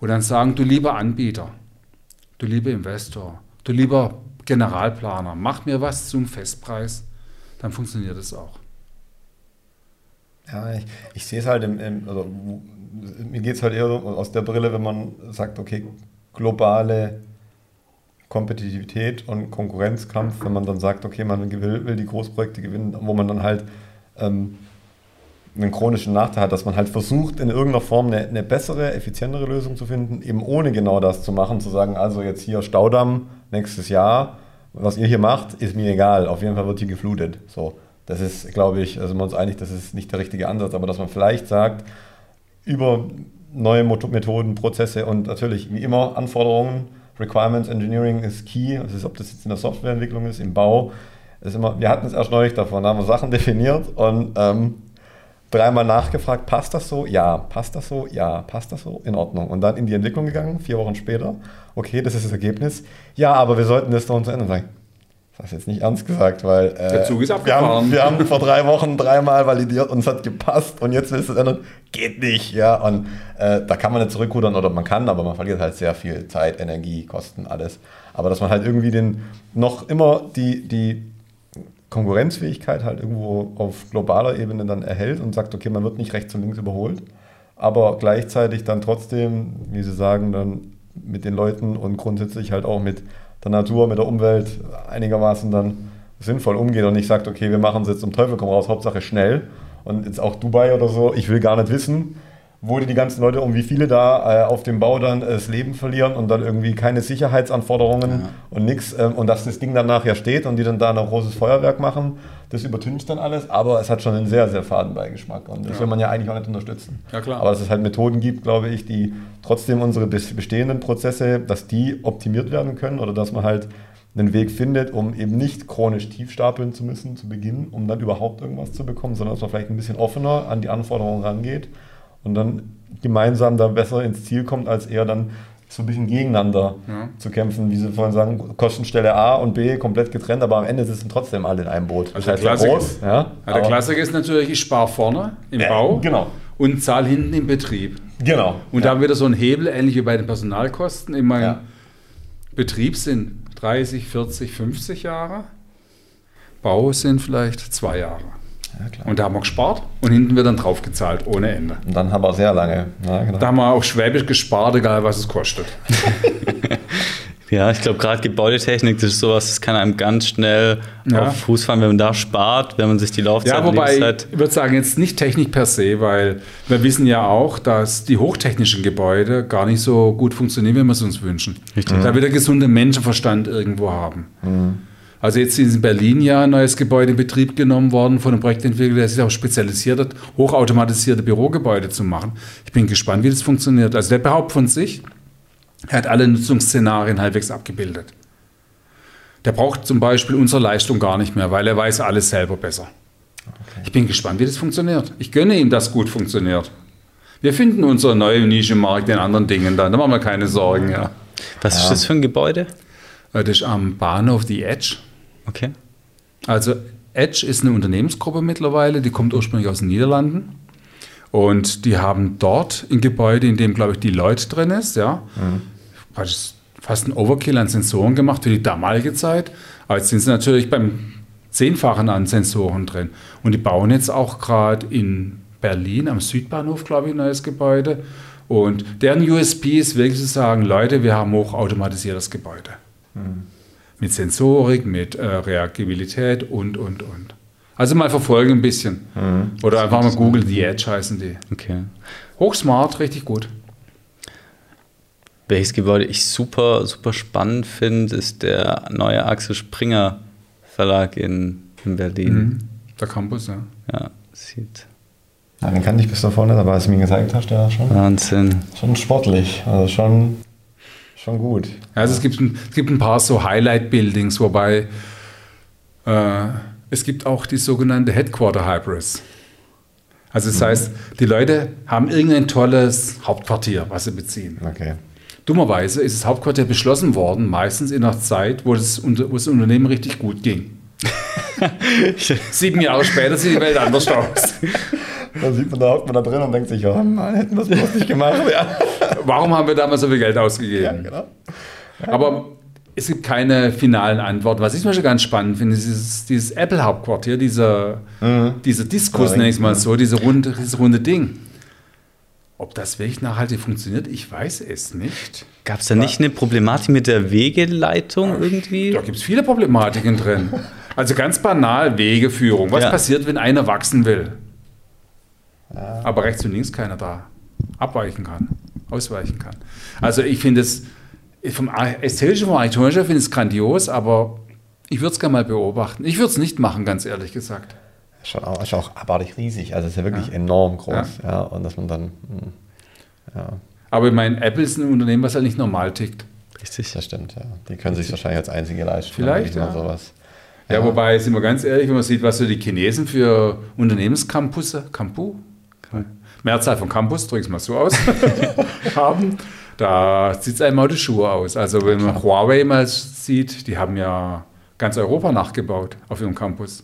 Und dann sagen, du lieber Anbieter, du lieber Investor, du lieber Generalplaner, mach mir was zum Festpreis, dann funktioniert es auch. Ja, ich, ich sehe es halt im, im also, mir geht es halt eher aus der Brille, wenn man sagt, okay, globale Kompetitivität und Konkurrenzkampf, wenn man dann sagt, okay, man will, will die Großprojekte gewinnen, wo man dann halt ähm, einen chronischen Nachteil hat, dass man halt versucht, in irgendeiner Form eine, eine, bessere, effizientere Lösung zu finden, eben ohne genau das zu machen, zu sagen, also jetzt hier Staudamm nächstes Jahr, was ihr hier macht, ist mir egal, auf jeden Fall wird hier geflutet. So, das ist, glaube ich, also wir uns einig, das ist nicht der richtige Ansatz, aber dass man vielleicht sagt, über neue Methoden, Prozesse und natürlich wie immer Anforderungen, Requirements Engineering ist key, das ist, ob das jetzt in der Softwareentwicklung ist, im Bau, ist immer, wir hatten es erst neulich davon, da haben wir Sachen definiert und ähm, dreimal nachgefragt, passt das so? Ja. Passt das so? Ja. Passt das so? In Ordnung. Und dann in die Entwicklung gegangen, vier Wochen später. Okay, das ist das Ergebnis. Ja, aber wir sollten das doch zu Ende sagen. Das hast du jetzt nicht ernst gesagt, weil äh, der Zug ist wir, haben, wir haben vor drei Wochen dreimal validiert und es hat gepasst und jetzt willst du es ändern. Geht nicht, ja. Und äh, da kann man nicht zurückrudern oder man kann, aber man verliert halt sehr viel Zeit, Energie, Kosten, alles. Aber dass man halt irgendwie den noch immer die, die Konkurrenzfähigkeit halt irgendwo auf globaler Ebene dann erhält und sagt, okay, man wird nicht rechts und links überholt, aber gleichzeitig dann trotzdem, wie Sie sagen, dann mit den Leuten und grundsätzlich halt auch mit der Natur, mit der Umwelt einigermaßen dann sinnvoll umgeht und nicht sagt, okay, wir machen es jetzt zum Teufel komm raus, Hauptsache schnell. Und jetzt auch Dubai oder so, ich will gar nicht wissen, wo die ganzen Leute, um wie viele da äh, auf dem Bau dann äh, das Leben verlieren und dann irgendwie keine Sicherheitsanforderungen ja. und nichts. Ähm, und dass das Ding dann nachher steht und die dann da ein großes Feuerwerk machen, das übertüncht dann alles. Aber es hat schon einen sehr, sehr faden Beigeschmack. Und das ja. will man ja eigentlich auch nicht unterstützen. Ja, klar. Aber dass es halt Methoden gibt, glaube ich, die trotzdem unsere bestehenden Prozesse, dass die optimiert werden können oder dass man halt einen Weg findet, um eben nicht chronisch tief stapeln zu müssen zu Beginn, um dann überhaupt irgendwas zu bekommen, sondern dass man vielleicht ein bisschen offener an die Anforderungen rangeht und dann gemeinsam da besser ins Ziel kommt, als eher dann so ein bisschen gegeneinander ja. zu kämpfen, wie Sie vorhin sagen, Kostenstelle A und B komplett getrennt, aber am Ende sitzen trotzdem alle in einem Boot. Also das heißt, der, groß, ja, ja, der Klassiker ist natürlich, ich spare vorne im Bau genau. und zahle hinten im Betrieb. Genau. Und da haben wir da so einen Hebel, ähnlich wie bei den Personalkosten. In meinem Betrieb sind 30, 40, 50 Jahre. Bau sind vielleicht zwei Jahre. Ja, und da haben wir gespart und hinten wird dann drauf gezahlt, ohne Ende. Und dann haben wir sehr lange. Ja, genau. Da haben wir auch schwäbisch gespart, egal was es kostet. ja, ich glaube, gerade Gebäudetechnik, das ist sowas, das kann einem ganz schnell ja. auf Fuß fallen, wenn man da spart, wenn man sich die Laufzeit Ja, wobei ich würde sagen, jetzt nicht Technik per se, weil wir wissen ja auch, dass die hochtechnischen Gebäude gar nicht so gut funktionieren, wie wir es uns wünschen. Richtig. Da wir der gesunde Menschenverstand irgendwo haben. Mhm. Also jetzt ist in Berlin ja ein neues Gebäude in Betrieb genommen worden von einem Projektentwickler, der sich auch spezialisiert hat, hochautomatisierte Bürogebäude zu machen. Ich bin gespannt, wie das funktioniert. Also der behauptet von sich, er hat alle Nutzungsszenarien halbwegs abgebildet. Der braucht zum Beispiel unsere Leistung gar nicht mehr, weil er weiß alles selber besser. Okay. Ich bin gespannt, wie das funktioniert. Ich gönne ihm, dass gut funktioniert. Wir finden unsere neue Nische im Markt in anderen Dingen dann. Da machen wir keine Sorgen. Ja. Was ist das für ein Gebäude? Das ist am Bahnhof The Edge. Okay. Also Edge ist eine Unternehmensgruppe mittlerweile, die kommt ursprünglich aus den Niederlanden. Und die haben dort ein Gebäude, in dem, glaube ich, die Leute drin ist, ja. Mhm. Fast ein Overkill an Sensoren gemacht für die damalige Zeit. Aber jetzt sind sie natürlich beim Zehnfachen an Sensoren drin. Und die bauen jetzt auch gerade in Berlin am Südbahnhof, glaube ich, ein neues Gebäude. Und deren USP ist wirklich zu sagen, Leute, wir haben hochautomatisiertes Gebäude. Mhm mit Sensorik, mit äh, Reagibilität und, und, und. Also mal verfolgen ein bisschen. Mhm. Oder einfach mal Google The Edge heißen die. Okay. Hochsmart, richtig gut. Welches Gebäude ich super, super spannend finde, ist der neue Axel Springer Verlag in, in Berlin. Mhm. Der Campus, ja. Ja, sieht. Ja, den kannte ich bis davor nicht, aber als du mir gezeigt hast, der schon. Wahnsinn. Schon sportlich. Also schon Schon gut. Also es gibt ein, es gibt ein paar so Highlight-Buildings, wobei äh, es gibt auch die sogenannte Headquarter Hybris. Also das mhm. heißt, die Leute haben irgendein tolles Hauptquartier, was sie beziehen. Okay. Dummerweise ist das Hauptquartier beschlossen worden, meistens in einer Zeit, wo das, wo das Unternehmen richtig gut ging. Sieben Jahre später sieht die Welt anders aus. Da sieht man, da hockt man da drin und denkt sich, oh Mann, hätten wir das bloß nicht gemacht. Ja. Warum haben wir damals so viel Geld ausgegeben? Ja, genau. Ja, Aber es gibt keine finalen Antworten. Was ich zum Beispiel ganz spannend finde, ist dieses, dieses Apple-Hauptquartier, dieser, mhm. dieser Diskus, nenne ich es mal so, diese runde, dieses runde Ding. Ob das wirklich nachhaltig funktioniert, ich weiß es nicht. Gab es da nicht eine Problematik mit der Wegeleitung irgendwie? Da gibt es viele Problematiken drin. Also ganz banal Wegeführung. Was Ja. passiert, wenn einer wachsen will? Aber rechts und links keiner da abweichen kann, ausweichen kann. Also ich finde es, vom ästhetischen, vom architektonischen her finde ich es grandios, aber ich würde es gerne mal beobachten. Ich würde es nicht machen, ganz ehrlich gesagt. Schon auch, ist auch abartig riesig. Also es ist ja wirklich enorm groß. Ja. Und dass man dann, hm, ja, Aber ich meine, Apple ist ein Unternehmen, was halt nicht normal tickt. Richtig. das stimmt. Ja. Die können sich wahrscheinlich als einzige leisten. Vielleicht, ja. sowas. Ja, wobei, sind wir ganz ehrlich, wenn man sieht, was so die Chinesen für Unternehmenscampusse, Campu, Mehrzahl von Campus, drücke ich es mal so aus, haben, da sieht es einmal die Schuhe aus. Also wenn man Huawei mal sieht, die haben ja ganz Europa nachgebaut auf ihrem Campus.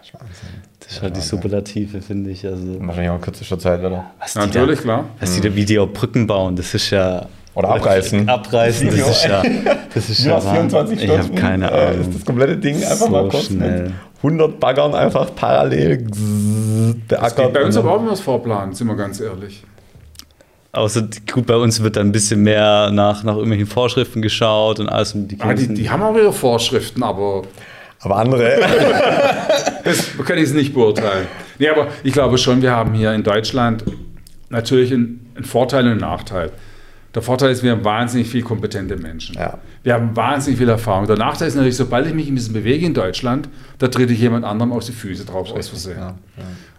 Das ist Wahnsinn. Das ist halt die Superlative, finde ich. Also, Wahrscheinlich auch in kürzester Zeit, oder? was Ja, natürlich, da, klar. Was die da, wie die auch Brücken bauen, das ist ja. Oder abreißen. Abreißen, das ist ja. Das ist ja. Ja, 24 Wahnsinn. Stunden. Ich habe keine äh, Ahnung. Ist das komplette Ding einfach So mal kurz schnell. mit 100 Baggern einfach parallel gzzz, Das beackert. geht bei uns aber auch immer das Vorplan, sind wir ganz ehrlich. Außer, gut, bei uns wird dann ein bisschen mehr nach, nach irgendwelchen Vorschriften geschaut und alles. Und die, Ah, die, die haben auch ihre Vorschriften, aber Aber andere, Das kann ich es nicht beurteilen. Nee, aber ich glaube schon, wir haben hier in Deutschland natürlich einen, einen Vorteil und einen Nachteil. Der Vorteil ist, wir haben wahnsinnig viele kompetente Menschen. Ja. Wir haben wahnsinnig viel Erfahrung. Der Nachteil ist natürlich, sobald ich mich ein bisschen bewege in Deutschland, da trete ich jemand anderem auf die Füße drauf aus Versehen. Ja,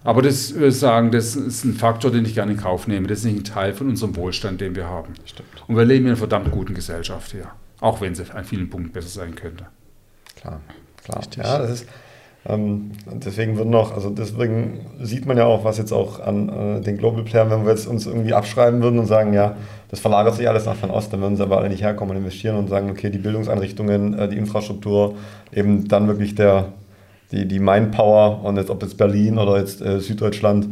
Aber das sagen, das ist ein Faktor, den ich gerne in Kauf nehme. Das ist nicht ein Teil von unserem Wohlstand, den wir haben. Stimmt. Und wir leben in einer verdammt guten Gesellschaft hier. Auch wenn sie an vielen Punkten besser sein könnte. klar, klar. Ja, das ist, ähm, deswegen wird noch, also deswegen sieht man ja auch, was jetzt auch an äh, den Global Playern, wenn wir jetzt uns irgendwie abschreiben würden und sagen, ja, das verlagert sich alles nach Fernost, dann würden sie aber alle nicht herkommen und investieren und sagen, okay, die Bildungseinrichtungen, äh, die Infrastruktur, eben dann wirklich der, die, die Mindpower und jetzt ob jetzt Berlin oder jetzt äh, Süddeutschland.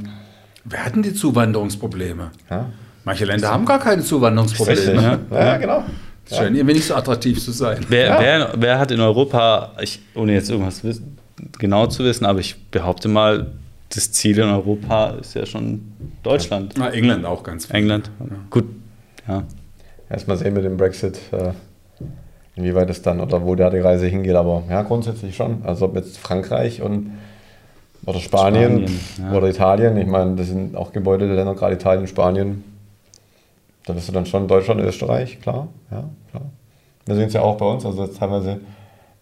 Wir hatten die Zuwanderungsprobleme. Ja, Manche Länder haben gar keine Zuwanderungsprobleme. richtig. Ja. Ja, genau. Es scheint irgendwie nicht so attraktiv zu sein. Wer, Ja. wer, wer hat in Europa, ich, ohne jetzt irgendwas wiss- genau zu wissen, aber ich behaupte mal, das Ziel in Europa ist ja schon Deutschland. Na, England auch ganz viel. England. Gut, ja. Erstmal sehen wir den Brexit, äh, inwieweit es dann oder wo da die Reise hingeht, aber ja, grundsätzlich schon. Also ob jetzt Frankreich und oder Spanien, Spanien, ja. oder Italien, ich meine, das sind auch gebeutelte Länder, gerade Italien, Spanien. Da bist du dann schon Deutschland, Österreich, klar, ja, klar. Wir sehen es ja auch bei uns, also teilweise,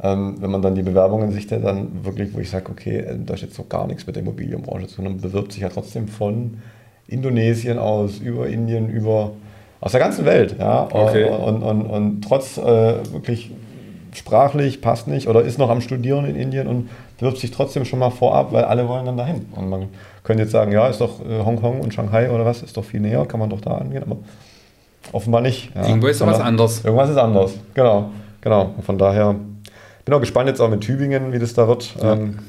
ähm, wenn man dann die Bewerbungen sichtet, dann wirklich, wo ich sage, okay, äh, da ist jetzt so gar nichts mit der Immobilienbranche zu tun, man bewirbt sich ja trotzdem von Indonesien aus, über Indien, über aus der ganzen Welt, ja. Okay. Und, und, und trotz äh, wirklich sprachlich passt nicht oder ist noch am Studieren in Indien und bewirbt sich trotzdem schon mal vorab, weil alle wollen dann dahin. Und man könnte jetzt sagen, ja, ist doch äh, Hongkong und Shanghai oder was, ist doch viel näher, kann man doch da angehen, aber offenbar nicht. Ja. Irgendwo ist Von was da- anderes. Irgendwas ist anders, genau. genau. Und von daher bin auch gespannt jetzt auch mit Tübingen, wie das da wird. Ähm,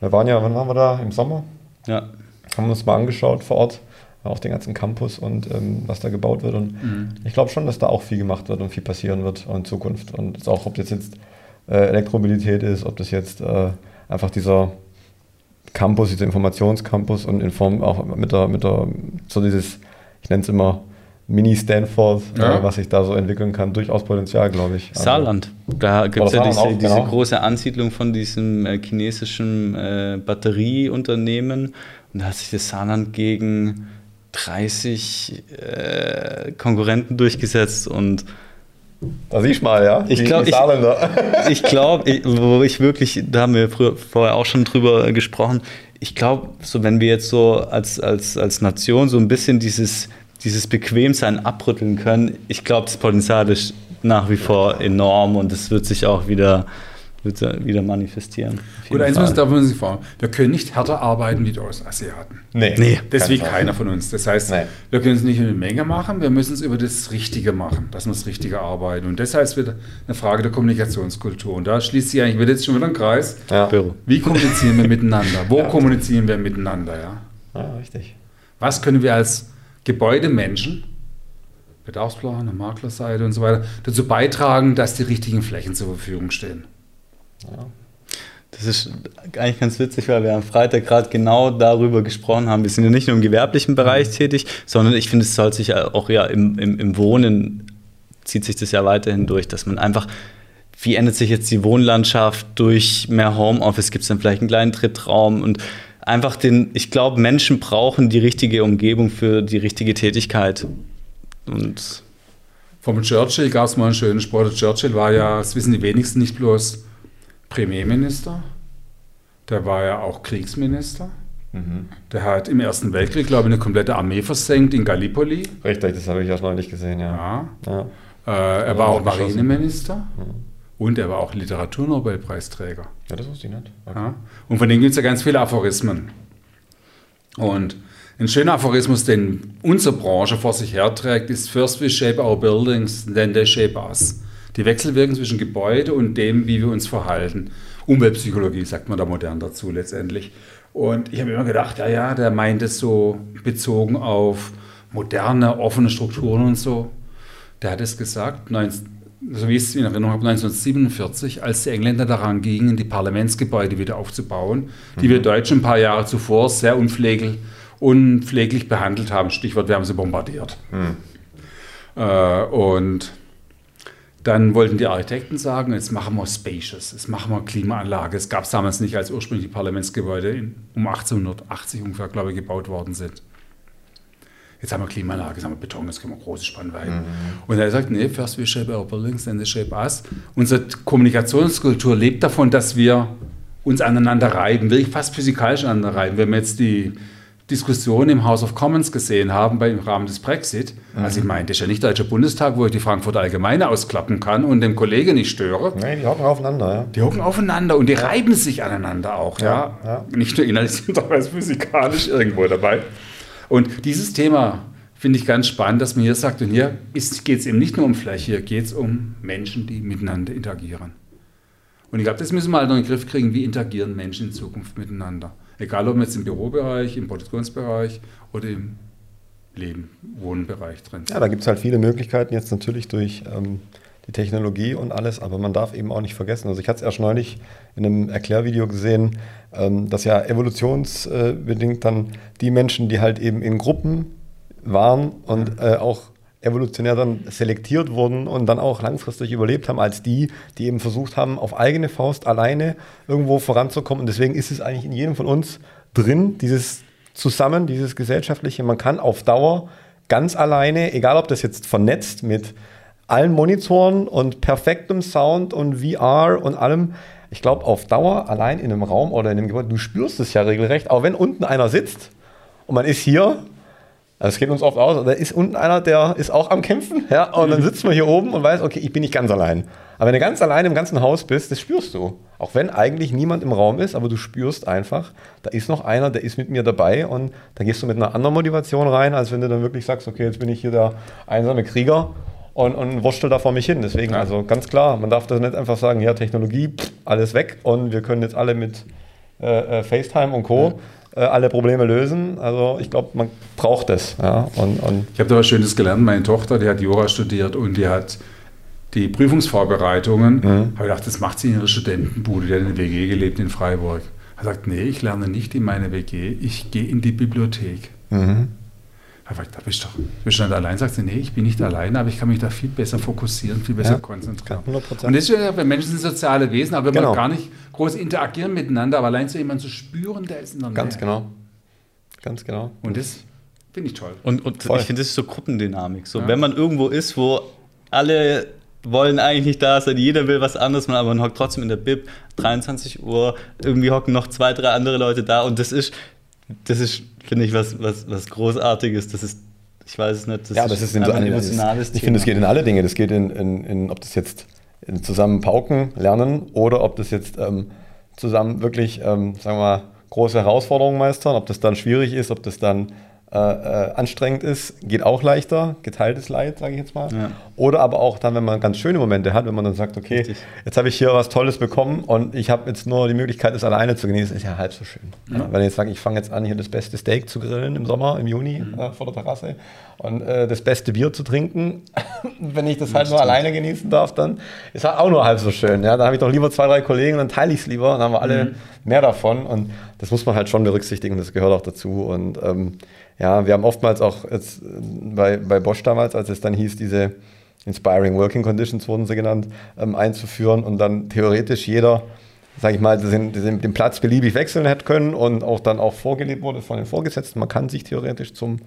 wir waren ja, wann waren wir da? Im Sommer? ja. haben uns mal angeschaut vor Ort, auch den ganzen Campus und ähm, was da gebaut wird. Und ich glaube schon, dass da auch viel gemacht wird und viel passieren wird in Zukunft. Und auch, ob das jetzt äh, Elektromobilität ist, ob das jetzt äh, einfach dieser Campus, dieser Informationscampus und in Form auch mit der, mit der so dieses, ich nenne es immer Mini-Stanford, Ja. äh, was sich da so entwickeln kann, durchaus Potenzial, glaube ich. Also, Saarland. Da gibt es ja diese, auch, diese genau. große Ansiedlung von diesem äh, chinesischen äh, Batterieunternehmen. Und da hat sich das Saarland gegen 30 äh, Konkurrenten durchgesetzt. Und Da siehst du mal, ja. Ich die- glaub, die ich- Saarländer. ich glaube, wo ich wirklich, da haben wir früher, vorher auch schon drüber gesprochen, ich glaube, so wenn wir jetzt so als, als, als Nation so ein bisschen dieses, dieses Bequemsein abrütteln können, ich glaube, das Potenzial ist nach wie vor enorm und es wird sich auch wieder, wird sich wieder manifestieren. Gut, eins darf man sich fragen. Wir können nicht härter arbeiten wie die Ostasiaten. Nee, Nee. Das keine will Chance. keiner von uns. Das heißt, Nee. wir können es nicht in eine Menge machen, wir müssen es über das Richtige machen, dass wir das Richtige arbeiten. Und das heißt wieder eine Frage der Kommunikationskultur. Und da schließt sich eigentlich, wird jetzt schon wieder ein Kreis. Ja. Büro. Wie kommunizieren wir miteinander? Wo kommunizieren wir miteinander? Ja? ja, richtig. Was können wir als Gebäudemenschen, Bedarfsplaner, Maklerseite und so weiter, dazu beitragen, dass die richtigen Flächen zur Verfügung stehen? Das ist eigentlich ganz witzig, weil wir am Freitag gerade genau darüber gesprochen haben. Wir sind ja nicht nur im gewerblichen Bereich mhm. tätig, sondern ich finde, es soll sich auch ja im, im, im Wohnen zieht sich das ja weiterhin durch, dass man einfach wie ändert sich jetzt die Wohnlandschaft durch mehr Homeoffice? Gibt es dann vielleicht einen kleinen Trittraum? Und einfach den, ich glaube, Menschen brauchen die richtige Umgebung für die richtige Tätigkeit. Und Vom Churchill gab es mal einen schönen Spruch. Churchill war ja, das wissen die wenigsten, nicht bloß Premierminister, der war ja auch Kriegsminister. Mhm. Der hat im Ersten Weltkrieg, glaube ich, eine komplette Armee versenkt in Gallipoli. Richtig, das habe ich ja schon neulich gesehen, ja. ja. ja. Äh, er war auch Marineminister. Mhm. Und er war auch Literaturnobelpreisträger. Ja, das wusste ich nicht. Okay. Ja. Und von dem gibt es ja ganz viele Aphorismen. Und ein schöner Aphorismus, den unsere Branche vor sich herträgt, ist First we shape our buildings, then they shape us. Die Wechselwirkung zwischen Gebäude und dem, wie wir uns verhalten. Umweltpsychologie sagt man da modern dazu letztendlich. Und ich habe immer gedacht, ja, ja, der meint es so bezogen auf moderne, offene Strukturen und so. Der hat es gesagt, 19, so wie ich es in Erinnerung habe, 1947, als die Engländer daran gingen, die Parlamentsgebäude wieder aufzubauen, die mhm. wir Deutschen ein paar Jahre zuvor sehr unpfleglich, unpfleglich behandelt haben. Stichwort, wir haben sie bombardiert. Mhm. Äh, und dann wollten die Architekten sagen, jetzt machen wir Spacious, jetzt machen wir Klimaanlage. Es gab es damals nicht, als ursprünglich die Parlamentsgebäude in, um 1880 ungefähr, glaube ich, gebaut worden sind. Jetzt haben wir Klimaanlage, jetzt haben wir Beton, jetzt können wir große Spannweiten. Mhm. Und er sagt, nee, first we shape our buildings, then they shape us. Unsere Kommunikationskultur lebt davon, dass wir uns aneinander reiben, wirklich fast physikalisch aneinander reiben. Wenn wir jetzt die Diskussion im House of Commons gesehen haben bei, im Rahmen des Brexit, mhm. also ich meine, das ist ja nicht der Deutsche Bundestag, wo ich die Frankfurter Allgemeine ausklappen kann und dem Kollegen nicht störe. Nein, die hocken aufeinander, ja. Die hocken aufeinander und die reiben sich aneinander auch, ja. ja. Nicht nur innerlich, sondern auch physikalisch irgendwo dabei. Und dieses Thema finde ich ganz spannend, dass man hier sagt, und hier geht es eben nicht nur um Fläche, hier geht es um Menschen, die miteinander interagieren. Und ich glaube, das müssen wir halt noch in den Griff kriegen, wie interagieren Menschen in Zukunft miteinander. Egal, ob wir jetzt im Bürobereich, im Produktionsbereich oder im Leben, Wohnbereich drin sind. Ja, da gibt es halt viele Möglichkeiten jetzt natürlich durch ähm, die Technologie und alles, aber man darf eben auch nicht vergessen. Also ich hatte es erst neulich in einem Erklärvideo gesehen, ähm, dass ja evolutionsbedingt dann die Menschen, die halt eben in Gruppen waren und äh, auch evolutionär dann selektiert wurden und dann auch langfristig überlebt haben, als die, die eben versucht haben, auf eigene Faust alleine irgendwo voranzukommen. Und deswegen ist es eigentlich in jedem von uns drin, dieses Zusammen, dieses Gesellschaftliche. Man kann auf Dauer ganz alleine, egal ob das jetzt vernetzt mit allen Monitoren und perfektem Sound und VR und allem, ich glaube, auf Dauer allein in einem Raum oder in einem Gebäude, du spürst es ja regelrecht, auch wenn unten einer sitzt und man ist hier, das geht uns oft aus, da ist unten einer, der ist auch am Kämpfen, ja, und dann sitzt man hier oben und weiß, okay, ich bin nicht ganz allein. Aber wenn du ganz allein im ganzen Haus bist, das spürst du. Auch wenn eigentlich niemand im Raum ist, aber du spürst einfach, da ist noch einer, der ist mit mir dabei und da gehst du mit einer anderen Motivation rein, als wenn du dann wirklich sagst, okay, jetzt bin ich hier der einsame Krieger und, und wurschtel da vor mich hin. Deswegen, ja. also ganz klar, man darf das nicht einfach sagen, ja, Technologie, pff, alles weg und wir können jetzt alle mit äh, äh FaceTime und Co. Ja. Äh, alle Probleme lösen. Also ich glaube, man braucht das. Ja. Und, und ich habe da was Schönes gelernt. Meine Tochter, die hat Jura studiert und die hat die Prüfungsvorbereitungen. Mhm. Habe ich gedacht, das macht sie in ihrer Studentenbude. Die hat in der WG gelebt in Freiburg. Er sagt, nee, ich lerne nicht in meine WG, ich gehe in die Bibliothek. Mhm. Da bist du doch, bist du nicht allein, sagst du, nee, ich bin nicht alleine, aber ich kann mich da viel besser fokussieren, viel besser ja, konzentrieren. 100%. Und das ist ja, wenn Menschen sind soziale Wesen, aber wenn genau. man gar nicht groß interagieren miteinander, aber allein zu jemandem zu spüren, der ist in der Nähe. Ganz genau. Ganz genau. Und das finde ich toll. Und, und ich finde, das ist so Gruppendynamik. So, ja. Wenn man irgendwo ist, wo alle wollen eigentlich nicht da sein, jeder will was anderes, man aber man hockt trotzdem in der Bib, 23 Uhr, irgendwie hocken noch zwei, drei andere Leute da und das ist, das ist, finde ich, was, was, was Großartiges. Das ist, ich weiß es nicht, das ja, das ist, ist ein, ein emotionales Ich finde, es geht in alle Dinge. Das geht in, in, in ob das jetzt zusammen pauken, lernen oder ob das jetzt ähm, zusammen wirklich, ähm, sagen wir mal, große Herausforderungen meistern, ob das dann schwierig ist, ob das dann äh, äh, anstrengend ist, geht auch leichter, geteiltes Leid, sage ich jetzt mal. Ja. Oder aber auch dann, wenn man ganz schöne Momente hat, wenn man dann sagt, okay, Richtig. jetzt habe ich hier was Tolles bekommen und ich habe jetzt nur die Möglichkeit, es alleine zu genießen, ist ja halb so schön. Ja. Wenn ich jetzt sage, ich fange jetzt an, hier das beste Steak zu grillen im Sommer, im Juni mhm. äh, vor der Terrasse und äh, das beste Bier zu trinken, wenn ich das halt nur alleine genießen darf, dann ist halt auch nur halb so schön. Ja? Dann habe ich doch lieber zwei, drei Kollegen, dann teile ich es lieber, dann haben wir alle mhm. mehr davon und das muss man halt schon berücksichtigen, das gehört auch dazu und ähm, ja, wir haben oftmals auch jetzt bei, bei Bosch damals, als es dann hieß, diese Inspiring Working Conditions wurden sie genannt, ähm, einzuführen und dann theoretisch jeder, sage ich mal, den, den Platz beliebig wechseln hätte können und auch dann auch vorgelebt wurde von den Vorgesetzten. Man kann sich theoretisch zum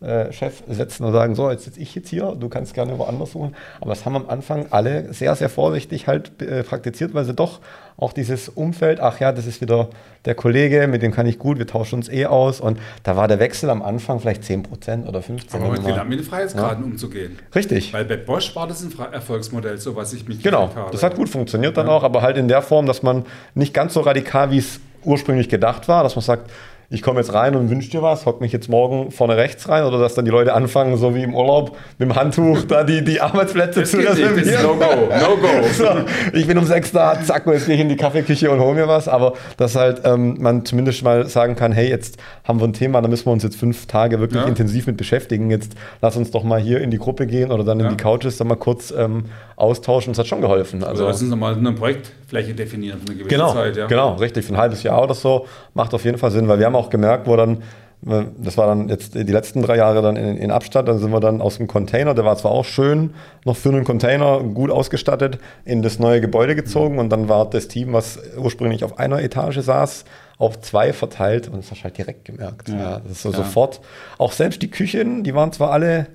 äh, Chef setzen und sagen, so, jetzt sitze ich jetzt hier, du kannst gerne woanders suchen. Aber das haben am Anfang alle sehr, sehr vorsichtig halt äh, praktiziert, weil sie doch auch dieses Umfeld, ach ja, das ist wieder der Kollege, mit dem kann ich gut, wir tauschen uns eh aus. Und da war der Wechsel am Anfang vielleicht 10% oder 15%. Aber mit, mit den Freiheitsgraden ja. umzugehen. Richtig. Weil bei Bosch war das ein Erfolgsmodell, so was ich mich Genau, habe. das hat gut funktioniert dann ja. auch, aber halt in der Form, dass man nicht ganz so radikal, wie es ursprünglich gedacht war, dass man sagt, ich komme jetzt rein und wünsche dir was, hock mich jetzt morgen vorne rechts rein oder dass dann die Leute anfangen, so wie im Urlaub, mit dem Handtuch da die, die Arbeitsplätze das zu reservieren. No go, no go. So, ich bin um sechs da, zack, und jetzt gehe ich in die Kaffeeküche und hole mir was. Aber dass halt ähm, man zumindest mal sagen kann, hey, jetzt haben wir ein Thema, da müssen wir uns jetzt fünf Tage wirklich ja. intensiv mit beschäftigen. Jetzt lass uns doch mal hier in die Gruppe gehen oder dann in ja. die Couches dann mal kurz ähm, austauschen. Das hat schon geholfen. Also, also lass uns mal eine Projektfläche definieren für eine gewisse genau, Zeit. Ja. Genau, richtig. Für ein halbes Jahr oder so macht auf jeden Fall Sinn, weil wir haben auch gemerkt, wo dann das war dann jetzt die letzten drei Jahre dann in, in Abstadt. Dann sind wir dann aus dem Container, der war zwar auch schön, noch für einen Container gut ausgestattet, in das neue Gebäude gezogen. Und dann war das Team, was ursprünglich auf einer Etage saß, auf zwei verteilt. Und das hast du halt direkt gemerkt. Ja, ja das ist so ja. sofort. Auch selbst die Küchen, die waren zwar alle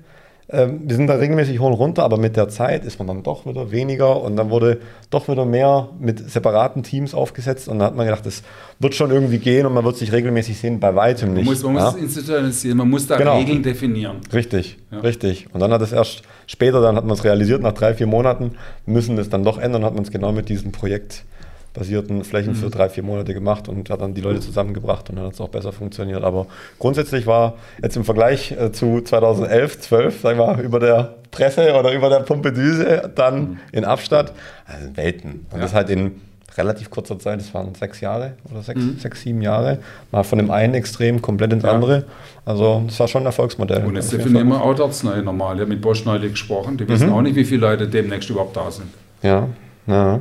ähm, wir sind da regelmäßig hoch und runter, aber mit der Zeit ist man dann doch wieder weniger und dann wurde doch wieder mehr mit separaten Teams aufgesetzt und dann hat man gedacht, das wird schon irgendwie gehen und man wird sich regelmäßig sehen, bei weitem nicht. Man muss, man ja? muss es institutionalisieren, man muss da genau. Regeln definieren. Richtig, ja. richtig. Und dann hat es erst später, dann hat man es realisiert, nach drei, vier Monaten müssen es dann doch ändern, hat man es genau mit diesem Projekt basierten Flächen mhm. für drei, vier Monate gemacht und hat dann die Leute zusammengebracht und dann hat es auch besser funktioniert. Aber grundsätzlich war jetzt im Vergleich äh, zu 2011, 12, sagen wir mal, über der Presse oder über der Pumpedüse dann mhm. in Abstadt, also Welten. Und ja. das halt in relativ kurzer Zeit, das waren sechs Jahre oder sechs, mhm. sechs sieben Jahre, mal von dem einen Extrem komplett ins ja. andere. Also das war schon ein Erfolgsmodell. Und jetzt definieren wir Outarzt-Neue normal. Ich habe mit Bosch neulich gesprochen, die wissen mhm. auch nicht, wie viele Leute demnächst überhaupt da sind. Ja, ja.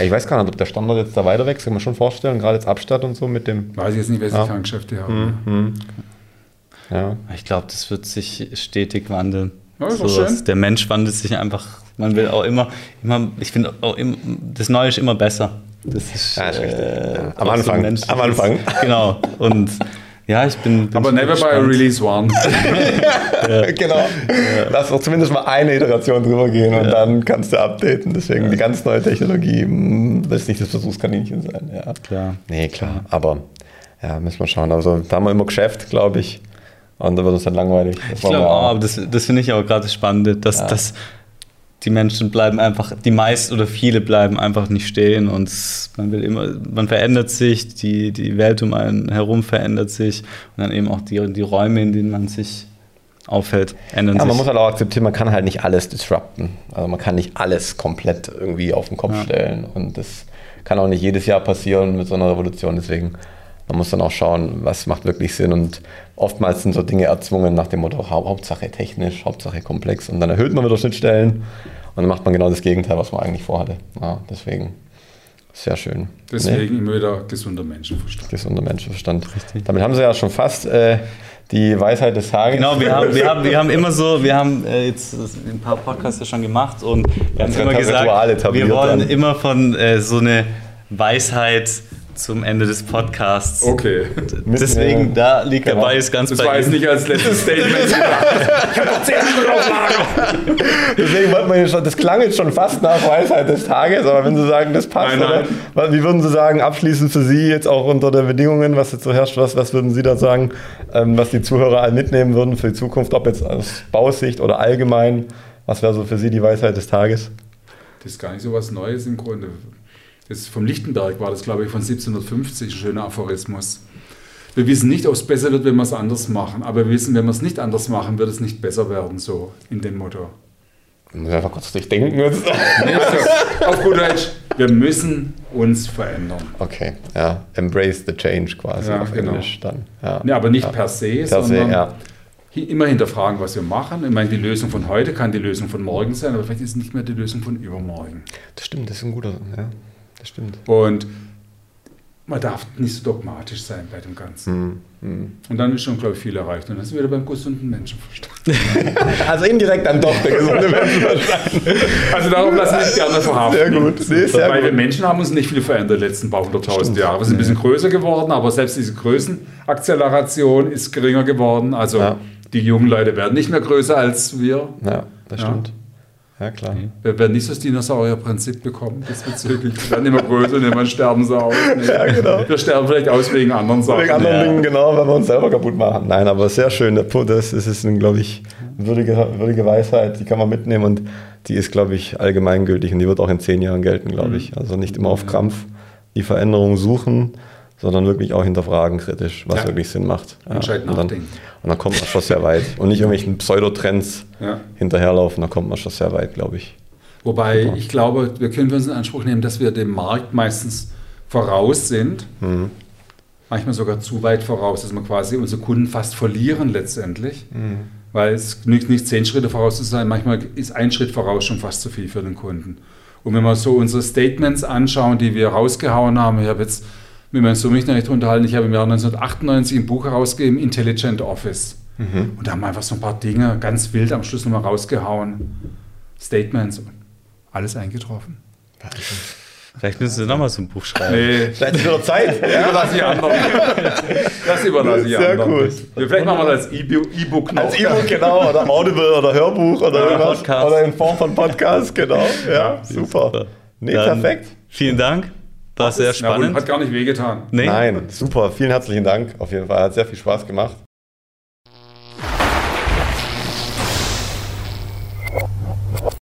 Ich weiß gar nicht, ob der Standard jetzt da weiter wächst, kann man schon vorstellen, gerade jetzt Abstatt und so mit dem. Weiß ich jetzt nicht, welche ja. Kerngeschäfte haben. Mhm. Ja. Ich glaube, das wird sich stetig wandeln. Ja, so, schön. Der Mensch wandelt sich einfach, man will auch immer, immer ich finde auch immer, das Neue ist immer besser. Das ist, ja, ist äh, ja. Am Anfang. Am Anfang. Genau. Und ja, ich bin. bin Aber never by Release One. ja. Genau. Ja. Lass doch zumindest mal eine Iteration drüber gehen und ja. dann kannst du updaten. Deswegen die ganz neue Technologie mh, will nicht das Versuchskaninchen sein. Ja. Klar. Nee, klar. Aber ja, müssen wir schauen. Also da haben wir immer Geschäft, glaube ich. Und da wird es dann langweilig. Das ich glaube auch, aber das, das finde ich auch gerade spannend, dass, dass die Menschen bleiben einfach, die meisten oder viele bleiben einfach nicht stehen und man will immer, man verändert sich, die, die Welt um einen herum verändert sich und dann eben auch die, die Räume, in denen man sich aufhält, ändern ja, sich. man muss halt auch akzeptieren, man kann halt nicht alles disrupten. Also man kann nicht alles komplett irgendwie auf den Kopf ja. stellen und das kann auch nicht jedes Jahr passieren mit so einer Revolution, deswegen man muss dann auch schauen, was macht wirklich Sinn und oftmals sind so Dinge erzwungen nach dem Motto Hauptsache technisch, Hauptsache komplex und dann erhöht man wieder Schnittstellen und dann macht man genau das Gegenteil, was man eigentlich vorhatte. Ja, deswegen sehr schön. Deswegen nee. immer wieder gesunder Menschenverstand. Gesunder Menschenverstand. Richtig. Damit haben sie ja schon fast äh, die Weisheit des Tages. Genau, wir haben, wir haben, wir haben immer so, wir haben äh, jetzt ein paar Podcasts ja schon gemacht und wir haben immer gesagt, wir wollen dann. immer von äh, so eine Weisheit zum Ende des Podcasts. Okay. Deswegen, da liegt genau. der Bias ganz das bei Das war jetzt nicht als letztes Statement. ich habe noch 10 Minuten auf Lager. Deswegen wollten wir schon, das klang jetzt schon fast nach Weisheit des Tages, aber wenn Sie sagen, das passt, nein, nein. wie würden Sie sagen, abschließend für Sie jetzt auch unter den Bedingungen, was jetzt so herrscht, was, was würden Sie da sagen, ähm, was die Zuhörer all mitnehmen würden für die Zukunft, ob jetzt aus Bausicht oder allgemein, was wäre so für Sie die Weisheit des Tages? Das ist gar nicht so was Neues im Grunde das vom Lichtenberg war das, glaube ich, von 1750, ein schöner Aphorismus. Wir wissen nicht, ob es besser wird, wenn wir es anders machen. Aber wir wissen, wenn wir es nicht anders machen, wird es nicht besser werden, so in dem Motto. Einfach kurz durchdenken. Auf gut Deutsch, wir müssen uns verändern. Okay, ja. Embrace the change quasi Ja, auf genau. Englisch dann. Ja. Nee, aber nicht ja. per se, Per se, sondern ja. hi- immer hinterfragen, was wir machen. Ich meine, die Lösung von heute kann die Lösung von morgen sein, aber vielleicht ist es nicht mehr die Lösung von übermorgen. Das stimmt, das ist ein guter, ja. Das stimmt. Und man darf nicht so dogmatisch sein bei dem Ganzen. Hm, Und dann ist schon, glaube ich, viel erreicht. Und dann sind wir wieder beim gesunden Menschenverstand. Also indirekt dann doch der gesunde Menschenverstand. Also darauf lassen wir uns gerne verhaften. Sehr gut. Nee, sehr Weil wir gut. Menschen haben uns nicht viel verändert in den letzten paar hunderttausend Jahren. Wir sind ein bisschen größer geworden, aber selbst diese Größenakzeleration ist geringer geworden. Also Ja. die jungen Leute werden nicht mehr größer als wir. Ja, das Ja. stimmt. Ja, klar. Wir werden nicht so das Dinosaurierprinzip bekommen diesbezüglich. Wir werden immer größer und irgendwann sterben sie aus. Nee. genau. Wir sterben vielleicht aus wegen anderen Sachen. Wegen anderen Ja. Dingen, genau, wenn wir uns selber kaputt machen. Nein, aber sehr schön. Der Punkt, das ist, ist glaube ich, würdige, würdige Weisheit, die kann man mitnehmen und die ist, glaube ich, allgemeingültig und die wird auch in zehn Jahren gelten, glaube ich. Also nicht immer auf Krampf die Veränderung suchen, sondern wirklich auch hinterfragen kritisch, was Ja. wirklich Sinn macht. Ja. Entscheidend und, dann, nachdenken. und dann kommt man schon sehr weit. Und nicht irgendwelchen Pseudotrends Ja. hinterherlaufen, da kommt man schon sehr weit, glaube ich. Wobei ich glaube, wir können für uns in Anspruch nehmen, dass wir dem Markt meistens voraus sind. Mhm. Manchmal sogar zu weit voraus, dass wir quasi unsere Kunden fast verlieren letztendlich. Mhm. Weil es genügt nicht zehn Schritte voraus zu sein, manchmal ist ein Schritt voraus schon fast zu viel für den Kunden. Und wenn wir so unsere Statements anschauen, die wir rausgehauen haben, ich habe jetzt mit meinem Sohn mich noch nicht unterhalten, ich habe im Jahr 1998 ein Buch herausgegeben, Intelligent Office. Mhm. Und da haben wir einfach so ein paar Dinge ganz wild am Schluss nochmal rausgehauen. Statements und alles eingetroffen. Vielleicht müssen Sie nochmal so ein Buch schreiben. Nee, Vielleicht ist wieder Zeit. das überlasse ich anderen. Das überlasse ich Sehr anderen. gut. Vielleicht machen wir das als E-Book noch. Als E-Book, genau, oder Audible oder Hörbuch oder Oder irgendwas. Podcast. Oder in Form von Podcast, genau. Ja, super. Nee, Dann perfekt. Vielen Dank. War sehr Ja, spannend. hat gar nicht wehgetan. Nee? Nein, super. Vielen herzlichen Dank. Auf jeden Fall. Hat sehr viel Spaß gemacht.